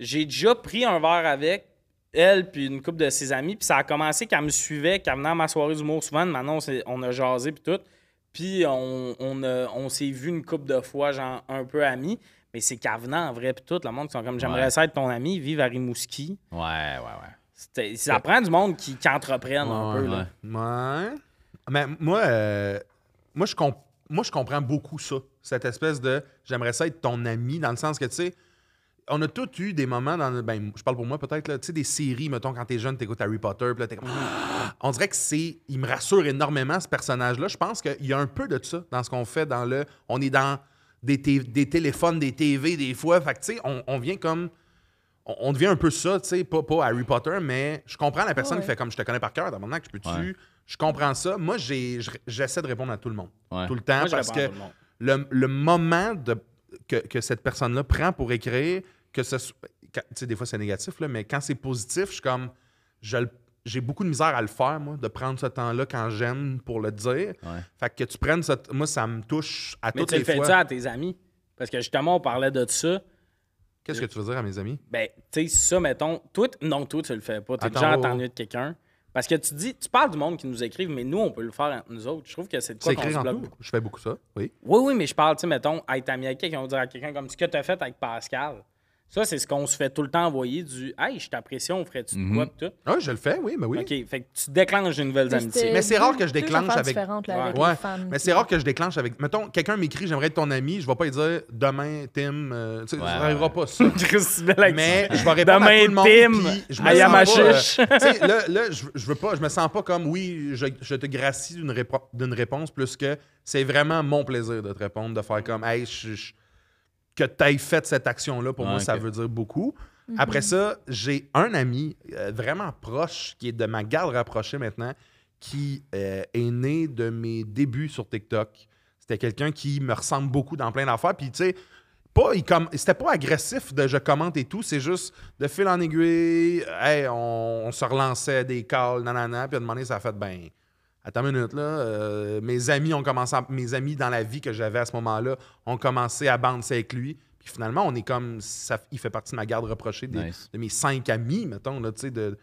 [SPEAKER 1] j'ai déjà pris un verre avec, elle puis une couple de ses amis, puis ça a commencé qu'elle me suivait, qu'elle venait à ma soirée d'humour souvent, maintenant on, on a jasé puis tout, puis on, on, a- on s'est vu une couple de fois, genre un peu amis, mais c'est qu'elle venait en vrai puis tout, le monde qui sont comme j'aimerais
[SPEAKER 3] Ouais.
[SPEAKER 1] ça être ton ami, vivre à Rimouski.
[SPEAKER 3] Ouais, ouais, ouais.
[SPEAKER 1] Ça prend du monde qui, qui entreprennent un peu.
[SPEAKER 4] Ouais,
[SPEAKER 1] là.
[SPEAKER 3] ouais.
[SPEAKER 4] Ouais. Mais moi, euh, moi, je comp- moi, je comprends beaucoup ça. Cette espèce de j'aimerais ça être ton ami, dans le sens que, tu sais, on a tous eu des moments dans. Ben, je parle pour moi peut-être, tu sais, des séries, mettons, quand t'es jeune, t'écoutes Harry Potter, puis là, t'es comme. On dirait que c'est. Il me rassure énormément, ce personnage-là. Je pense qu'il y a un peu de ça dans ce qu'on fait dans le. On est dans des, des téléphones, des TV, des fois. Fait que, tu sais, on, on vient comme. On, on devient un peu ça, tu sais, pas, pas Harry Potter, mais je comprends la personne
[SPEAKER 2] Ouais.
[SPEAKER 4] qui fait comme je te connais par cœur, acte, je peux
[SPEAKER 3] Ouais.
[SPEAKER 4] dessus. Je comprends ça. Moi, j'essaie de répondre à tout le monde.
[SPEAKER 3] Ouais.
[SPEAKER 4] Tout le temps,
[SPEAKER 1] Moi,
[SPEAKER 4] parce que
[SPEAKER 1] le monde.
[SPEAKER 4] le, le moment de, que, que cette personne-là prend pour écrire, que ce soit. Tu sais, des fois, c'est négatif, là, mais quand c'est positif, je suis comme. je le- J'ai beaucoup de misère à le faire, moi, de prendre ce temps-là quand j'aime pour le dire.
[SPEAKER 3] Ouais.
[SPEAKER 4] Fait que tu prennes ce. Moi, ça me touche à
[SPEAKER 1] Mais
[SPEAKER 4] toutes
[SPEAKER 1] tu le
[SPEAKER 4] les
[SPEAKER 1] fais
[SPEAKER 4] fois.
[SPEAKER 1] ça à tes amis? Parce que justement, on parlait de ça.
[SPEAKER 4] Qu'est-ce que tu veux dire à mes amis?
[SPEAKER 1] Ben, tu sais, ça, mettons. Toi, non, toi, tu le fais pas. Tu es
[SPEAKER 4] Attends,
[SPEAKER 1] déjà
[SPEAKER 4] oh, oh.
[SPEAKER 1] attendu de quelqu'un. Parce que tu dis, tu parles du monde qui nous écrivent, mais nous, on peut le faire entre nous autres. Je trouve que c'est de quoi
[SPEAKER 4] C'est
[SPEAKER 1] qu'on
[SPEAKER 4] écrit
[SPEAKER 1] se bloque
[SPEAKER 4] tout. Je fais beaucoup ça, oui.
[SPEAKER 1] Oui, oui, mais je parle, tu sais, mettons, être ami avec quelqu'un, dire à quelqu'un comme ce que tu as fait avec Pascal. Ça, c'est ce qu'on se fait tout le temps envoyer du Hey, je t'apprécie, on ferait-tu de quoi, pis tout?
[SPEAKER 4] Ah, je le fais, oui, mais oui.
[SPEAKER 1] OK, fait que tu déclenches de nouvelles amitiés.
[SPEAKER 4] Mais c'est rare que je déclenche avec-
[SPEAKER 2] là, avec
[SPEAKER 4] Ouais,
[SPEAKER 2] les fans.
[SPEAKER 4] mais c'est rare que je déclenche avec. Mettons, quelqu'un m'écrit, j'aimerais être ton ami, je vais pas lui dire demain, Tim. euh, tu sais,
[SPEAKER 3] Ouais,
[SPEAKER 4] ça n'arrivera pas, ça. Mais je vais répondre à
[SPEAKER 1] Demain,
[SPEAKER 4] tout le monde.
[SPEAKER 1] Tim,
[SPEAKER 4] puis je me
[SPEAKER 1] à
[SPEAKER 4] sens pas, euh, tu sais, là, là je, je veux pas, je me sens pas comme oui, je, je te gracie d'une répo- d'une réponse plus que c'est vraiment mon plaisir de te répondre, de faire comme hey, je- je- que tu aies fait cette action-là, pour moi, ça
[SPEAKER 3] ok.
[SPEAKER 4] veut dire beaucoup. Après ça, j'ai un ami euh, vraiment proche, qui est de ma garde rapprochée maintenant, qui euh, est né de mes débuts sur TikTok. C'était quelqu'un qui me ressemble beaucoup dans plein d'affaires. Puis, tu sais, pas, il com- c'était pas agressif de je commente et tout, c'est juste de fil en aiguille, hey, on, on se relançait des calls, nanana, puis à un moment donné, ça a fait, ben, attends une minute, là, euh, mes amis ont commencé, à- mes amis dans la vie que j'avais à ce moment-là ont commencé à bouncer avec lui, puis finalement, on est comme, ça, il fait partie de ma garde reprochée des-
[SPEAKER 3] Nice.
[SPEAKER 4] de mes cinq amis, mettons, là, tu sais, de,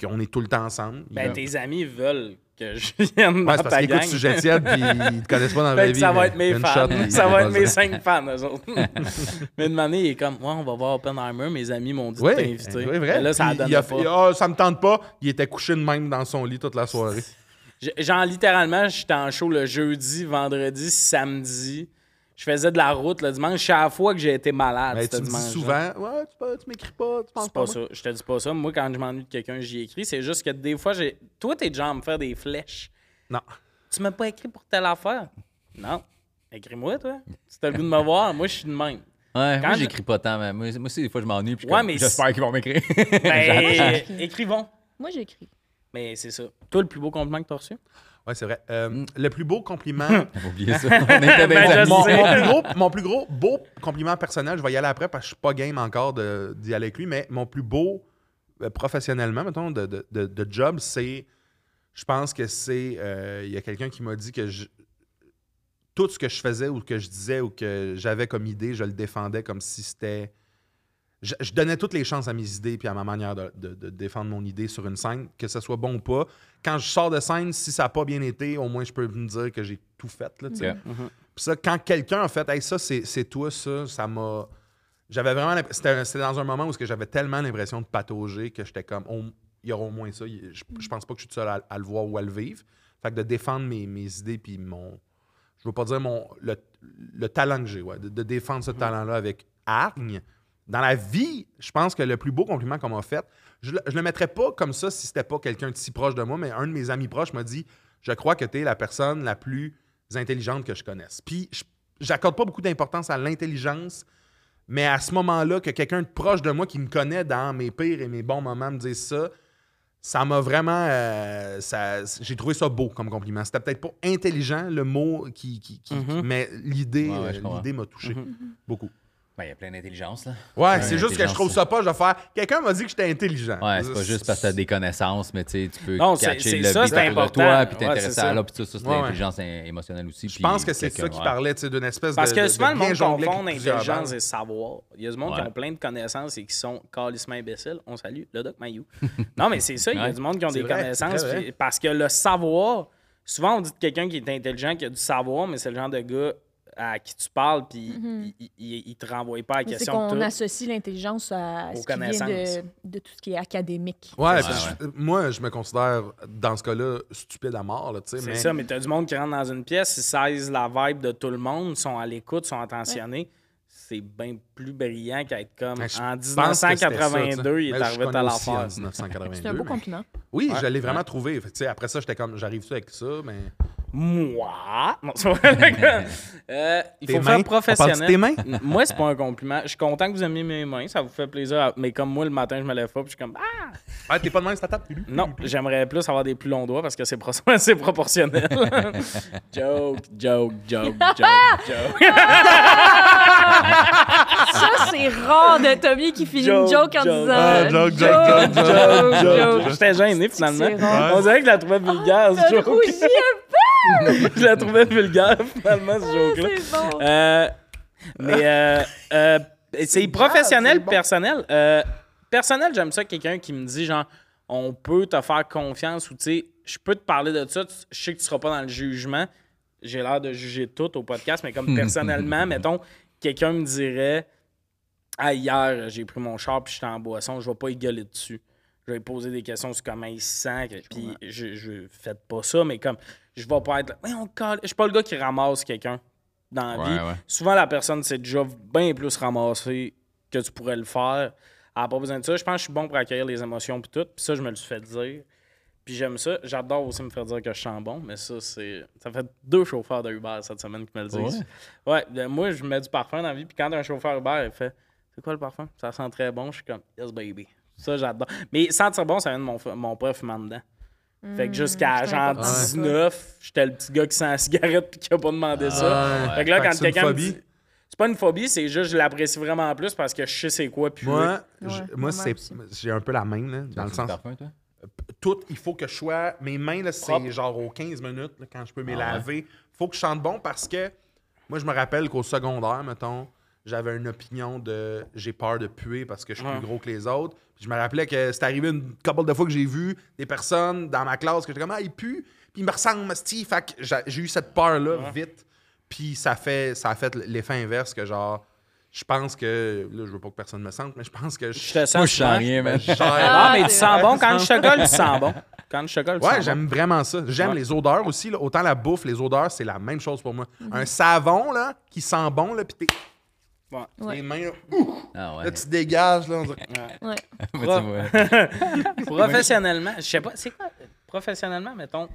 [SPEAKER 4] qu'on est tout le temps ensemble.
[SPEAKER 1] Ben, tes amis veulent que je vienne
[SPEAKER 4] Ouais,
[SPEAKER 1] dans
[SPEAKER 4] c'est parce
[SPEAKER 1] ta
[SPEAKER 4] qu'ils
[SPEAKER 1] gang.
[SPEAKER 4] écoutent Sujet tiède, puis ils te connaissent pas dans la vraie vie.
[SPEAKER 1] ça va être mes fans.
[SPEAKER 4] shot,
[SPEAKER 1] ça va être mes cinq fans, eux autres. mais une année, il est comme, ouais, on va voir Oppenheimer. Mes amis m'ont dit
[SPEAKER 4] Oui,
[SPEAKER 1] de t'inviter.
[SPEAKER 4] oui, vrai.
[SPEAKER 1] Mais Là, ça
[SPEAKER 4] Puis
[SPEAKER 1] donne
[SPEAKER 4] il a
[SPEAKER 1] pas.
[SPEAKER 4] fait, Ah, ça me tente pas. Il était couché de même dans son lit toute la soirée.
[SPEAKER 1] Genre, littéralement, j'étais en show le jeudi, vendredi, samedi. Je faisais de la route le dimanche. Chaque fois que j'ai été malade,
[SPEAKER 4] Mais tu me dis souvent, ouais, tu, peux- tu m'écris pas, tu penses
[SPEAKER 1] C'est
[SPEAKER 4] pas.
[SPEAKER 1] pas
[SPEAKER 4] moi.
[SPEAKER 1] ça. Je te dis pas ça. Moi, quand je m'ennuie de quelqu'un, j'y écris. C'est juste que des fois, j'ai. Toi, t'es déjà à me faire des flèches.
[SPEAKER 4] Non.
[SPEAKER 1] Tu m'as pas écrit pour telle affaire? Non. Écris-moi, toi. Si t'as le goût de me voir, moi, je suis de même.
[SPEAKER 3] Ouais,
[SPEAKER 1] Quand
[SPEAKER 3] moi,
[SPEAKER 1] je-
[SPEAKER 3] j'écris pas tant, mais moi, moi aussi, des fois, je m'ennuie. Puis je suis
[SPEAKER 1] Ouais,
[SPEAKER 3] comme,
[SPEAKER 1] mais
[SPEAKER 3] j'espère qu'ils vont m'écrire.
[SPEAKER 1] Ben, écrivons.
[SPEAKER 2] Moi, j'écris.
[SPEAKER 1] Mais c'est ça. Toi, le plus beau compliment que t'as reçu?
[SPEAKER 4] Ouais, c'est vrai. Euh, Le plus beau compliment.
[SPEAKER 3] Faut oublier ça. On était bien
[SPEAKER 1] Ben,
[SPEAKER 4] mon, plus gros, mon plus gros beau compliment personnel, je vais y aller après parce que je suis pas game encore de- d'y aller avec lui, mais mon plus beau euh, professionnellement, mettons, de, de- de- de job, c'est. Je pense que c'est. euh, Il y a quelqu'un qui m'a dit que je- tout ce que je faisais ou que je disais ou que j'avais comme idée, je le défendais comme si c'était. Je, je donnais toutes les chances à mes idées puis à ma manière de, de- de défendre mon idée sur une scène, que ce soit bon ou pas. Quand je sors de scène, si ça n'a pas bien été, au moins je peux me dire que j'ai tout fait. Là, tu sais.
[SPEAKER 3] Ok.
[SPEAKER 4] Puis ça, quand quelqu'un a fait, hey, ça, c'est c'est toi, ça, ça m'a. J'avais vraiment. C'était c'était dans un moment où ce que j'avais tellement l'impression de patauger que j'étais comme, Oh, il y aura au moins ça. Je, je pense pas que je suis tout seul à, à le voir ou à le vivre. Fait que de défendre mes, mes idées, puis mon. Je veux pas dire mon le, le talent que j'ai, ouais, de, de défendre ce talent-là avec hargne. Dans la vie, je pense que le plus beau compliment qu'on m'a fait, je, le- je le mettrais pas comme ça si c'était pas quelqu'un de si proche de moi, mais un de mes amis proches m'a dit Je crois que tu es la personne la plus intelligente que je connaisse. Puis, j'accorde pas beaucoup d'importance à l'intelligence, mais à ce moment-là, que quelqu'un de proche de moi qui me connaît dans mes pires et mes bons moments me dise ça, ça m'a vraiment. euh, J'ai trouvé ça beau comme compliment. C'était peut-être pas intelligent, le mot, qui, qui- qui-
[SPEAKER 1] Mhm.
[SPEAKER 4] mais l'idée
[SPEAKER 3] Ouais, ouais, je
[SPEAKER 4] euh, l'idée m'a touché beaucoup.
[SPEAKER 3] Ben, il y a plein d'intelligence, là.
[SPEAKER 4] Ouais, c'est juste que je trouve ça pas. Je vais faire. Quelqu'un m'a dit que j'étais intelligent.
[SPEAKER 3] Ouais, c'est pas juste parce que t'as des connaissances, mais tu sais, tu peux
[SPEAKER 1] Non, c'est-
[SPEAKER 3] catcher
[SPEAKER 1] c'est-
[SPEAKER 3] le
[SPEAKER 1] ça,
[SPEAKER 3] beat autour de
[SPEAKER 1] important.
[SPEAKER 3] toi, puis t'intéresser
[SPEAKER 1] c'est
[SPEAKER 3] à
[SPEAKER 1] ça.
[SPEAKER 3] l'autre, puis tout ça, c'est l'intelligence émotionnelle aussi.
[SPEAKER 4] Je pense que c'est ça qui parlait, tu sais, d'une espèce
[SPEAKER 1] Parce
[SPEAKER 4] de.
[SPEAKER 1] que
[SPEAKER 4] de-
[SPEAKER 1] souvent, le monde confond intelligence et savoir. Il y a du monde qui ont plein de connaissances et qui sont calissement imbéciles. On salue le Doc Mayou. non, mais c'est ça, il y a du monde qui ont
[SPEAKER 4] C'est
[SPEAKER 1] des connaissances. parce que le savoir, souvent on dit de quelqu'un qui est intelligent, qui a du savoir, mais c'est le genre de gars à qui tu parles, puis il, il- il- il te renvoie pas à la question tout.
[SPEAKER 2] associe l'intelligence à
[SPEAKER 1] Aux
[SPEAKER 2] ce qui vient de, de tout ce qui est académique.
[SPEAKER 4] Ouais, je- moi, je me considère, dans ce cas-là, stupide à mort, tu.
[SPEAKER 1] C'est
[SPEAKER 4] mais...
[SPEAKER 1] ça, mais t'as du monde qui rentre dans une pièce, ils saisissent la vibe de tout le monde, sont à l'écoute, sont attentionnés. C'est bien plus brillant qu'être comme
[SPEAKER 4] Ben,
[SPEAKER 1] en
[SPEAKER 4] pense que c'était ça, tu sais.
[SPEAKER 1] 1982, il est
[SPEAKER 4] Ben,
[SPEAKER 1] arrivé à.
[SPEAKER 4] 1982.
[SPEAKER 2] C'est un beau
[SPEAKER 4] mais-
[SPEAKER 2] compliment.
[SPEAKER 4] Oui,
[SPEAKER 1] Ouais.
[SPEAKER 4] je l'ai vraiment trouvé. Tu après ça, j'étais comme, j'arrive-tu avec ça, mais.
[SPEAKER 1] Moi? Non, c'est vrai. Euh, il faut
[SPEAKER 4] mains?
[SPEAKER 1] faire
[SPEAKER 4] On parle
[SPEAKER 1] professionnel.
[SPEAKER 4] de tes mains?
[SPEAKER 1] Moi, c'est pas un compliment. Je suis content que vous aimiez mes mains, ça vous fait plaisir. à- Mais comme moi, le matin, je me lève pas, puis je suis comme Ah!
[SPEAKER 4] Ah, t'es pas de même, ça tape?
[SPEAKER 1] Non, j'aimerais plus avoir des plus longs doigts parce que c'est pro- c'est proportionnel. joke, joke, joke, joke, joke.
[SPEAKER 2] Ça, c'est rare de Tommy qui finit une
[SPEAKER 1] Joke,
[SPEAKER 2] joke en
[SPEAKER 1] joke.
[SPEAKER 2] disant
[SPEAKER 4] Ah, joke, joke, joke,
[SPEAKER 2] joke,
[SPEAKER 1] Joke.
[SPEAKER 2] joke.
[SPEAKER 1] J'étais gêné finalement. On dirait que je la trouvais vulgaire, ce
[SPEAKER 2] T'as
[SPEAKER 1] joke. je la trouvais vulgaire finalement, ce
[SPEAKER 2] peu,
[SPEAKER 1] joke-là.
[SPEAKER 2] bon.
[SPEAKER 1] Euh, mais euh, euh, c'est professionnel,
[SPEAKER 4] bon.
[SPEAKER 1] personnel. Euh, personnel, j'aime ça, quelqu'un qui me dit genre, on peut te faire confiance ou tu sais, je peux te parler de ça, je sais que tu seras pas dans le jugement. J'ai l'air de juger tout au podcast, mais comme personnellement, mettons, quelqu'un me dirait, ah, hier, j'ai pris mon char puis j'étais en boisson, je vais pas y gueuler dessus. Je vais poser des questions sur comment il se sent. Puis je, je faites pas ça, mais comme je vais pas être là. On colle. Je suis pas le gars qui ramasse quelqu'un dans la
[SPEAKER 3] Ouais,
[SPEAKER 1] vie.
[SPEAKER 3] ouais.
[SPEAKER 1] Souvent, la personne s'est déjà bien plus ramassée que tu pourrais le faire. Elle n'a pas besoin de ça. Je pense que je suis bon pour accueillir les émotions puis tout. Puis ça, je me le suis fait dire. Puis j'aime ça. J'adore aussi me faire dire que je sens bon, mais ça, c'est. Ça fait deux chauffeurs de Uber cette semaine qui me le disent. Ouais, moi, je mets du parfum dans la vie, puis quand un chauffeur Uber, il fait C'est quoi le parfum? Ça sent très bon. Je suis comme Yes, baby. Ça, j'adore. Mais sentir bon, ça vient de mon, mon fumant dedans. Fait que jusqu'à
[SPEAKER 2] c'est
[SPEAKER 1] genre
[SPEAKER 2] important, ça.
[SPEAKER 1] 19, j'étais le petit gars qui sent la cigarette puis qui a pas demandé ça. Fait que là,
[SPEAKER 4] Fait que
[SPEAKER 1] quand
[SPEAKER 4] c'est une
[SPEAKER 1] quelqu'un me
[SPEAKER 4] phobie?
[SPEAKER 1] dit. C'est pas une phobie, c'est juste je l'apprécie vraiment plus parce que je sais c'est quoi puis
[SPEAKER 4] Moi, moi
[SPEAKER 2] moi
[SPEAKER 4] c'est, j'ai un peu la même, là, dans le sens.
[SPEAKER 3] parfum, toi?
[SPEAKER 4] Tout, il faut que je sois. Mes mains, là, c'est genre aux 15 minutes, là, quand je peux me
[SPEAKER 3] Ah
[SPEAKER 4] laver. Il faut que je sente bon parce que moi, je me rappelle qu'au secondaire, mettons, j'avais une opinion de j'ai peur de puer parce que je suis
[SPEAKER 1] Ouais.
[SPEAKER 4] plus gros que les autres. Puis je me rappelais que c'est arrivé une couple de fois que j'ai vu des personnes dans ma classe que j'étais comme ah, ils puent, puis ils me ressemblent, Steve. Fait que j'ai j'ai eu cette peur-là vite. Puis ça, fait, ça a fait l'effet inverse que genre. Je pense que. Là, je veux pas que personne me sente, mais je pense que
[SPEAKER 1] Je te sens
[SPEAKER 3] Moi, je sens rien, man.
[SPEAKER 4] gère-
[SPEAKER 1] Non,
[SPEAKER 2] Ah,
[SPEAKER 1] mais tu sens bon. Quand je te tu sens bon. Quand je te tu
[SPEAKER 4] Ouais,
[SPEAKER 1] bon.
[SPEAKER 4] j'aime vraiment ça. J'aime
[SPEAKER 1] Ouais.
[SPEAKER 4] les odeurs aussi. là. Autant la bouffe, les odeurs, c'est la même chose pour moi. Un savon là, qui sent bon, là, puis t'es-
[SPEAKER 1] Ouais.
[SPEAKER 2] Ouais.
[SPEAKER 4] les mains, là, ouh,
[SPEAKER 3] Ah ouais.
[SPEAKER 4] là, tu dégages. Là, on dirait-
[SPEAKER 2] Ouais.
[SPEAKER 1] Professionnellement, je sais pas, c'est quoi Professionnellement, mettons,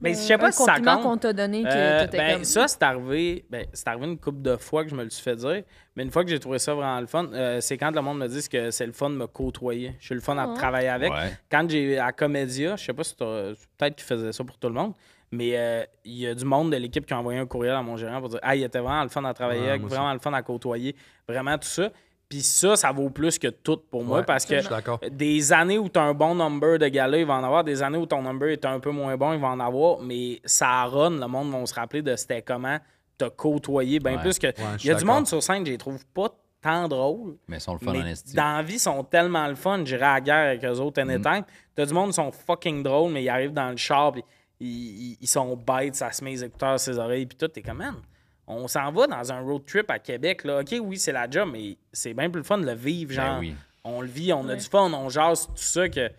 [SPEAKER 1] Ben, je sais pas
[SPEAKER 2] un
[SPEAKER 1] si ça compte.
[SPEAKER 2] qu'on t'a donné que
[SPEAKER 1] Euh, ben,
[SPEAKER 2] comme...
[SPEAKER 1] ça, c'est arrivé, ben, c'est arrivé une couple de fois que je me le suis fait dire. Mais une fois que j'ai trouvé ça vraiment le fun, euh, c'est quand le monde me dit que c'est le fun de me côtoyer. Je suis le fun à travailler avec.
[SPEAKER 3] Ouais.
[SPEAKER 1] Quand j'ai à Comédia, je sais pas si t'as- peut-être qu'ils faisaient ça pour tout le monde, mais euh, il y a du monde de l'équipe qui a envoyé un courriel à mon gérant pour dire Ah, il était vraiment le fun à travailler
[SPEAKER 4] Ouais,
[SPEAKER 1] avec, vraiment le fun à côtoyer, vraiment tout ça. Puis ça, ça vaut plus que tout pour moi
[SPEAKER 4] Ouais,
[SPEAKER 1] parce que des années où tu as un bon number de gars il va en avoir. Des années où ton number est un peu moins bon, il va en avoir. Mais ça run, le monde va se rappeler de c'était comment te côtoyer. Bien
[SPEAKER 3] Ouais.
[SPEAKER 1] plus que. Il y a du monde sur scène, je les trouve pas tant drôles.
[SPEAKER 3] Mais ils sont le fun
[SPEAKER 1] mais
[SPEAKER 3] en
[SPEAKER 1] dans la vie, ils sont tellement le fun. J'irai à la guerre avec eux autres anytime. T'as du monde qui sont fucking drôles, mais ils arrivent dans le char, puis ils, sont bêtes, ça se met les écouteurs, ses oreilles, puis tout. T'es comme, man, on s'en va dans un road trip à Québec. Là. OK, oui, c'est la job, mais c'est bien plus le fun de le vivre.
[SPEAKER 3] Ben
[SPEAKER 1] Genre,
[SPEAKER 3] oui.
[SPEAKER 1] on le vit, on a
[SPEAKER 2] Ouais.
[SPEAKER 1] du fun, on jase, tout ça, que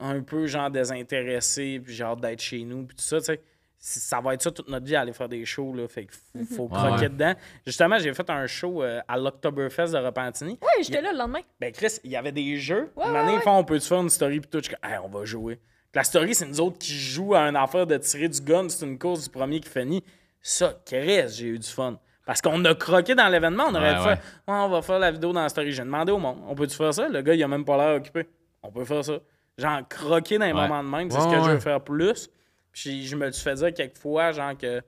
[SPEAKER 1] un peu genre désintéressé, puis genre d'être chez nous, puis tout ça, tu sais. Ça va être ça toute notre vie, aller faire des shows, là. Fait qu'il faut, faut croquer
[SPEAKER 3] ouais.
[SPEAKER 1] dedans. Justement, j'ai fait un show euh, à l'Octoberfest de Repentigny.
[SPEAKER 2] Oui, j'étais là le lendemain.
[SPEAKER 1] Ben, Chris, il y avait des jeux.
[SPEAKER 2] Ouais,
[SPEAKER 1] Une année,
[SPEAKER 2] ouais,
[SPEAKER 1] ils font, on peut-tu faire une story, puis tout. Je suis comme, Hey, on va jouer. La story, c'est nous autres qui jouent à une affaire de tirer du gun. C'est une course du premier qui finit. Ça, Chris, j'ai eu du fun. Parce qu'on a croqué dans l'événement, on aurait
[SPEAKER 3] Ouais,
[SPEAKER 1] fait,
[SPEAKER 3] ouais.
[SPEAKER 1] Ouais, on va faire la vidéo dans la story. J'ai demandé au monde, on peut-tu faire ça? Le gars, il a même pas l'air occupé. On peut faire ça. Genre, croquer dans les
[SPEAKER 3] Ouais.
[SPEAKER 1] moments de même, c'est
[SPEAKER 4] Ouais,
[SPEAKER 1] ce que je
[SPEAKER 4] ouais.
[SPEAKER 1] veux faire plus. Puis je me suis fait dire quelques fois, genre, que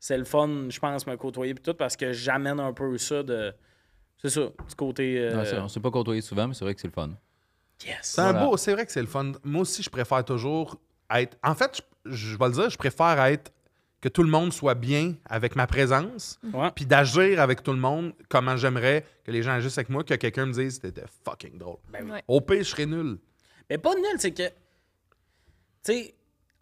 [SPEAKER 1] c'est le fun, je pense, me côtoyer, puis tout, parce que j'amène un peu ça de. C'est ça, du côté. euh,
[SPEAKER 3] c'est- on s'est pas côtoyé souvent, mais c'est vrai que c'est le fun.
[SPEAKER 1] Yes.
[SPEAKER 4] C'est un beau, c'est vrai que c'est le fun. Moi aussi, je préfère toujours être. En fait, je, je vais le dire, je préfère être que tout le monde soit bien avec ma présence,
[SPEAKER 1] Ouais.
[SPEAKER 4] puis d'agir avec tout le monde comment j'aimerais que les gens agissent avec moi, que quelqu'un me dise c'était fucking drôle.
[SPEAKER 1] Ben.
[SPEAKER 2] Ouais.
[SPEAKER 4] Au pire, je serais nul.
[SPEAKER 1] Mais pas nul, c'est que. Tu sais,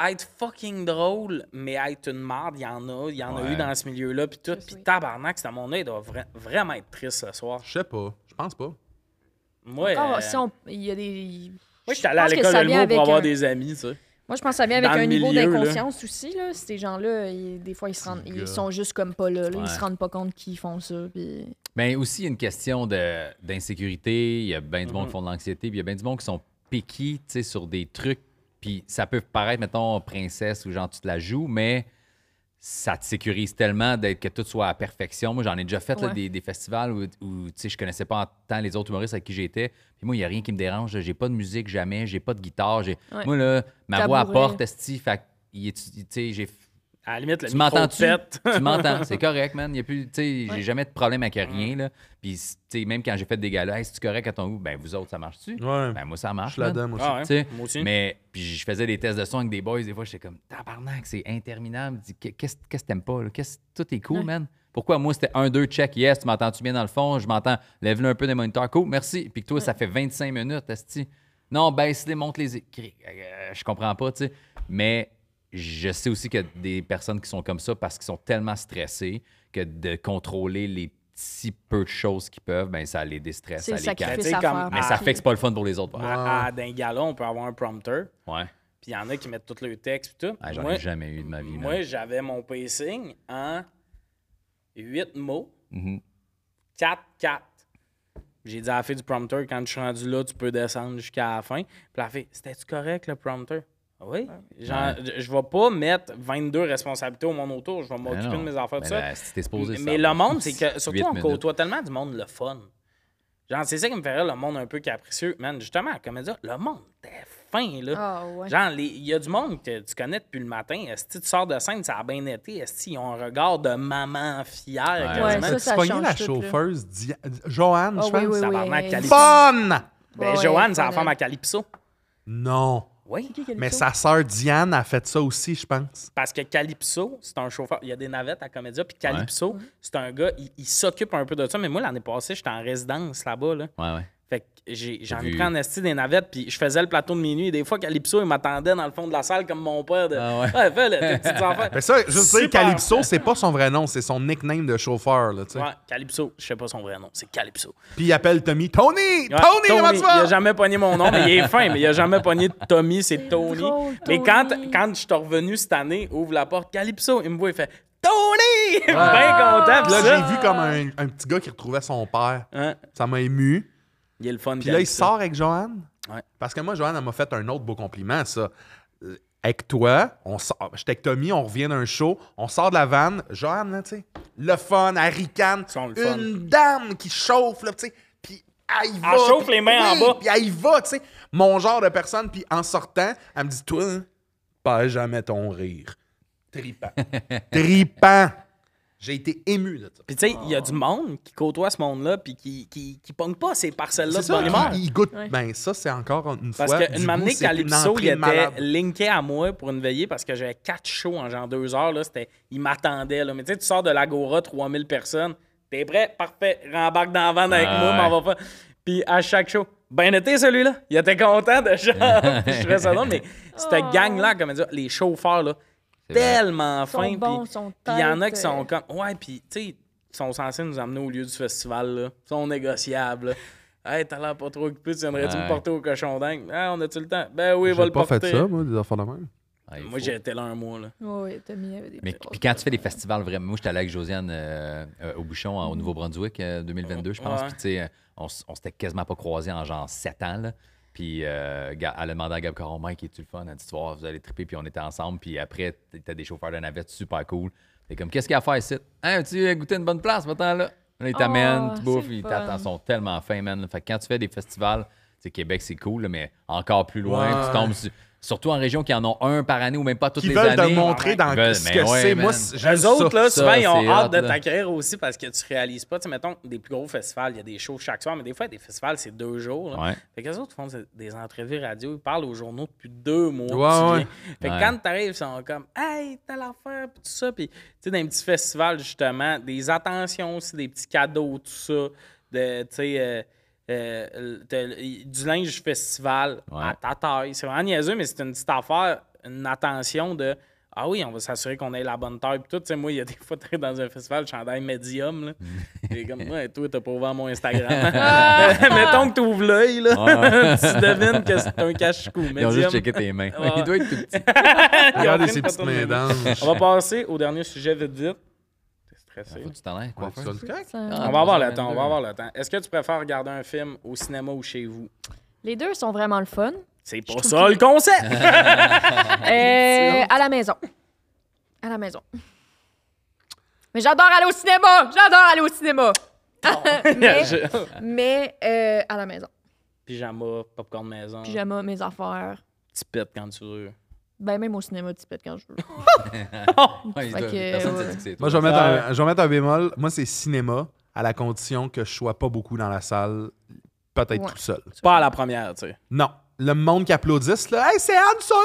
[SPEAKER 1] être fucking drôle, mais être une marde, il y en a. Il y en a eu dans ce milieu-là, puis tout. Puis tabarnak, ce monde-là, il doit vra- vraiment être triste ce soir.
[SPEAKER 4] Je sais pas. Je pense pas.
[SPEAKER 1] Moi,
[SPEAKER 2] Encore,
[SPEAKER 1] euh,
[SPEAKER 2] si on- il y a des...
[SPEAKER 1] moi j'étais allé
[SPEAKER 2] je
[SPEAKER 1] à
[SPEAKER 2] pense que
[SPEAKER 1] l'école
[SPEAKER 2] ça
[SPEAKER 1] de
[SPEAKER 2] vient
[SPEAKER 1] l'humour pour
[SPEAKER 2] avec
[SPEAKER 1] avoir
[SPEAKER 2] un-
[SPEAKER 1] des amis, tu sais.
[SPEAKER 2] Moi, je pense que ça vient avec
[SPEAKER 1] Dans
[SPEAKER 2] un
[SPEAKER 1] le
[SPEAKER 2] niveau
[SPEAKER 1] milieu, là.
[SPEAKER 2] d'inconscience aussi. Là. Ces gens-là, ils- des fois, ils, se rendent, ils sont juste comme pas là. là.
[SPEAKER 3] Ouais.
[SPEAKER 2] Ils se rendent pas compte qu'ils font ça. Puis...
[SPEAKER 3] Mais aussi, il y a une question de- d'insécurité. Il y a bien du monde
[SPEAKER 1] Mhm.
[SPEAKER 3] qui font de l'anxiété. Puis il y a bien du monde qui sont piqués tu sais, sur des trucs. Puis ça peut paraître, mettons, princesse ou genre tu te la joues, mais ça te sécurise tellement d'être que tout soit à perfection. Moi, j'en ai déjà fait là, des, des festivals où, où tu sais, je connaissais pas tant les autres humoristes avec qui j'étais. Puis moi, il n'y a rien qui me dérange. J'ai pas de musique jamais. J'ai pas de guitare. J'ai...
[SPEAKER 2] Ouais.
[SPEAKER 3] Moi, là, ma voix apporte, esti. Fait j'ai
[SPEAKER 1] À la limite, le
[SPEAKER 3] tu m'entends-tu? tu m'entends, c'est correct, man. Il y a plus, tu sais,
[SPEAKER 2] Ouais.
[SPEAKER 3] j'ai jamais de problème avec rien, là. Puis, tu sais, même quand j'ai fait des galas, hey, c'est correct à ton goût? Ben, vous autres, ça marche-tu?
[SPEAKER 4] Ouais.
[SPEAKER 3] Ben, moi, ça
[SPEAKER 4] je
[SPEAKER 3] marche.
[SPEAKER 4] suis
[SPEAKER 3] man.
[SPEAKER 4] là-dedans, moi aussi.
[SPEAKER 1] Ah ouais,
[SPEAKER 3] Tu sais,
[SPEAKER 1] moi aussi.
[SPEAKER 3] Mais, puis je faisais des tests de son avec des boys, des fois, j'étais comme, tabarnak, c'est interminable. Je dis, Qu'est-ce qu'est-ce que t'aimes pas, là? Qu'est-ce- Tout est cool,
[SPEAKER 2] Ouais.
[SPEAKER 3] man. Pourquoi moi, c'était un, deux, check, yes, tu m'entends-tu bien dans le fond? Je m'entends, lève-le un peu des moniteurs, cool, merci. Puis que toi, ça fait 25 minutes. Non, baisse-les, monte les écrits. Euh, je comprends pas, tu sais. Mais je sais aussi qu'il y a des personnes qui sont comme ça parce qu'ils sont tellement stressés que de contrôler les petits peu de choses qu'ils peuvent, ben ça les déstresse, ça
[SPEAKER 2] le
[SPEAKER 3] les
[SPEAKER 1] comme-
[SPEAKER 2] faire.
[SPEAKER 3] Mais
[SPEAKER 1] Ah.
[SPEAKER 3] ça fait que c'est pas le fun pour les autres. ouais.
[SPEAKER 1] À, à, dans un gala, on peut avoir un prompteur,
[SPEAKER 3] Ouais.
[SPEAKER 1] puis il y en a qui mettent tout le texte, puis tout.
[SPEAKER 3] Ah, J'en
[SPEAKER 1] moi,
[SPEAKER 3] ai jamais eu de ma vie.
[SPEAKER 1] moi j'avais mon pacing en 8 mots,
[SPEAKER 3] Mhm.
[SPEAKER 1] 4, 4. J'ai dit à la fille du prompteur, quand je suis rendu là, tu peux descendre jusqu'à la fin. Puis la fille, c'était-tu correct, le prompteur? Ah Oui. Genre, je- je vais pas mettre 22 responsabilités au monde autour. Je vais
[SPEAKER 3] Ben
[SPEAKER 1] m'occuper de mes affaires, tout
[SPEAKER 3] Ben
[SPEAKER 1] ça.
[SPEAKER 3] là, si t'es supposé,
[SPEAKER 1] mais
[SPEAKER 3] ça
[SPEAKER 1] le monde, c'est que, surtout, on
[SPEAKER 3] minutes.
[SPEAKER 1] côtoie tellement du monde le fun. Genre, c'est ça qui me rire, le monde un peu capricieux. Man, justement, comme dire, le monde, t'es fin, là.
[SPEAKER 2] Ah, ouais.
[SPEAKER 1] Genre, il y a du monde que tu connais depuis le matin. Si tu sors de scène, ça a bien été. Est-ce ils ont un regard de maman fière?
[SPEAKER 3] Ouais.
[SPEAKER 1] quasiment?
[SPEAKER 2] Ouais, ça,
[SPEAKER 4] Tu
[SPEAKER 2] ça change
[SPEAKER 4] la
[SPEAKER 2] tout, là.
[SPEAKER 4] chauffeuse, Dia- Joanne,
[SPEAKER 2] Ah
[SPEAKER 4] je pense?
[SPEAKER 2] oui, oui, oui.
[SPEAKER 1] Calypso.
[SPEAKER 4] Fun!
[SPEAKER 1] Ben,
[SPEAKER 2] Ouais,
[SPEAKER 1] Joanne, c'est la femme
[SPEAKER 2] elle.
[SPEAKER 1] à Calypso.
[SPEAKER 4] Non.
[SPEAKER 1] Oui.
[SPEAKER 4] Mais sa sœur Diane a fait ça aussi, je pense.
[SPEAKER 1] Parce que Calypso, c'est un chauffeur. Il y a des navettes à Comédia. Puis Calypso, c'est un gars, il, il s'occupe un peu de ça. Mais moi, l'année passée, j'étais en résidence là-bas. Là.
[SPEAKER 3] Ouais, ouais.
[SPEAKER 1] Fait que j'ai- j'en pris en esti des navettes. Puis je faisais le plateau de minuit. Et des fois, Calypso, il m'attendait dans le fond de la salle comme mon père. De,
[SPEAKER 3] Ah ouais.
[SPEAKER 1] fais là, tes petites affaires.
[SPEAKER 4] Mais ça, je veux dire,
[SPEAKER 1] Super.
[SPEAKER 4] Calypso, c'est pas son vrai nom, c'est son nickname de chauffeur, là, tu sais.
[SPEAKER 1] Ouais, Calypso. Je sais pas son vrai nom. C'est Calypso.
[SPEAKER 4] Puis il appelle Tommy Tony!
[SPEAKER 1] Ouais,
[SPEAKER 4] Tony, comment tu
[SPEAKER 1] Il a
[SPEAKER 4] vas?
[SPEAKER 1] jamais pogné mon nom, mais il est fin, mais il a jamais pogné de Tommy, c'est Tony.
[SPEAKER 2] drôle,
[SPEAKER 1] Mais quand,
[SPEAKER 2] Tony.
[SPEAKER 1] quand je suis revenu cette année, ouvre la porte, Calypso, il me voit, il fait Tony! Bien content.
[SPEAKER 4] Puis là, j'ai vu comme un, un petit gars qui retrouvait son père.
[SPEAKER 1] Hein?
[SPEAKER 4] Ça m'a ému.
[SPEAKER 1] Il est le fun.
[SPEAKER 4] Puis là, il sort avec Joanne.
[SPEAKER 1] Ouais.
[SPEAKER 4] Parce que moi, Joanne, elle m'a fait un autre beau compliment, ça. Avec toi, on sort, j'étais avec Tommy, on revient d'un show, on sort de la vanne, Joanne, là, tu sais, le fun, elle ricane,
[SPEAKER 1] fun.
[SPEAKER 4] une dame qui chauffe, là, tu sais, puis elle y va.
[SPEAKER 1] Elle chauffe les mains en bas.
[SPEAKER 4] Puis elle y va, tu sais, mon genre de personne, puis en sortant, elle me dit, toi, hein, pas jamais ton rire. Tripant. Tripant. J'ai été ému de ça.
[SPEAKER 1] Puis tu sais, il y a du monde qui côtoie ce monde-là puis qui, qui, qui pogne pas ces parcelles-là de bonne humeur.
[SPEAKER 4] il, il goûte.
[SPEAKER 2] Ouais.
[SPEAKER 4] Ben, ça, c'est encore une
[SPEAKER 1] Parce
[SPEAKER 4] fois.
[SPEAKER 1] qu'une
[SPEAKER 4] du
[SPEAKER 1] matinée,
[SPEAKER 4] goût, c'est une
[SPEAKER 1] Calypso,
[SPEAKER 4] entrée
[SPEAKER 1] il était
[SPEAKER 4] malade.
[SPEAKER 1] linké à moi pour une veillée parce que j'avais quatre shows en genre deux heures. Là, c'était, il m'attendait. Là. Mais tu sais, tu sors de l'Agora, 3000 personnes. T'es prêt? Parfait. Rembarque dans la van avec
[SPEAKER 3] Ah
[SPEAKER 1] moi,
[SPEAKER 3] ouais.
[SPEAKER 1] m'en va pas. Puis à chaque show, ben été celui-là. Il était content de genre. Je ça drôle. Mais cette
[SPEAKER 2] Oh.
[SPEAKER 1] gang-là, comme dire, les chauffeurs, là. Tellement
[SPEAKER 2] Ils sont
[SPEAKER 1] fins.
[SPEAKER 2] ils sont
[SPEAKER 1] puis il y en a qui sont
[SPEAKER 2] euh,
[SPEAKER 1] comme. Ouais, puis tu sais, ils sont censés nous amener au lieu du festival, là. Ils sont négociables, là. Hey, t'as l'air pas trop occupé, tu viendrais-tu me porter au cochon dingue? Ah, on a-tu le temps? Ben oui, va le porter.
[SPEAKER 4] moi, des enfants de même.
[SPEAKER 3] Ah,
[SPEAKER 1] Moi,
[SPEAKER 3] faut.
[SPEAKER 1] j'ai été là un mois, là.
[SPEAKER 2] Oui, Tommy avait des
[SPEAKER 3] Mais puis quand tu fais des festivals vraiment, moi j'étais allé avec Josiane euh, euh, au Bouchon au Nouveau-Brunswick euh, 2022, je pense.
[SPEAKER 1] Ouais.
[SPEAKER 3] Puis tu sais, euh, on, on s'était quasiment pas croisés en genre 7 ans. Là. Puis euh, elle a demandé à Gab Caron, Mike, es-tu le fun? Elle a dit, tu vous allez triper. Puis on était ensemble. Puis après, t'as des chauffeurs de navette super cool. T'es comme, qu'est-ce qu'il y a à faire ici? Hein, tu as goûté une bonne place, maintenant là? Là, ils t'amènent,
[SPEAKER 2] Oh,
[SPEAKER 3] tu bouffes, ils t'attendent, sont tellement fins, man. Fait que quand tu fais des festivals, tu sais, Québec, c'est cool, là, mais encore plus loin,
[SPEAKER 4] Ouais.
[SPEAKER 3] tu tombes sur- Surtout en région qui en ont un par année ou même pas toutes
[SPEAKER 4] Qui
[SPEAKER 3] les
[SPEAKER 4] veulent te
[SPEAKER 3] années.
[SPEAKER 4] montrer dans
[SPEAKER 3] Ils veulent,
[SPEAKER 4] ce que
[SPEAKER 3] ouais,
[SPEAKER 4] c'est. Moi,
[SPEAKER 1] Les autres,
[SPEAKER 4] ça.
[SPEAKER 1] là, souvent,
[SPEAKER 3] Ça,
[SPEAKER 1] ils ont hâte
[SPEAKER 3] hot,
[SPEAKER 1] de t'accueillir aussi parce que tu réalises pas. Tu sais, mettons, des plus gros festivals, il y a des shows chaque soir, mais des fois, des festivals, c'est deux jours. là.
[SPEAKER 3] Ouais.
[SPEAKER 1] Fait que les autres font des entrevues radio, ils parlent aux journaux depuis deux mois.
[SPEAKER 4] Ouais.
[SPEAKER 1] Fait que
[SPEAKER 3] Ouais.
[SPEAKER 1] quand t'arrives, ils sont comme Hey, t'as l'affaire, puis tout ça. Puis, tu sais, dans un petit festival, justement, des attentions aussi, des petits cadeaux, tout ça. De, tu sais, euh, euh, du linge festival
[SPEAKER 3] Ouais.
[SPEAKER 1] à ta taille. C'est vraiment niaiseux, mais c'est une petite affaire, une attention de. Ah oui, on va s'assurer qu'on ait la bonne taille. Puis tout, tu sais, moi, il y a des fois, dans un festival, chandail médium, là. Et comme, ouais, toi, t'as pas ouvert mon Instagram. Mettons que t'ouvres l'œil, là. tu devines que c'est un cache-cou.
[SPEAKER 3] Ils ont juste checké tes mains.
[SPEAKER 1] Ouais.
[SPEAKER 3] Il doit être tout petit.
[SPEAKER 4] Regardez
[SPEAKER 1] une
[SPEAKER 4] petites mains d'ange.
[SPEAKER 1] On va passer au dernier sujet vite vite. Stressé.
[SPEAKER 3] Faut tu quoi faire? Ah.
[SPEAKER 1] On va avoir le
[SPEAKER 3] 22.
[SPEAKER 1] temps, on va avoir le temps. Est-ce que tu préfères regarder un film au cinéma ou chez vous?
[SPEAKER 2] Les deux sont vraiment le fun.
[SPEAKER 1] C'est pas ça
[SPEAKER 2] que-
[SPEAKER 1] le concept!
[SPEAKER 2] Euh, à la maison. À la maison. Mais j'adore aller au cinéma! J'adore aller au cinéma! mais euh, à la maison.
[SPEAKER 1] Pyjama, popcorn maison,
[SPEAKER 2] Pyjama, mes affaires.
[SPEAKER 1] petit pète quand tu veux.
[SPEAKER 2] Ben, même au cinéma, tu pètes quand je veux.
[SPEAKER 3] Ouais, il
[SPEAKER 2] Fait
[SPEAKER 3] doit-
[SPEAKER 2] que,
[SPEAKER 3] Personne ne
[SPEAKER 2] ouais.
[SPEAKER 3] sait que c'est
[SPEAKER 4] Moi, je vais, mettre
[SPEAKER 1] Ouais.
[SPEAKER 4] un, je vais mettre un bémol. Moi, c'est cinéma, à la condition que je sois pas beaucoup dans la salle, peut-être
[SPEAKER 2] Ouais.
[SPEAKER 4] tout seul.
[SPEAKER 1] Pas à la première, tu sais.
[SPEAKER 4] Non. Le monde qui applaudisse, là, hey, c'est Han Solo!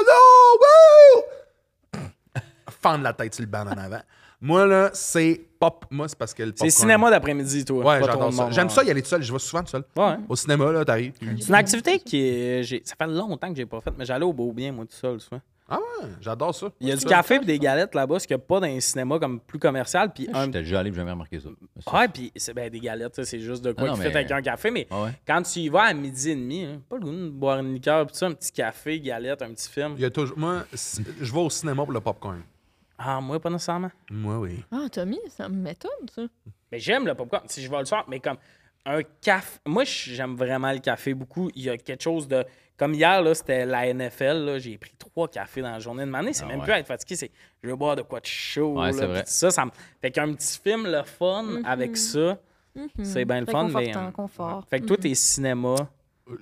[SPEAKER 4] Woo! Fendre la tête sur le banc en avant. Moi, là, c'est pop. Moi, c'est parce que le
[SPEAKER 1] C'est
[SPEAKER 4] popcorn-
[SPEAKER 1] cinéma d'après-midi, toi.
[SPEAKER 4] Ouais,
[SPEAKER 1] pas trop
[SPEAKER 4] j'adore
[SPEAKER 1] de
[SPEAKER 4] ça.
[SPEAKER 1] monde,
[SPEAKER 4] J'aime
[SPEAKER 1] ouais.
[SPEAKER 4] ça y aller tout seul. Je vais souvent tout seul.
[SPEAKER 1] Ouais.
[SPEAKER 4] Au cinéma, là, t'arrives. puis-
[SPEAKER 1] C'est une activité qui est. j'ai- Ça fait longtemps que j'ai pas faite, mais j'allais au beau bien, moi, tout seul, souvent.
[SPEAKER 4] Ah ouais, j'adore ça.
[SPEAKER 1] Il y a du café et des galettes là-bas, ce qu'il n'y a pas dans les cinémas comme plus commercial. Puis un...
[SPEAKER 3] J'étais déjà allé, j'ai jamais remarqué ça.
[SPEAKER 1] Ouais, puis c'est ben, des galettes, ça, c'est juste de quoi
[SPEAKER 3] non,
[SPEAKER 1] tu
[SPEAKER 3] mais-
[SPEAKER 1] fais avec un café. Mais
[SPEAKER 3] Ah ouais?
[SPEAKER 1] quand tu y vas à midi et demi, hein, pas le goût de boire une liqueur, puis ça, un petit café, galette, un petit film.
[SPEAKER 4] Il y a toujours... Moi, je vais au cinéma pour le popcorn.
[SPEAKER 1] Ah, moi, pas nécessairement.
[SPEAKER 4] Moi, oui.
[SPEAKER 2] Ah, Tommy, ça m'étonne, ça.
[SPEAKER 1] Mais j'aime le popcorn. Si je vais le soir, mais comme un café. Moi, j'aime vraiment le café beaucoup. Il y a quelque chose de. Comme hier, là, c'était la NFL. là, J'ai pris trois cafés dans la journée de m'année. C'est
[SPEAKER 3] Ah
[SPEAKER 1] même
[SPEAKER 3] ouais.
[SPEAKER 1] plus à être fatigué. C'est je veux boire de quoi de chaud.
[SPEAKER 3] Ouais,
[SPEAKER 1] là,
[SPEAKER 3] vrai.
[SPEAKER 1] Ça, ça me... Fait qu'un petit film, le fun, avec ça, c'est bien le fun. Mais, euh,
[SPEAKER 2] confort.
[SPEAKER 1] Fait que toi, t'es cinéma.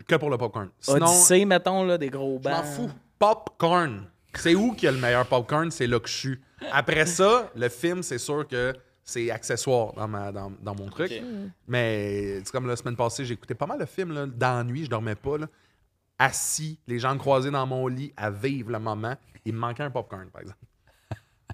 [SPEAKER 4] Que pour le popcorn. Sinon,
[SPEAKER 1] Odyssée, mettons, là, des gros
[SPEAKER 4] je
[SPEAKER 1] bancs.
[SPEAKER 4] m'en fous. Popcorn. C'est où qu'il y a le meilleur popcorn? C'est là que je suis. Après ça, le film, c'est sûr que c'est accessoire dans, ma, dans, dans mon truc.
[SPEAKER 1] Ok.
[SPEAKER 4] Mais c'est comme la semaine passée, j'ai écouté pas mal de films là, d'ennui, je dormais pas. Là. Assis, les jambes croisées dans mon lit, à vivre le moment. Il me manquait un popcorn, par exemple.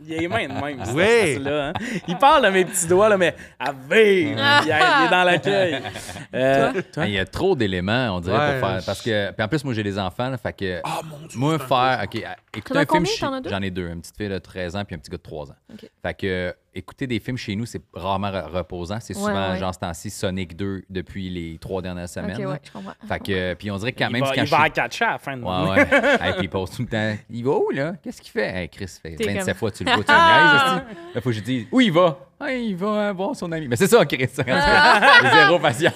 [SPEAKER 1] Il a les mains de même.
[SPEAKER 4] Oui.
[SPEAKER 1] style-là, hein. Il parle de mes petits doigts, là, mais à vivre. Il, a- il est dans l'accueil. Euh,
[SPEAKER 3] Ah, Il y a trop d'éléments, on dirait,
[SPEAKER 4] Ouais,
[SPEAKER 3] pour faire. Parce que. Puis en plus, moi, j'ai des enfants, là, fait que.
[SPEAKER 4] Ah mon dieu!
[SPEAKER 3] Moi, faire. OK, écouter un film. J'en ai deux, une petite fille de 13 ans puis un petit gars de 3 ans. Fait que écouter des films chez nous, c'est rarement re- reposant. C'est souvent,
[SPEAKER 2] ouais.
[SPEAKER 3] genre, ce temps-ci, Sonic 2 depuis les trois dernières semaines.
[SPEAKER 2] Ok,
[SPEAKER 3] là.
[SPEAKER 2] ouais, je comprends.
[SPEAKER 3] Fait que. euh, Puis on dirait que quand
[SPEAKER 1] il
[SPEAKER 3] même,
[SPEAKER 1] va,
[SPEAKER 3] quand
[SPEAKER 1] il
[SPEAKER 3] je
[SPEAKER 1] va à catcher à la fin de
[SPEAKER 3] Ouais, ouais. hey, puis il pose tout le temps. Il va où, là? Qu'est-ce qu'il fait? Hey, Chris, fait
[SPEAKER 2] T'es
[SPEAKER 3] 27
[SPEAKER 2] comme-
[SPEAKER 3] fois, tu le vois, tu le niaises. Là, faut que je dise, où il va? Ah, il va voir son ami. Mais c'est ça, Chris. Zéro patience.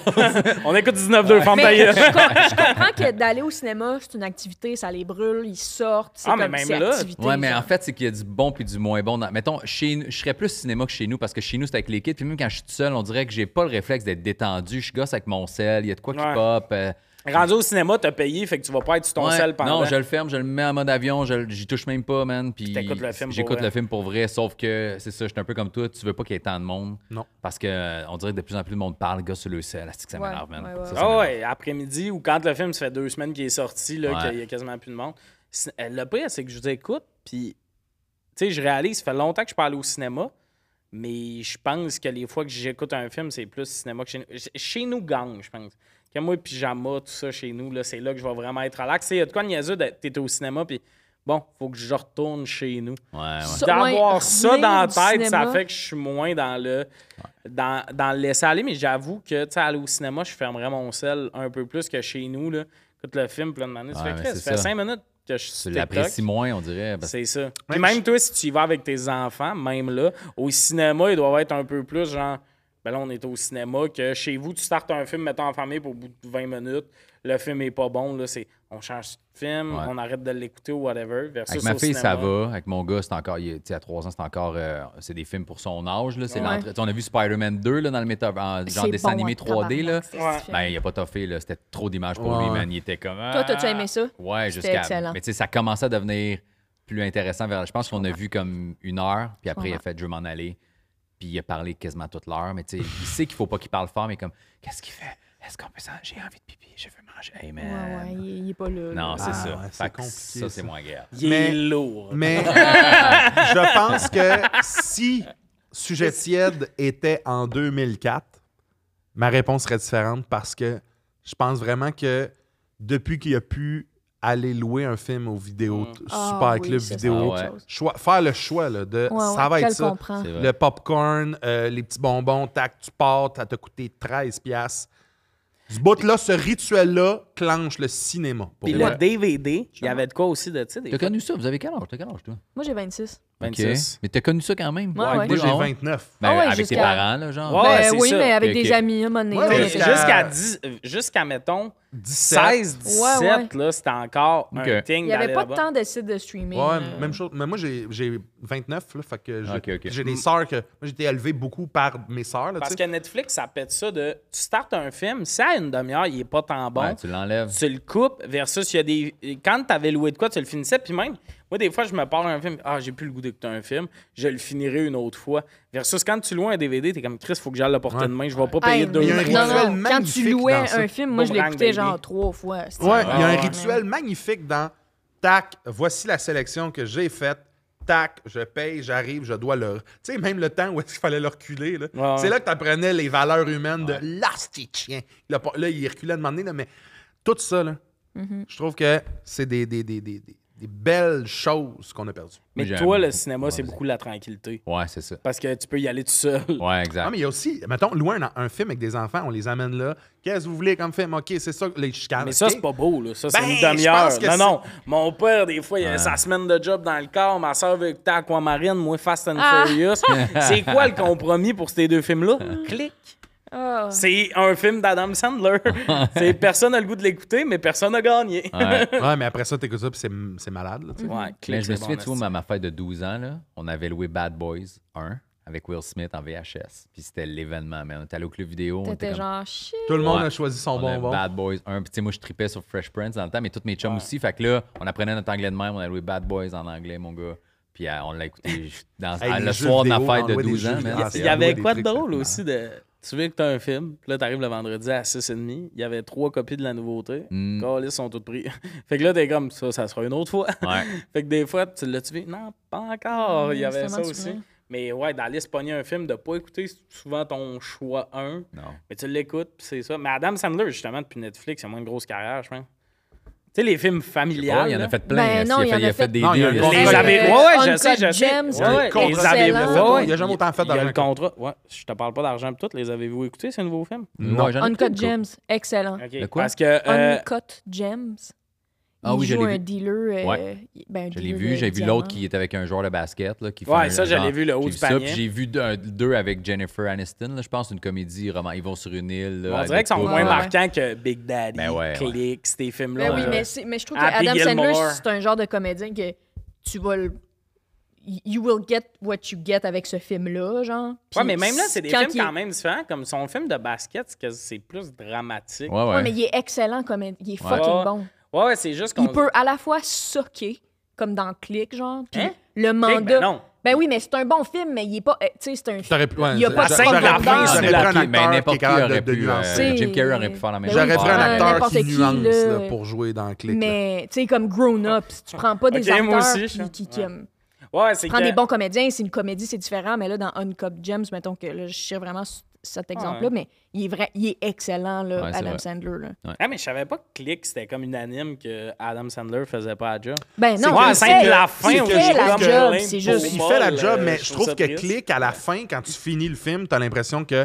[SPEAKER 1] On écoute 19-2, femme
[SPEAKER 2] Mais je, je comprends que d'aller au cinéma, c'est une activité, ça les brûle, ils sortent, c'est
[SPEAKER 1] Ah, mais
[SPEAKER 2] comme
[SPEAKER 1] même
[SPEAKER 2] c'est
[SPEAKER 1] là-
[SPEAKER 2] activité.
[SPEAKER 3] Ouais, mais
[SPEAKER 2] genre.
[SPEAKER 3] en fait, c'est qu'il y a du bon puis du moins bon. Dans... Mettons, chez nous, je serais plus cinéma que chez nous parce que chez nous, c'est avec les kids. Puis même quand je suis tout seul, on dirait que j'ai pas le réflexe d'être détendu. Je gosse avec mon sel, il y a de quoi qui
[SPEAKER 1] Ouais.
[SPEAKER 3] pop. euh,
[SPEAKER 1] Rendu au cinéma, t'as payé, fait que tu vas pas être sur ton
[SPEAKER 3] ouais.
[SPEAKER 1] sel pendant.
[SPEAKER 3] Non, je le ferme, je le mets en mode avion, je j'y touche même pas, man. Puis
[SPEAKER 1] t'écoutes le film pour
[SPEAKER 3] J'écoute
[SPEAKER 1] vrai.
[SPEAKER 3] le film pour vrai, sauf que c'est ça, je suis un peu comme toi. Tu veux pas qu'il y ait tant de monde.
[SPEAKER 4] Non.
[SPEAKER 3] Parce que euh, on dirait que de plus en plus de monde parle, gars, sur le sel. C'est que ça
[SPEAKER 2] Ouais,
[SPEAKER 3] m'énerve, man.
[SPEAKER 2] ouais, ouais,
[SPEAKER 3] Ça,
[SPEAKER 2] ouais.
[SPEAKER 3] ça
[SPEAKER 1] Ah ouais, après-midi ou quand le film, ça fait deux semaines qu'il est sorti, là,
[SPEAKER 3] Ouais.
[SPEAKER 1] qu'il y a quasiment plus de monde. Euh, Le pire, c'est que je vous écoute, puis, tu sais, je réalise, ça fait longtemps que je parle au cinéma, mais je pense que les fois que j'écoute un film, c'est plus cinéma que chez nous. Ch- Chez nous, gang, je pense. Quand moi, pyjama, tout ça, chez nous, là, c'est là que je vais vraiment être relax. Il y a de quoi niaiseux d'être t'es au cinéma, puis bon, faut que je retourne chez nous.
[SPEAKER 3] Ouais, ouais.
[SPEAKER 1] D'avoir
[SPEAKER 2] ouais,
[SPEAKER 1] ça dans la tête, ça fait que je suis moins dans le dans, dans le laisser aller, mais j'avoue que tu sais, aller au cinéma, je fermerais mon sel un peu plus que chez nous. Là. Écoute le film, plein de
[SPEAKER 3] c'est
[SPEAKER 1] ça fait cinq minutes que je suis
[SPEAKER 3] Tu l'apprécies moins, on dirait. parce-
[SPEAKER 1] C'est ça. Puis
[SPEAKER 4] Même
[SPEAKER 1] même
[SPEAKER 4] je-
[SPEAKER 1] toi, si tu y vas avec tes enfants, même là, au cinéma, ils doivent être un peu plus genre. Ben là, on est au cinéma, que chez vous, tu startes un film, mettons en famille pour au bout de 20 minutes, le film est pas bon, là, c'est on change de film,
[SPEAKER 3] Ouais.
[SPEAKER 1] on arrête de l'écouter ou whatever. Versus
[SPEAKER 3] Avec ma
[SPEAKER 1] au
[SPEAKER 3] fille, ça va. Avec mon gars, c'est encore. il est- tu sais, à 3 ans, c'est encore. euh, c'est des films pour son âge. Là. C'est
[SPEAKER 2] Ouais.
[SPEAKER 3] On a vu Spider-Man 2 là, dans le méta, en genre
[SPEAKER 2] C'est
[SPEAKER 3] dessin
[SPEAKER 2] bon
[SPEAKER 3] animé
[SPEAKER 2] en
[SPEAKER 3] 3D. Là.
[SPEAKER 2] tabarnak, ce
[SPEAKER 1] Ouais.
[SPEAKER 2] film.
[SPEAKER 3] Ben, il a pas toffé. là. C'était trop d'images pour
[SPEAKER 4] Ouais.
[SPEAKER 3] lui, man. Il était comme.
[SPEAKER 2] Toi, t'as-tu
[SPEAKER 3] ah!
[SPEAKER 2] aimé ça?
[SPEAKER 3] Ouais,
[SPEAKER 2] C'était
[SPEAKER 3] jusqu'à.
[SPEAKER 2] excellent.
[SPEAKER 3] Mais tu sais, ça commençait à devenir plus intéressant. Vers... Je pense qu'on a vu comme une heure, puis après, il a fait Je veux m'en aller. Puis il a parlé quasiment toute l'heure. Mais tu sais, il sait qu'il faut pas qu'il parle fort, mais comme Qu'est-ce qu'il fait? Est-ce qu'on peut ça J'ai envie de pipi, je veux manger. Hey, man.
[SPEAKER 2] Ouais, ouais, il, il est pas là.
[SPEAKER 3] Non, c'est
[SPEAKER 4] Ah,
[SPEAKER 3] ça.
[SPEAKER 4] ouais, c'est compliqué,
[SPEAKER 3] Ça, c'est moins grave.
[SPEAKER 1] Il est
[SPEAKER 4] Mais-
[SPEAKER 1] lourd.
[SPEAKER 4] Mais je pense que si Sujet tiède était en 2004, ma réponse serait différente parce que je pense vraiment que depuis qu'il a pu aller louer un film aux vidéos,
[SPEAKER 1] Mm.
[SPEAKER 2] Ah
[SPEAKER 4] super club vidéo, choix- faire le choix là, de
[SPEAKER 2] Ouais,
[SPEAKER 4] ça
[SPEAKER 2] ouais,
[SPEAKER 4] va être
[SPEAKER 2] le
[SPEAKER 4] ça. Le popcorn, euh, les petits bonbons, tac, tu pars, ça t'a coûté 13 piastres. Ce bout-là, ce rituel-là clenche le cinéma. pour
[SPEAKER 1] Puis le DVD, il y avait de quoi aussi de, tu sais, des
[SPEAKER 3] T'as connu ça? Vous avez quel âge? T'as quel âge, toi?
[SPEAKER 2] Moi, j'ai 26.
[SPEAKER 1] 26.
[SPEAKER 3] OK. Mais t'as connu ça quand même?
[SPEAKER 2] Ouais, ouais.
[SPEAKER 4] Moi, j'ai
[SPEAKER 3] Ah ouais?
[SPEAKER 4] 29.
[SPEAKER 3] Ben,
[SPEAKER 2] Ah ouais,
[SPEAKER 3] avec tes parents, là, genre?
[SPEAKER 1] Ouais,
[SPEAKER 2] Ben oui,
[SPEAKER 1] ça.
[SPEAKER 2] mais avec des amis, à
[SPEAKER 1] Jusqu'à 10 euh, jusqu'à, mettons,
[SPEAKER 4] 17.
[SPEAKER 1] 16, 17,
[SPEAKER 2] Ouais, ouais.
[SPEAKER 1] là, c'était encore un thing
[SPEAKER 2] Il n'y avait pas de sites de streaming.
[SPEAKER 4] Ouais,
[SPEAKER 2] euh,
[SPEAKER 4] même chose. Mais moi, j'ai j'ai 29, là, fait que j'ai des sœurs que. Moi, j'ai été élevé beaucoup par mes sœurs, là,
[SPEAKER 1] Parce que Netflix, ça pète ça de... Tu startes un film, si à une demi-heure, il est pas tant bon,
[SPEAKER 3] Ouais, tu l'enlèves.
[SPEAKER 1] tu le coupes versus il y a des quand tu avais loué de quoi tu le finissais puis même moi des fois je me parle un film ah j'ai plus le goût d'écouter un film je le finirai une autre fois versus quand tu loues un DVD t'es comme Chris faut que j'aille le porter
[SPEAKER 4] Ouais.
[SPEAKER 1] de main je vais pas payer deux
[SPEAKER 4] Il y a un
[SPEAKER 2] non,
[SPEAKER 4] rituel
[SPEAKER 2] non, Quand tu
[SPEAKER 4] magnifique
[SPEAKER 2] louais un film, moi, je l'écoutais genre trois fois.
[SPEAKER 4] Ouais, il y a un
[SPEAKER 1] Ah,
[SPEAKER 4] rituel magnifique dans tac, voici la sélection que j'ai faite. Tac, je paye, j'arrive, je dois le. Tu sais, même le temps où est-ce qu'il fallait le reculer. là.
[SPEAKER 1] Ouais,
[SPEAKER 4] C'est
[SPEAKER 1] ouais.
[SPEAKER 4] là que tu apprenais les valeurs humaines de l'asticien. Là, il reculait de demander, là, mais tout ça, là,
[SPEAKER 2] Mm-hmm.
[SPEAKER 4] je trouve que c'est des, des, des, des, des- belles choses qu'on a perdues.
[SPEAKER 1] mais toi le cinéma
[SPEAKER 3] Ouais,
[SPEAKER 1] c'est beaucoup la tranquillité
[SPEAKER 3] Ouais, c'est ça.
[SPEAKER 1] parce que tu peux y aller tout seul
[SPEAKER 3] Ouais, exact.
[SPEAKER 4] Ah, mais il y a aussi, mettons, louer un, un film avec des enfants, on les amène là. Qu'est-ce que vous voulez comme film? OK, c'est ça, les chicanes.
[SPEAKER 1] mais ça c'est pas beau là ça c'est
[SPEAKER 4] Ben,
[SPEAKER 1] une demi-heure
[SPEAKER 4] que
[SPEAKER 1] non non mon père des fois il a
[SPEAKER 3] Ouais.
[SPEAKER 1] sa semaine de job dans le corps ma soeur veut écouter Aquamarine moi Fast and
[SPEAKER 2] Ah.
[SPEAKER 1] Furious c'est quoi le compromis pour ces deux films là clic
[SPEAKER 2] Ah.
[SPEAKER 1] C'est un film d'Adam Sandler. c'est personne n'a le goût de l'écouter, mais personne n'a gagné.
[SPEAKER 3] Ouais.
[SPEAKER 4] Ouais, mais après ça, t'écoutes ça, puis c'est, c'est malade. Là.
[SPEAKER 1] Ouais,
[SPEAKER 3] Mais je me souviens,
[SPEAKER 1] bon,
[SPEAKER 3] tu vois, à ma fête de 12 ans, là, on avait loué Bad Boys 1 avec Will Smith en VHS. Puis c'était l'événement, man. On était allé au club vidéo. on était
[SPEAKER 2] T'étais
[SPEAKER 3] comme-
[SPEAKER 2] genre shit.
[SPEAKER 4] Tout le monde
[SPEAKER 3] Ouais.
[SPEAKER 4] a choisi son
[SPEAKER 3] on
[SPEAKER 4] bonbon.
[SPEAKER 3] Bad Boys 1. Puis tu sais, moi, je tripais sur Fresh Prince dans le temps, mais tous mes chums aussi. Fait que là, on apprenait notre anglais de même. On a loué Bad Boys en anglais, mon gars. Puis euh, on l'a écouté dans,
[SPEAKER 4] Hey,
[SPEAKER 3] le soir de ma fête de
[SPEAKER 4] envoie des
[SPEAKER 3] 12
[SPEAKER 4] jeux
[SPEAKER 3] ans,
[SPEAKER 1] Il y avait quoi de drôle aussi de. Tu veux que tu as un film, puis là, tu arrives le vendredi à 6h30, il y avait trois copies de la nouveauté.
[SPEAKER 3] Mm.
[SPEAKER 1] Les ils sont toutes pris. fait que là, t'es comme ça, ça sera une autre fois.
[SPEAKER 3] Ouais.
[SPEAKER 1] fait que des fois, tu l'as-tu vu? Non, pas encore. Il y
[SPEAKER 2] Mm,
[SPEAKER 1] avait ça aussi. Mais ouais, d'aller se pogner un film, de pas écouter souvent ton choix 1,
[SPEAKER 3] Non.
[SPEAKER 1] mais tu l'écoutes, puis c'est ça. Mais Adam Sandler, justement, depuis Netflix, il a moins une grosse carrière, je pense. Tu sais, les films familiales.
[SPEAKER 3] pas, il en
[SPEAKER 1] là.
[SPEAKER 3] a fait plein.
[SPEAKER 2] Ben non,
[SPEAKER 3] il, a fait, il a fait des
[SPEAKER 4] Non, il y a.
[SPEAKER 1] Les avez. Ouais, ouais, je
[SPEAKER 2] Uncut
[SPEAKER 1] sais, je sais. Les ouais.
[SPEAKER 4] Il a jamais autant fait
[SPEAKER 1] Il y a
[SPEAKER 4] d'argent
[SPEAKER 1] le contrat. Ouais, je te parle pas d'argent pis tout. Les avez-vous écoutés, ces nouveaux films?
[SPEAKER 3] Ouais, j'en ai
[SPEAKER 2] Uncut. Gems, excellent.
[SPEAKER 1] OK.
[SPEAKER 3] De quoi?
[SPEAKER 1] Parce que. euh,
[SPEAKER 2] Uncut Gems.
[SPEAKER 3] Ah
[SPEAKER 2] il
[SPEAKER 3] oui, je
[SPEAKER 2] joue un
[SPEAKER 3] vu.
[SPEAKER 2] dealer. euh,
[SPEAKER 3] Ouais.
[SPEAKER 2] ben,
[SPEAKER 3] Je l'ai vu. J'ai vu l'autre qui est avec un joueur de basket. Là, qui fait
[SPEAKER 1] Ouais,
[SPEAKER 3] un
[SPEAKER 1] ça,
[SPEAKER 3] genre-
[SPEAKER 1] vu, le haut
[SPEAKER 3] j'ai
[SPEAKER 1] du
[SPEAKER 3] vu ça,
[SPEAKER 1] panier.
[SPEAKER 3] puis J'ai vu deux, deux avec Jennifer Aniston. là, je pense une comédie roman. Ils vont sur une île. là,
[SPEAKER 1] On dirait qu'ils sont moins
[SPEAKER 2] Ouais, ouais.
[SPEAKER 1] marquants que Big Daddy,
[SPEAKER 3] Ben ouais, ouais.
[SPEAKER 1] Click, ces films-là.
[SPEAKER 2] Ben oui,
[SPEAKER 1] là.
[SPEAKER 2] mais, je trouve que
[SPEAKER 1] Happy
[SPEAKER 2] Adam Sandler, c'est un genre de comédien que tu vas le. You will get what you get avec ce film-là, genre.
[SPEAKER 1] Ouais,
[SPEAKER 2] Puis
[SPEAKER 1] mais même là, c'est des
[SPEAKER 2] quand
[SPEAKER 1] films quand même différents. Comme son film de basket, c'est que plus dramatique.
[SPEAKER 3] Ouais, ouais.
[SPEAKER 2] Ouais, mais il est excellent comédien. Il est
[SPEAKER 3] Ouais.
[SPEAKER 2] fucking
[SPEAKER 1] Ouais.
[SPEAKER 2] bon.
[SPEAKER 1] Ouais, ouais, c'est juste qu'on.
[SPEAKER 2] Il peut à la fois socker, comme dans Click, genre. Puis
[SPEAKER 1] Hein?
[SPEAKER 2] le
[SPEAKER 1] Click,
[SPEAKER 2] mandat.
[SPEAKER 1] ben non.
[SPEAKER 2] Ben oui, mais c'est un bon film, mais il est pas. euh, Tu sais, c'est un.
[SPEAKER 4] Pu- ouais,
[SPEAKER 2] il y a pas de
[SPEAKER 4] j'aurais
[SPEAKER 1] fin,
[SPEAKER 4] pris- un
[SPEAKER 3] mais
[SPEAKER 4] acteur
[SPEAKER 3] n'importe
[SPEAKER 4] qui
[SPEAKER 3] aurait pu, euh, Jim Carrey aurait pu faire la même chose.
[SPEAKER 4] J'aurais pris un acteur qui
[SPEAKER 2] qui,
[SPEAKER 4] nuance
[SPEAKER 2] là.
[SPEAKER 4] là, pour jouer dans là.
[SPEAKER 2] Mais, tu sais, comme Grown Up, si tu prends pas des acteurs
[SPEAKER 1] aussi,
[SPEAKER 2] qui,
[SPEAKER 1] je-
[SPEAKER 2] qui, qui,
[SPEAKER 1] ouais. Ouais, c'est
[SPEAKER 2] prends
[SPEAKER 1] que.
[SPEAKER 2] des bons comédiens, c'est une comédie, c'est différent, mais là, dans Uncut Gems, mettons que là, je cherche vraiment cet exemple-là,
[SPEAKER 1] Ouais.
[SPEAKER 2] mais il est, vrai, il est excellent, là,
[SPEAKER 3] Ouais,
[SPEAKER 2] Adam. Sandler. Là.
[SPEAKER 1] Ah, mais je savais pas que Click, c'était comme unanime que Adam Sandler faisait pas la job.
[SPEAKER 2] Ben non,
[SPEAKER 1] c'est la fin,
[SPEAKER 2] il fait
[SPEAKER 1] je
[SPEAKER 2] la job, c'est juste...
[SPEAKER 4] Il fait la job, mais
[SPEAKER 1] je trouve
[SPEAKER 4] que
[SPEAKER 1] triste.
[SPEAKER 4] clic à la fin, quand tu finis le film, t'as l'impression que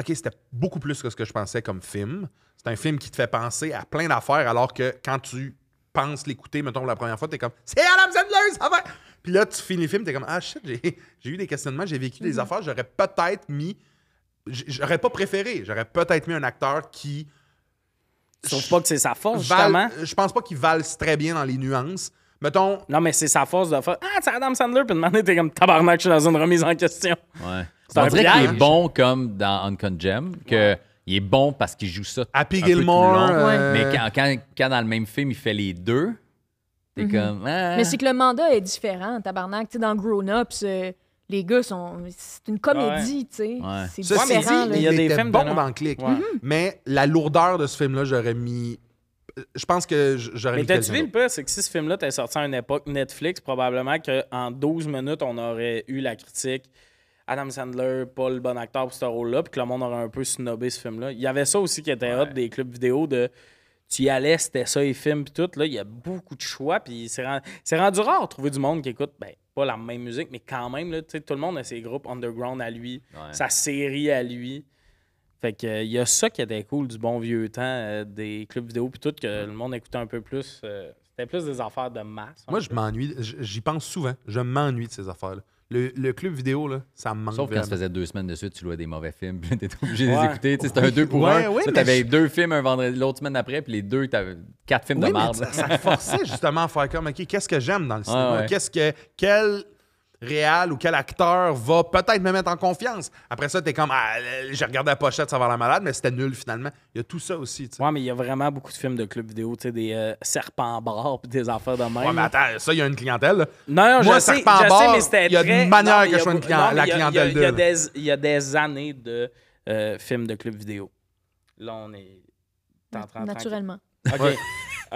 [SPEAKER 4] OK, c'était beaucoup plus que ce que je pensais comme film. C'est un film qui te fait penser à plein d'affaires, alors que quand tu penses l'écouter, mettons, pour la première fois, t'es comme C'est Adam Sandler, ça va! Puis là, tu finis le film, t'es comme Ah shit, j'ai, j'ai eu des questionnements, j'ai vécu des affaires, j'aurais peut-être mis. J'aurais pas préféré, j'aurais peut-être mis un acteur qui.
[SPEAKER 1] Je trouve pas que c'est sa force,
[SPEAKER 4] val-
[SPEAKER 1] justement.
[SPEAKER 4] je pense pas qu'il valse très bien dans les nuances. Mettons,
[SPEAKER 1] Non, mais c'est sa force de faire Ah, c'est Adam Sandler, puis demander, t'es comme tabarnak, je suis dans une remise en question.
[SPEAKER 3] Ouais.
[SPEAKER 1] C'est un
[SPEAKER 3] On dirait qu'il est bon comme dans Uncut Gem, que il est bon parce qu'il joue ça
[SPEAKER 4] Happy
[SPEAKER 3] un peu tout le
[SPEAKER 4] Gilmore.
[SPEAKER 3] long.
[SPEAKER 4] euh,
[SPEAKER 3] Mais quand, quand, quand dans le même film, il fait les deux, t'es comme... ah.
[SPEAKER 2] Mais c'est que le mandat est différent, tabarnak. Tu sais, dans Grown Ups, euh, les gars sont... C'est une comédie, tu sais.
[SPEAKER 3] Ouais.
[SPEAKER 2] C'est
[SPEAKER 4] Ceci
[SPEAKER 1] mais
[SPEAKER 2] différent,
[SPEAKER 1] dit,
[SPEAKER 2] là.
[SPEAKER 1] il y a des films
[SPEAKER 4] bon
[SPEAKER 1] nom.
[SPEAKER 4] dans le clic.
[SPEAKER 1] Ouais.
[SPEAKER 4] Mais la lourdeur de ce film-là, j'aurais mis. Je pense que j'aurais
[SPEAKER 1] Mais
[SPEAKER 4] mis.
[SPEAKER 1] t'as-tu
[SPEAKER 4] quelqu'un
[SPEAKER 1] vu le pire, c'est que si ce film-là était sorti à une époque Netflix, probablement qu'en 12 minutes, on aurait eu la critique Adam Sandler, pas le bon acteur pour ce rôle-là, puis que le monde aurait un peu snobé ce film-là. Il y avait ça aussi qui était hot des clubs vidéo de tu y allais, c'était ça, les films, puis tout. Là, il y a beaucoup de choix, puis c'est rendu, c'est rendu rare de trouver du monde qui écoute, ben, pas la même musique, mais quand même, là, tu sais, tout le monde a ses groupes underground à lui,
[SPEAKER 3] Ouais.
[SPEAKER 1] sa série à lui. Fait que euh, il y a ça qui était cool du bon vieux temps euh, des clubs vidéo puis tout que le monde écoutait un peu plus. euh, c'était plus des affaires de masse.
[SPEAKER 4] Moi, je m'ennuie. J'y pense souvent. Je m'ennuie de ces affaires-là. Le, le club vidéo, là, ça me manque.
[SPEAKER 3] Sauf quand ça
[SPEAKER 4] vraiment.
[SPEAKER 3] faisait deux semaines de suite, tu louais des mauvais films, puis t'étais obligé de
[SPEAKER 1] Ouais.
[SPEAKER 3] les écouter. C'était un deux pour
[SPEAKER 4] Ouais,
[SPEAKER 3] un.
[SPEAKER 4] ouais,
[SPEAKER 3] t'avais
[SPEAKER 4] je-
[SPEAKER 3] deux films un vendredi, l'autre semaine après, puis les deux, t'avais quatre films
[SPEAKER 4] Oui,
[SPEAKER 3] de merde.
[SPEAKER 4] ça, ça me forçait justement à faire comme, OK, qu'est-ce que j'aime dans le cinéma? Qu'est-ce que. Quel réal ou quel acteur va peut-être me mettre en confiance? Après ça, t'es comme, ah, j'ai regardé la pochette, ça va la malade, mais c'était nul finalement. Il y a tout ça aussi, tu sais.
[SPEAKER 1] Ouais, mais il y a vraiment beaucoup de films de clubs vidéo, tu sais, des euh, serpents bras puis des affaires de même.
[SPEAKER 4] Ouais, mais attends, ça, il y a une clientèle. là.
[SPEAKER 1] Non, non,
[SPEAKER 4] Moi,
[SPEAKER 1] je sais,
[SPEAKER 4] serpent
[SPEAKER 1] je sais,
[SPEAKER 4] bar,
[SPEAKER 1] mais c'était
[SPEAKER 4] il y a
[SPEAKER 1] très...
[SPEAKER 4] une manière
[SPEAKER 1] non,
[SPEAKER 4] que je sois une
[SPEAKER 1] beau-
[SPEAKER 4] client-
[SPEAKER 1] non, mais
[SPEAKER 4] la clientèle
[SPEAKER 1] il y a- il y a
[SPEAKER 4] de-
[SPEAKER 1] des- Il y a des années de euh, films de clubs vidéo. Là, on est... t'es en train de-
[SPEAKER 2] Naturellement.
[SPEAKER 1] OK.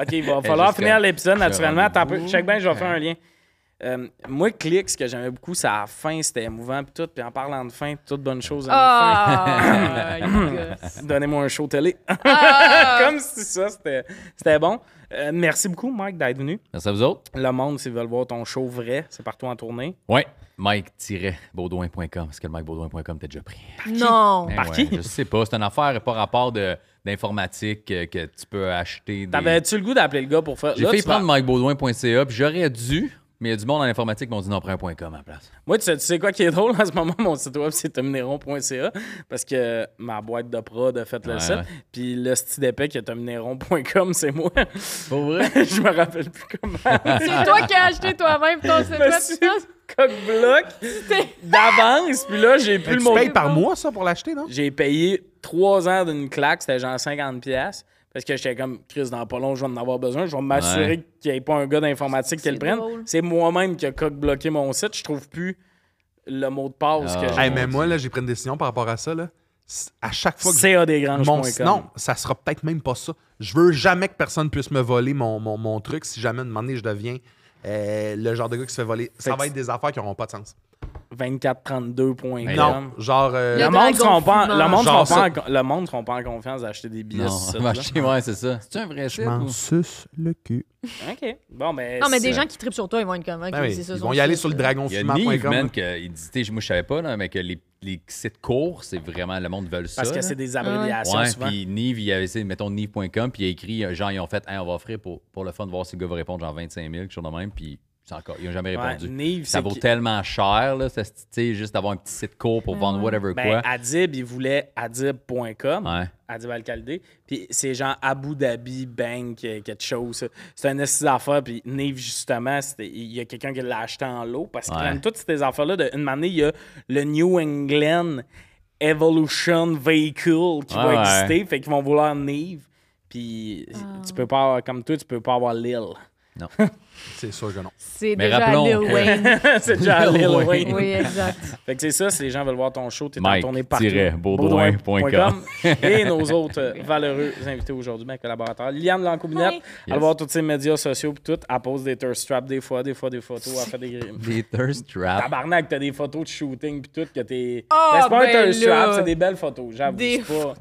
[SPEAKER 1] OK, il va falloir finir l'épisode naturellement. Attends un peu.
[SPEAKER 3] rendez-vous.
[SPEAKER 1] Check bien, je vais faire un lien. Euh, moi, Click, ce que j'aimais beaucoup, c'est à la fin, c'était émouvant. Puis tout. Puis en parlant de fin, toute bonne chose à
[SPEAKER 2] Ah!
[SPEAKER 1] la fin. Donnez-moi un show télé.
[SPEAKER 2] Ah!
[SPEAKER 1] Comme si ça, c'était c'était bon. Euh, merci beaucoup, Mike, d'être venu.
[SPEAKER 3] Merci à vous autres.
[SPEAKER 1] Le monde, s'ils veulent voir ton show vrai, c'est partout en tournée.
[SPEAKER 3] Ouais. Mike-baudouin.com. Parce que le mikebaudouin.com t'es déjà pris.
[SPEAKER 2] Non!
[SPEAKER 3] Ben
[SPEAKER 1] Par
[SPEAKER 3] ouais,
[SPEAKER 1] qui?
[SPEAKER 3] Je sais pas. C'est une affaire par rapport de- d'informatique euh, que tu peux acheter. des-
[SPEAKER 1] T'avais-tu le goût d'appeler le gars pour faire.
[SPEAKER 3] J'ai
[SPEAKER 1] Là,
[SPEAKER 3] fait prendre mikebaudouin.ca, puis j'aurais dû, mais il y a du monde en informatique qui m'ont dit non, prends un .com à la place.
[SPEAKER 1] Moi, tu sais, tu sais quoi qui est drôle en ce moment? Mon site web, c'est tomineron.ca parce que ma boîte de prod a fait le
[SPEAKER 3] Ouais,
[SPEAKER 1] site.
[SPEAKER 3] ouais.
[SPEAKER 1] Puis le style d'épée qui est tomineron.com, c'est moi.
[SPEAKER 3] Pour vrai?
[SPEAKER 1] Je me rappelle plus comment.
[SPEAKER 2] C'est toi qui as acheté toi-même ton site web, tu
[SPEAKER 1] coq-bloc d'avance. Puis là, j'ai plus
[SPEAKER 4] Mais
[SPEAKER 1] le
[SPEAKER 4] tu
[SPEAKER 1] mot.
[SPEAKER 4] payes par mois, ça, pour l'acheter, non?
[SPEAKER 1] J'ai payé trois heures d'une claque, c'était genre 50$. Parce que j'étais comme, Chris, dans pas long, je vais en avoir besoin. Je vais m'assurer
[SPEAKER 3] Ouais.
[SPEAKER 1] qu'il n'y ait pas un gars d'informatique qui le
[SPEAKER 2] C'est
[SPEAKER 1] prenne. C'est moi-même qui a coq-bloqué mon site. Je trouve plus le mot de passe
[SPEAKER 3] Ah.
[SPEAKER 1] que j'ai.
[SPEAKER 4] Hey, mais moi, là, j'ai pris une décision par rapport à ça. Là. À chaque fois que
[SPEAKER 1] CA des granges.
[SPEAKER 4] mon, non, ça sera peut-être même pas ça. Je veux jamais que personne puisse me voler mon, mon, mon truc si jamais un moment donné je deviens euh, le genre de gars qui se fait voler. Ça
[SPEAKER 1] Fait
[SPEAKER 4] va être des affaires qui n'auront pas de sens.
[SPEAKER 1] 2432.com.
[SPEAKER 3] Mais
[SPEAKER 4] Non, genre. euh,
[SPEAKER 1] Le
[SPEAKER 2] Le
[SPEAKER 1] monde seront pas, le monde
[SPEAKER 4] Genre
[SPEAKER 1] seront pas en, le monde seront pas en confiance d'acheter des billets
[SPEAKER 3] Non, va acheter, ouais, c'est ça. C'est un vrai
[SPEAKER 4] je m'en suce le cul.
[SPEAKER 1] OK. Bon, ben.
[SPEAKER 2] Non, mais des gens qui tripent sur toi, ils vont être convaincus
[SPEAKER 4] Ben
[SPEAKER 2] que
[SPEAKER 4] oui,
[SPEAKER 2] c'est ça.
[SPEAKER 4] ils
[SPEAKER 2] son
[SPEAKER 4] vont y aller sur le
[SPEAKER 2] là.
[SPEAKER 3] Il y a Nive,
[SPEAKER 4] dragonfumant.com.
[SPEAKER 3] il dit, moi je savais pas, là, mais que les, les sites courts, c'est vraiment, le monde veut ça.
[SPEAKER 1] Parce que c'est des abréviations
[SPEAKER 3] Ouais, puis Nive, il avait essayé, mettons Nive.com, puis il a écrit, euh, genre, ils ont fait, Hey, on va offrir pour, pour le fun de voir si le gars va répondre, genre 25 000, quelque chose de même, puis encore, ils n'ont jamais
[SPEAKER 1] Ouais,
[SPEAKER 3] répondu.
[SPEAKER 1] Nive,
[SPEAKER 3] ça
[SPEAKER 1] c'est
[SPEAKER 3] vaut tellement cher, là, ça, juste d'avoir un petit site court pour vendre whatever
[SPEAKER 1] Ben,
[SPEAKER 3] quoi.
[SPEAKER 1] Adib, il voulait adib.com.
[SPEAKER 3] Ouais.
[SPEAKER 1] Adib Al-Khalidé. Puis c'est genre Abu Dhabi Bank, euh, quelque chose. C'est un essai d'affaires. Puis Nive, justement, c'était- il y a quelqu'un qui l'a acheté en lot parce qu'ils
[SPEAKER 3] Ouais.
[SPEAKER 1] prennent toutes ces affaires-là. De, une année, il y a le New England Evolution Vehicle qui
[SPEAKER 3] Ouais,
[SPEAKER 1] va
[SPEAKER 3] ouais.
[SPEAKER 1] exister. Fait qu'ils vont vouloir Nive. Puis tu peux pas avoir, comme toi, tu peux pas avoir Lil.
[SPEAKER 4] C'est sûr que non.
[SPEAKER 2] C'est déjà
[SPEAKER 3] rappelons-
[SPEAKER 2] Lil Wayne.
[SPEAKER 1] c'est déjà Lil
[SPEAKER 3] Lil
[SPEAKER 1] Wayne.
[SPEAKER 2] oui, exact.
[SPEAKER 1] Fait que c'est ça, si les gens veulent voir ton show, t'es en tournée partout.
[SPEAKER 3] baudouin.com.
[SPEAKER 1] Et nos autres euh, valeureux invités aujourd'hui, mes collaborateurs. Liane Lancobinette,
[SPEAKER 2] Hi.
[SPEAKER 1] elle va voir tous ses médias sociaux puis tout. Elle pose des thirst traps des fois, des fois des photos, elle fait des...
[SPEAKER 3] Des thirst traps.
[SPEAKER 1] Tabarnak, t'as des photos de shooting puis tout que t'es...
[SPEAKER 2] Ah,
[SPEAKER 1] Ben, c'est pas
[SPEAKER 2] ben
[SPEAKER 1] un thirst
[SPEAKER 2] là.
[SPEAKER 1] trap, c'est des belles photos, j'avoue.
[SPEAKER 2] Des
[SPEAKER 1] pas...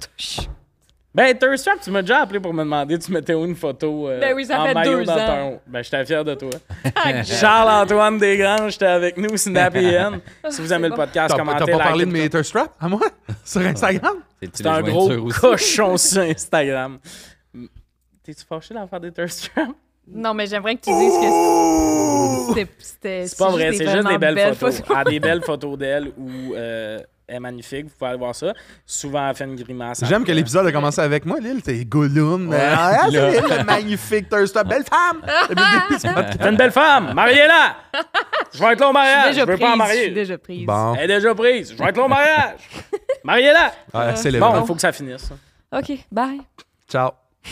[SPEAKER 1] Ben, thirst trap, tu m'as déjà appelé pour me demander tu mettais où une photo euh,
[SPEAKER 2] Ben oui, ça
[SPEAKER 1] en
[SPEAKER 2] fait
[SPEAKER 1] maillot
[SPEAKER 2] deux
[SPEAKER 1] dans
[SPEAKER 2] ans.
[SPEAKER 1] ton... Ben, j'étais fier de toi. Charles-Antoine Desgranges, j'étais avec nous, Snappy N. Si vous aimez le podcast,
[SPEAKER 4] T'as
[SPEAKER 1] commentez,
[SPEAKER 4] t'as pas parlé de mes thirst traps à moi? Sur Instagram?
[SPEAKER 1] C'est un gros cochon sur Instagram. T'es-tu fâché d'en faire des thirst traps?
[SPEAKER 2] Non, mais j'aimerais que tu dises que c'était-.
[SPEAKER 1] C'est pas vrai, c'est juste des belles, photos. Elle a des belles photos d'elle où euh, est magnifique. Vous pouvez aller voir ça. Souvent, elle fait une grimace.
[SPEAKER 4] J'aime que l'épisode a commencé avec moi, Lille. T'es Gollum. Ah, c'est. Lille, le magnifique thirst trap. Belle femme!
[SPEAKER 1] T'es une belle femme! Mariez-la! Je vais être là au mariage. Je
[SPEAKER 2] Déjà
[SPEAKER 1] veux
[SPEAKER 2] prise.
[SPEAKER 1] pas en
[SPEAKER 2] je suis
[SPEAKER 1] marier.
[SPEAKER 2] déjà prise.
[SPEAKER 4] Bon.
[SPEAKER 1] Elle est déjà prise. Je vais être là au mariage. Mariez-la!
[SPEAKER 4] Ouais, c'est
[SPEAKER 1] Bon, il faut que ça finisse.
[SPEAKER 2] OK, bye.
[SPEAKER 4] Ciao.